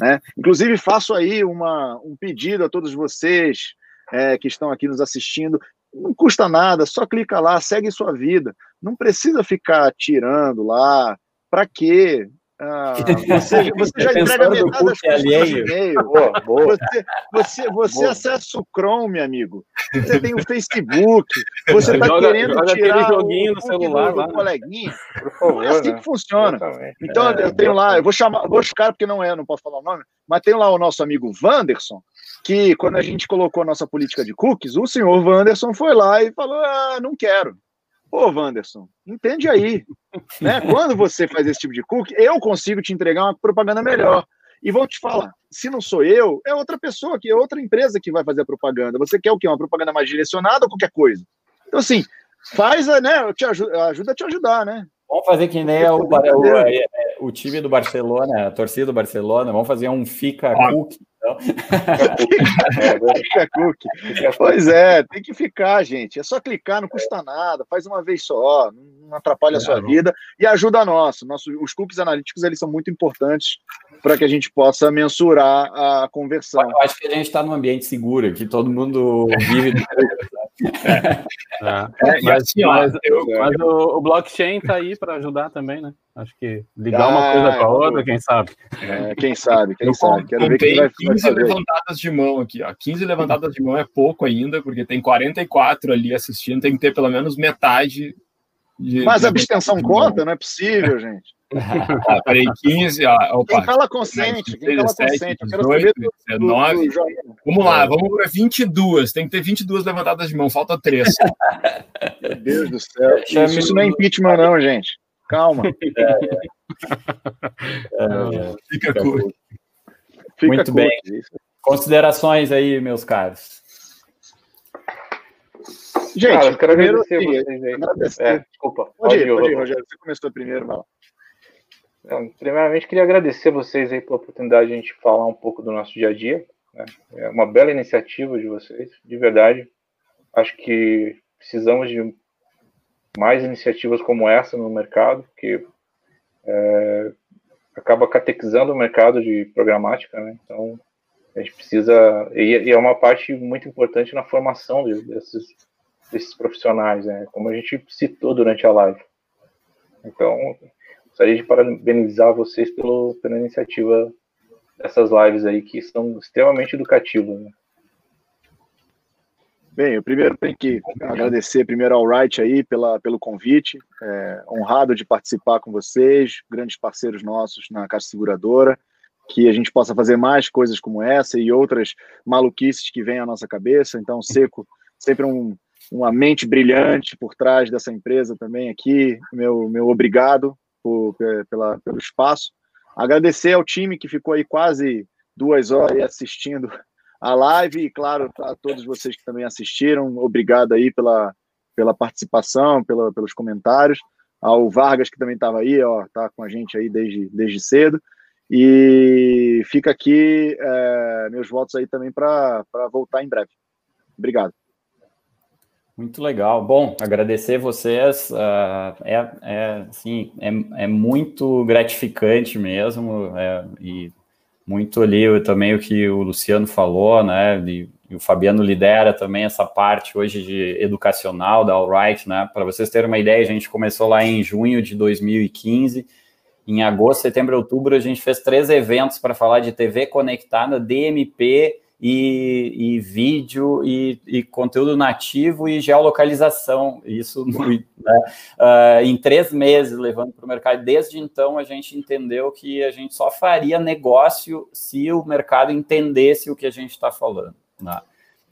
Né? Inclusive, faço aí uma, um pedido a todos vocês é, que estão aqui nos assistindo. não custa nada, só clica lá, segue sua vida. Não precisa ficar tirando lá. Para quê? Ah, você, você já entrega metade das coisas e-mail. Boa, boa. Você, você, você acessa o Chrome, amigo. Você tem o Facebook. Você está querendo joga tirar joguinho no celular do, do coleguinha. Favor, é assim né? que funciona. Exatamente. Então, é, eu tenho lá, eu vou chamar, vou ficar porque não é, não posso falar o nome, mas tem lá o nosso amigo Wanderson, que quando a gente colocou a nossa política de cookies, o senhor Wanderson foi lá e falou: ah, não quero. Pô, Wanderson, entende aí. né? Quando você faz esse tipo de cookie, eu consigo te entregar uma propaganda melhor. E vou te falar, se não sou eu, é outra pessoa, que é outra empresa que vai fazer a propaganda. Você quer o quê? Uma propaganda mais direcionada ou qualquer coisa? Então, assim, faz, a, né? Te ajuda, ajuda a te ajudar, né? Vamos fazer que nem o, o, é, o, time do Barcelona, a torcida do Barcelona, vamos fazer um fica ah. cookie. Então. fica cookie. Pois é, tem que ficar, gente. É só clicar, não custa nada, faz uma vez só, não atrapalha a sua vida e ajuda a nossa. Nosso, os cookies analíticos eles são muito importantes para que a gente possa mensurar a conversão. Eu acho que a gente está num ambiente seguro, que todo mundo vive. é. É, mas, assim, mas, eu, mas o, o, blockchain está aí para ajudar também, né? Acho que ligar ah, uma coisa com a outra, quem sabe? É, quem sabe, quem eu sabe. Quero ver quem vai, 15 vai levantadas de mão aqui, ó. 15 levantadas de mão é pouco ainda, porque tem 44 ali assistindo, tem que ter pelo menos metade. De, Mas a abstenção conta? Não é possível, gente. Ah, peraí, 15. Ah, opa, quem fala consente, quem fala consente. 18, 19. Vamos lá, vamos para 22. Tem que ter 22 levantadas de mão, falta 3. Meu Deus do céu. Isso, isso não é impeachment, não, gente. Calma. É, é, fica curto. Fica Muito curto, bem. Isso. Considerações aí, meus caros. Gente, Cara, eu quero primeiro, agradecer vocês aí. Agradecer. É, desculpa. Pode, pode, ir, pode ir, Rogério. Você começou primeiro, vai lá. Então, primeiramente, queria agradecer vocês aí pela oportunidade de a gente falar um pouco do nosso dia a dia. Né? É uma bela iniciativa de vocês, de verdade. Acho que precisamos de mais iniciativas como essa no mercado, que é, acaba catequizando o mercado de programática, né? Então, a gente precisa. E, é uma parte muito importante na formação desses, desses profissionais, né? Como a gente citou durante a live. Então, gostaria de parabenizar vocês pelo, pela iniciativa dessas lives aí, que são extremamente educativas, né? Bem, eu primeiro tenho que agradecer primeiro ao Wright aí pela, pelo convite, é, honrado de participar com vocês, grandes parceiros nossos na Caixa Seguradora, que a gente possa fazer mais coisas como essa e outras maluquices que vêm à nossa cabeça. Então, Seco, sempre um, uma mente brilhante por trás dessa empresa também aqui. Meu, meu obrigado por, pela, pelo espaço. Agradecer ao time que ficou aí quase duas horas assistindo a live e, claro, a todos vocês que também assistiram. Obrigado aí pela, pela participação, pela, pelos comentários. Ao Vargas, que também estava aí, ó, tá com a gente aí desde, desde cedo. E fica aqui é, meus votos aí também para voltar em breve. Obrigado. Muito legal. Bom, agradecer vocês. Uh, é, é, assim, é, é muito gratificante mesmo. É, e muito ali também o que o Luciano falou, né? E, e, o Fabiano lidera também essa parte hoje de educacional da Alright, né? Para vocês terem uma ideia, a gente começou lá em junho de 2015. Em agosto, setembro, outubro, a gente fez três eventos para falar de TV conectada, DMP e, e vídeo e, e, conteúdo nativo e geolocalização. Isso né, uh, em três meses, levando para o mercado. Desde então, a gente entendeu que a gente só faria negócio se o mercado entendesse o que a gente está falando. Né?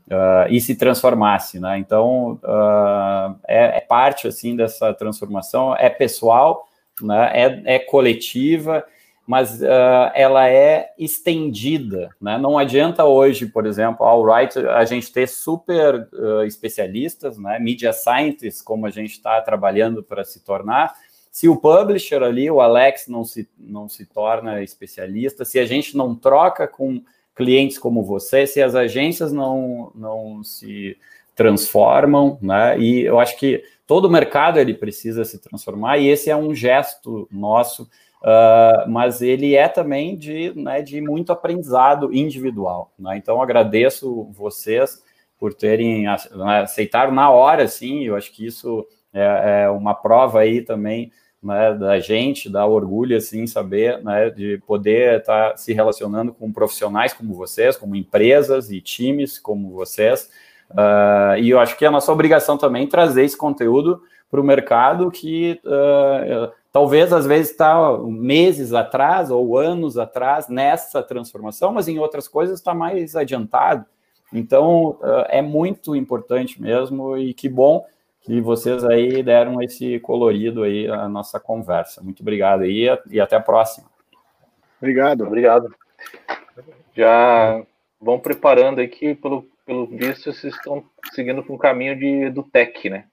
Uh, e se transformasse, né? Então uh, é, é, parte assim dessa transformação, é pessoal, né? é, é coletiva mas uh, ela é estendida. Né? Não adianta hoje, por exemplo, ao Right, a gente ter super uh, especialistas, né? media scientists, como a gente está trabalhando para se tornar, se o publisher ali, o Alex, não se, não se torna especialista, se a gente não troca com clientes como você, se as agências não, não se transformam, né? E eu acho que todo o mercado ele precisa se transformar, e esse é um gesto nosso Uh, mas ele é também de, né, de muito aprendizado individual. Né? Então, agradeço vocês por terem né, aceitaram na hora, assim, eu acho que isso é, é uma prova aí também né, da gente, dá orgulho, assim, saber, né, de poder estar tá se relacionando com profissionais como vocês, como empresas e times como vocês, uh, e eu acho que é a nossa obrigação também trazer esse conteúdo para o mercado que uh, talvez às vezes está meses atrás ou anos atrás nessa transformação, mas em outras coisas está mais adiantado. Então é muito importante mesmo e que bom que vocês aí deram esse colorido aí à nossa conversa. Muito obrigado aí e até a próxima. Obrigado. Obrigado. Já vão preparando aqui, pelo, pelo visto, vocês estão seguindo para um caminho de, do tech, né?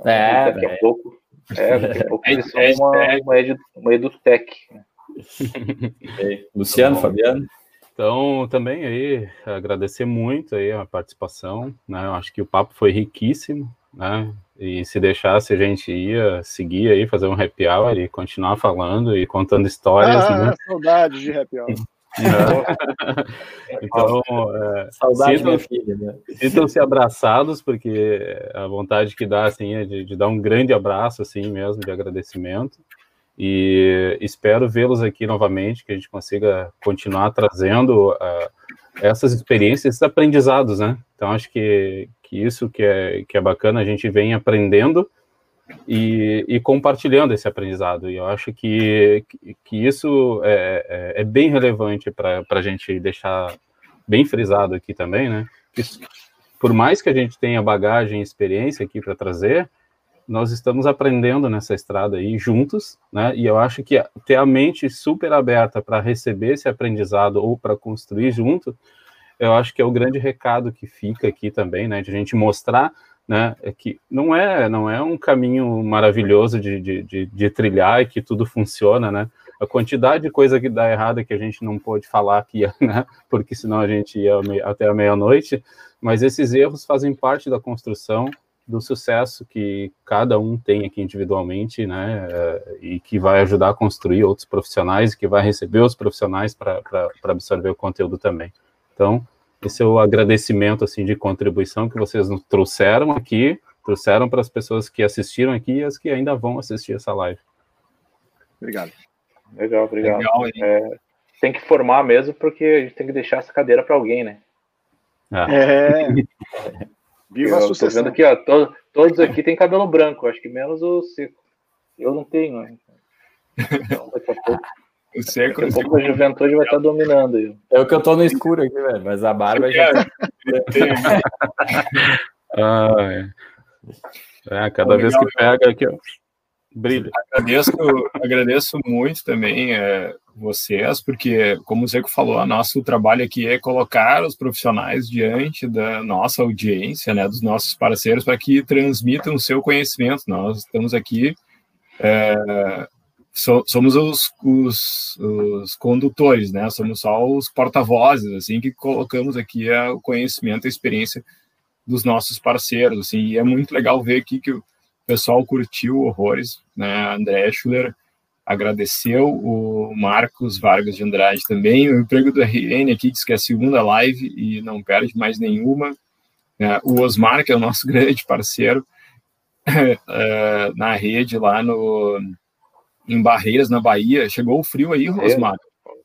Então, é, daqui a pouco, é, daqui a pouco eles são uma, uma, edu, uma edutech. Né? Luciano, Fabiano? Então, também aí, agradecer muito aí a participação, né? Eu acho que o papo foi riquíssimo, né? E se deixasse, a gente ia seguir aí, fazer um happy hour e continuar falando e contando histórias. Ah, né? saudade de happy hour. então, é, Saudade sintam, filha, né? sintam-se abraçados, porque a vontade que dá assim é de, de dar um grande abraço assim mesmo de agradecimento. E espero vê-los aqui novamente, que a gente consiga continuar trazendo uh, essas experiências, esses aprendizados, né? Então, acho que, que isso que é, que é bacana, a gente vem aprendendo e, e compartilhando esse aprendizado. E eu acho que, que isso é, é, é bem relevante para a gente deixar bem frisado aqui também, né? Por mais que a gente tenha bagagem e experiência aqui para trazer, nós estamos aprendendo nessa estrada aí juntos, né? E eu acho que ter a mente super aberta para receber esse aprendizado ou para construir junto, eu acho que é o grande recado que fica aqui também, né? De a gente mostrar, né? É que não é não é um caminho maravilhoso de, de, de, de trilhar e que tudo funciona, né? A quantidade de coisa que dá errada que a gente não pode falar aqui, né? Porque senão a gente ia até a meia-noite. Mas esses erros fazem parte da construção do sucesso que cada um tem aqui individualmente, né, eh, e que vai ajudar a construir outros profissionais, que vai receber os profissionais para absorver o conteúdo também. Então, esse é o agradecimento, assim, de contribuição que vocês nos trouxeram aqui, trouxeram para as pessoas que assistiram aqui e as que ainda vão assistir essa live. Obrigado. Legal, obrigado. Legal, é, tem que formar mesmo, porque a gente tem que deixar essa cadeira para alguém, né? Ah. É. Viva eu a sucessão. Tô vendo aqui, ó, to, todos aqui têm cabelo branco, acho que menos o Seco. Eu não tenho, né? Então, daqui a pouco. O seco, daqui a pouco a juventude vai estar dominando. Aí. É o que eu tô no escuro aqui, velho, mas a barba já. Tá- ah, é. é cada vez que pega aqui, ó. Brilha. Agradeço, agradeço muito também é, vocês, porque, como o Zeco falou, nosso trabalho aqui é colocar os profissionais diante da nossa audiência, né, dos nossos parceiros, para que transmitam o seu conhecimento. Nós estamos aqui, é, so, somos os, os, os, condutores, né, somos só os porta-vozes, assim, que colocamos aqui o conhecimento, a experiência dos nossos parceiros, assim, e é muito legal ver aqui que o pessoal curtiu horrores, né? André Schuller agradeceu, o Marcos Vargas de Andrade também, o emprego do RN aqui, diz que é a segunda live e não perde mais nenhuma. Né? O Osmar, que é o nosso grande parceiro uh, na rede lá no, em Barreiras, na Bahia. Chegou o frio aí, Osmar?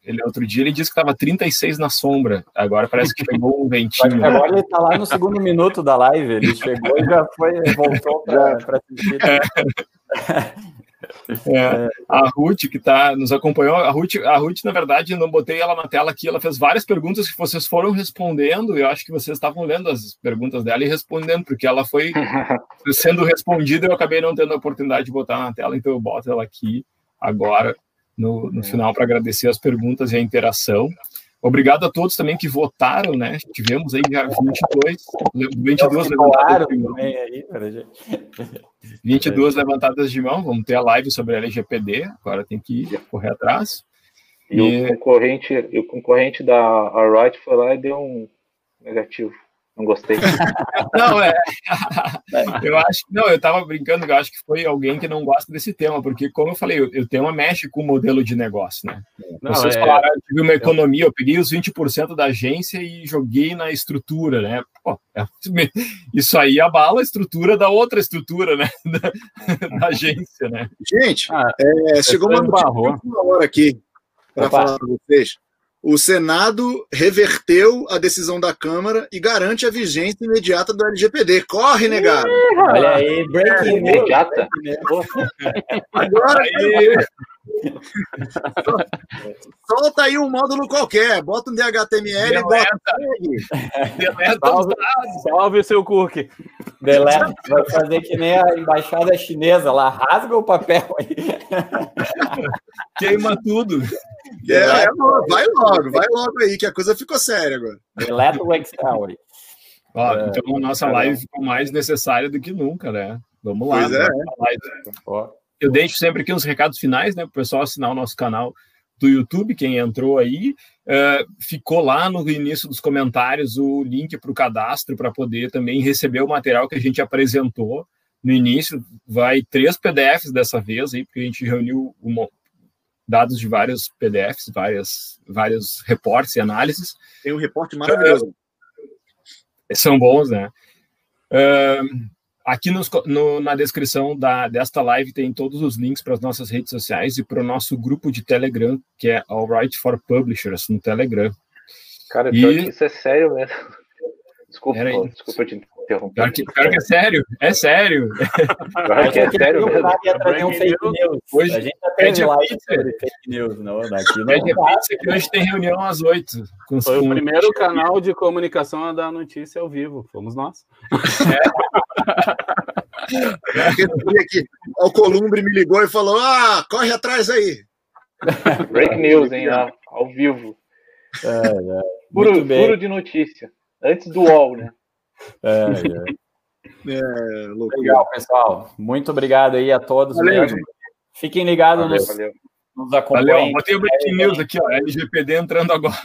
Ele outro dia ele disse que estava 36 na sombra. Agora parece que pegou um ventinho. Agora ele está lá no segundo minuto da live. Ele chegou e já foi, voltou para assistir. É. É, a Ruth, que tá, nos acompanhou, a Ruth, a Ruth, na verdade, não botei ela na tela aqui, ela fez várias perguntas que vocês foram respondendo, e eu acho que vocês estavam lendo as perguntas dela e respondendo, porque ela foi sendo respondida, eu acabei não tendo a oportunidade de botar na tela, então eu boto ela aqui agora no, no é. final para agradecer as perguntas e a interação. Obrigado a todos também que votaram, né? Tivemos aí já 22, 22 levantadas de mão. Aí, 22 levantadas de mão. Vamos ter a live sobre a LGPD. Agora tem que ir, correr atrás. E, e... O, concorrente, o concorrente da Wright foi lá e deu um negativo. Não gostei. não, é. eu acho não, eu tava brincando eu acho que foi alguém que não gosta desse tema, porque, como eu falei, o tema mexe com o modelo de negócio, né? Não, Vocês é... falaram, eu tive uma economia, eu peguei os 20% da agência e joguei na estrutura, né? Pô, é, isso aí abala a estrutura da outra estrutura, né? Da, da agência, né? Gente, ah, é, chegou uma notícia hora aqui para falar para vocês. O Senado reverteu a decisão da Câmara e garante a vigência imediata do LGPD. Corre, negado! Olha aí, breaking imediata. Agora. Solta aí um módulo qualquer, bota um DHTML Deleta. bota. Deleta salve, salve o seu cookie. Deleta, vai fazer que nem a embaixada chinesa lá, rasga o papel aí. Queima tudo. É, é, vai logo, vai logo aí, que a coisa ficou séria agora. Deleta o Excel aí. Ó, é, então a nossa live ficou mais necessária do que nunca, né? Vamos lá. Pois é. Eu deixo sempre aqui uns recados finais, né, para o pessoal assinar o nosso canal do YouTube, quem entrou aí. Uh, ficou lá no início dos comentários o link para o cadastro para poder também receber o material que a gente apresentou no início. Vai três PDFs dessa vez aí, porque a gente reuniu uma, dados de vários PDFs, várias, vários reportes e análises. Tem um reporte maravilhoso. Uh, são bons, né? Uh, Aqui nos, no, na descrição da, desta live tem todos os links para as nossas redes sociais e para o nosso grupo de Telegram, que é Alright for Publishers, no Telegram. Cara, e... isso é sério mesmo. Desculpa, desculpa te interromper. Pior que, pior que é sério, é sério. Pior que é sério mesmo. Um fake news. Hoje, a gente já teve lá sobre fake news, não, daqui não. Pede pizza que hoje tem reunião às oito. Foi o primeiro canal de comunicação a dar notícia ao vivo, fomos nós. É. aqui, o Columbre me ligou e falou: Ah, corre atrás aí. Break news, hein? Ao, ao vivo. É, é. Puro, puro de notícia. Antes do UOL, né? É, é. é Legal, pessoal. Muito obrigado aí a todos. Valeu, Fiquem ligados valeu, nos, valeu. Nos acompanhem. Valeu, botei o Breaking News aqui, ó. LGPD entrando agora.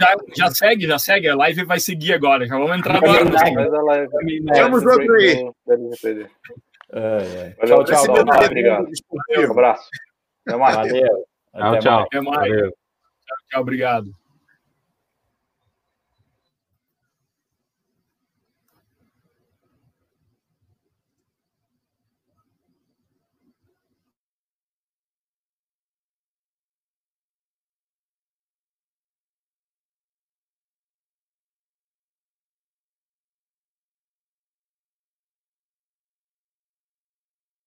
já, já, segue, já segue. A live vai seguir agora. Já vamos entrar agora. Tamo junto aí. É, é. Valeu, tchau, tchau. Tchau, obrigado. Um abraço. Até mais. Valeu. Tchau, tchau. Até mais. Tchau, tchau. Obrigado.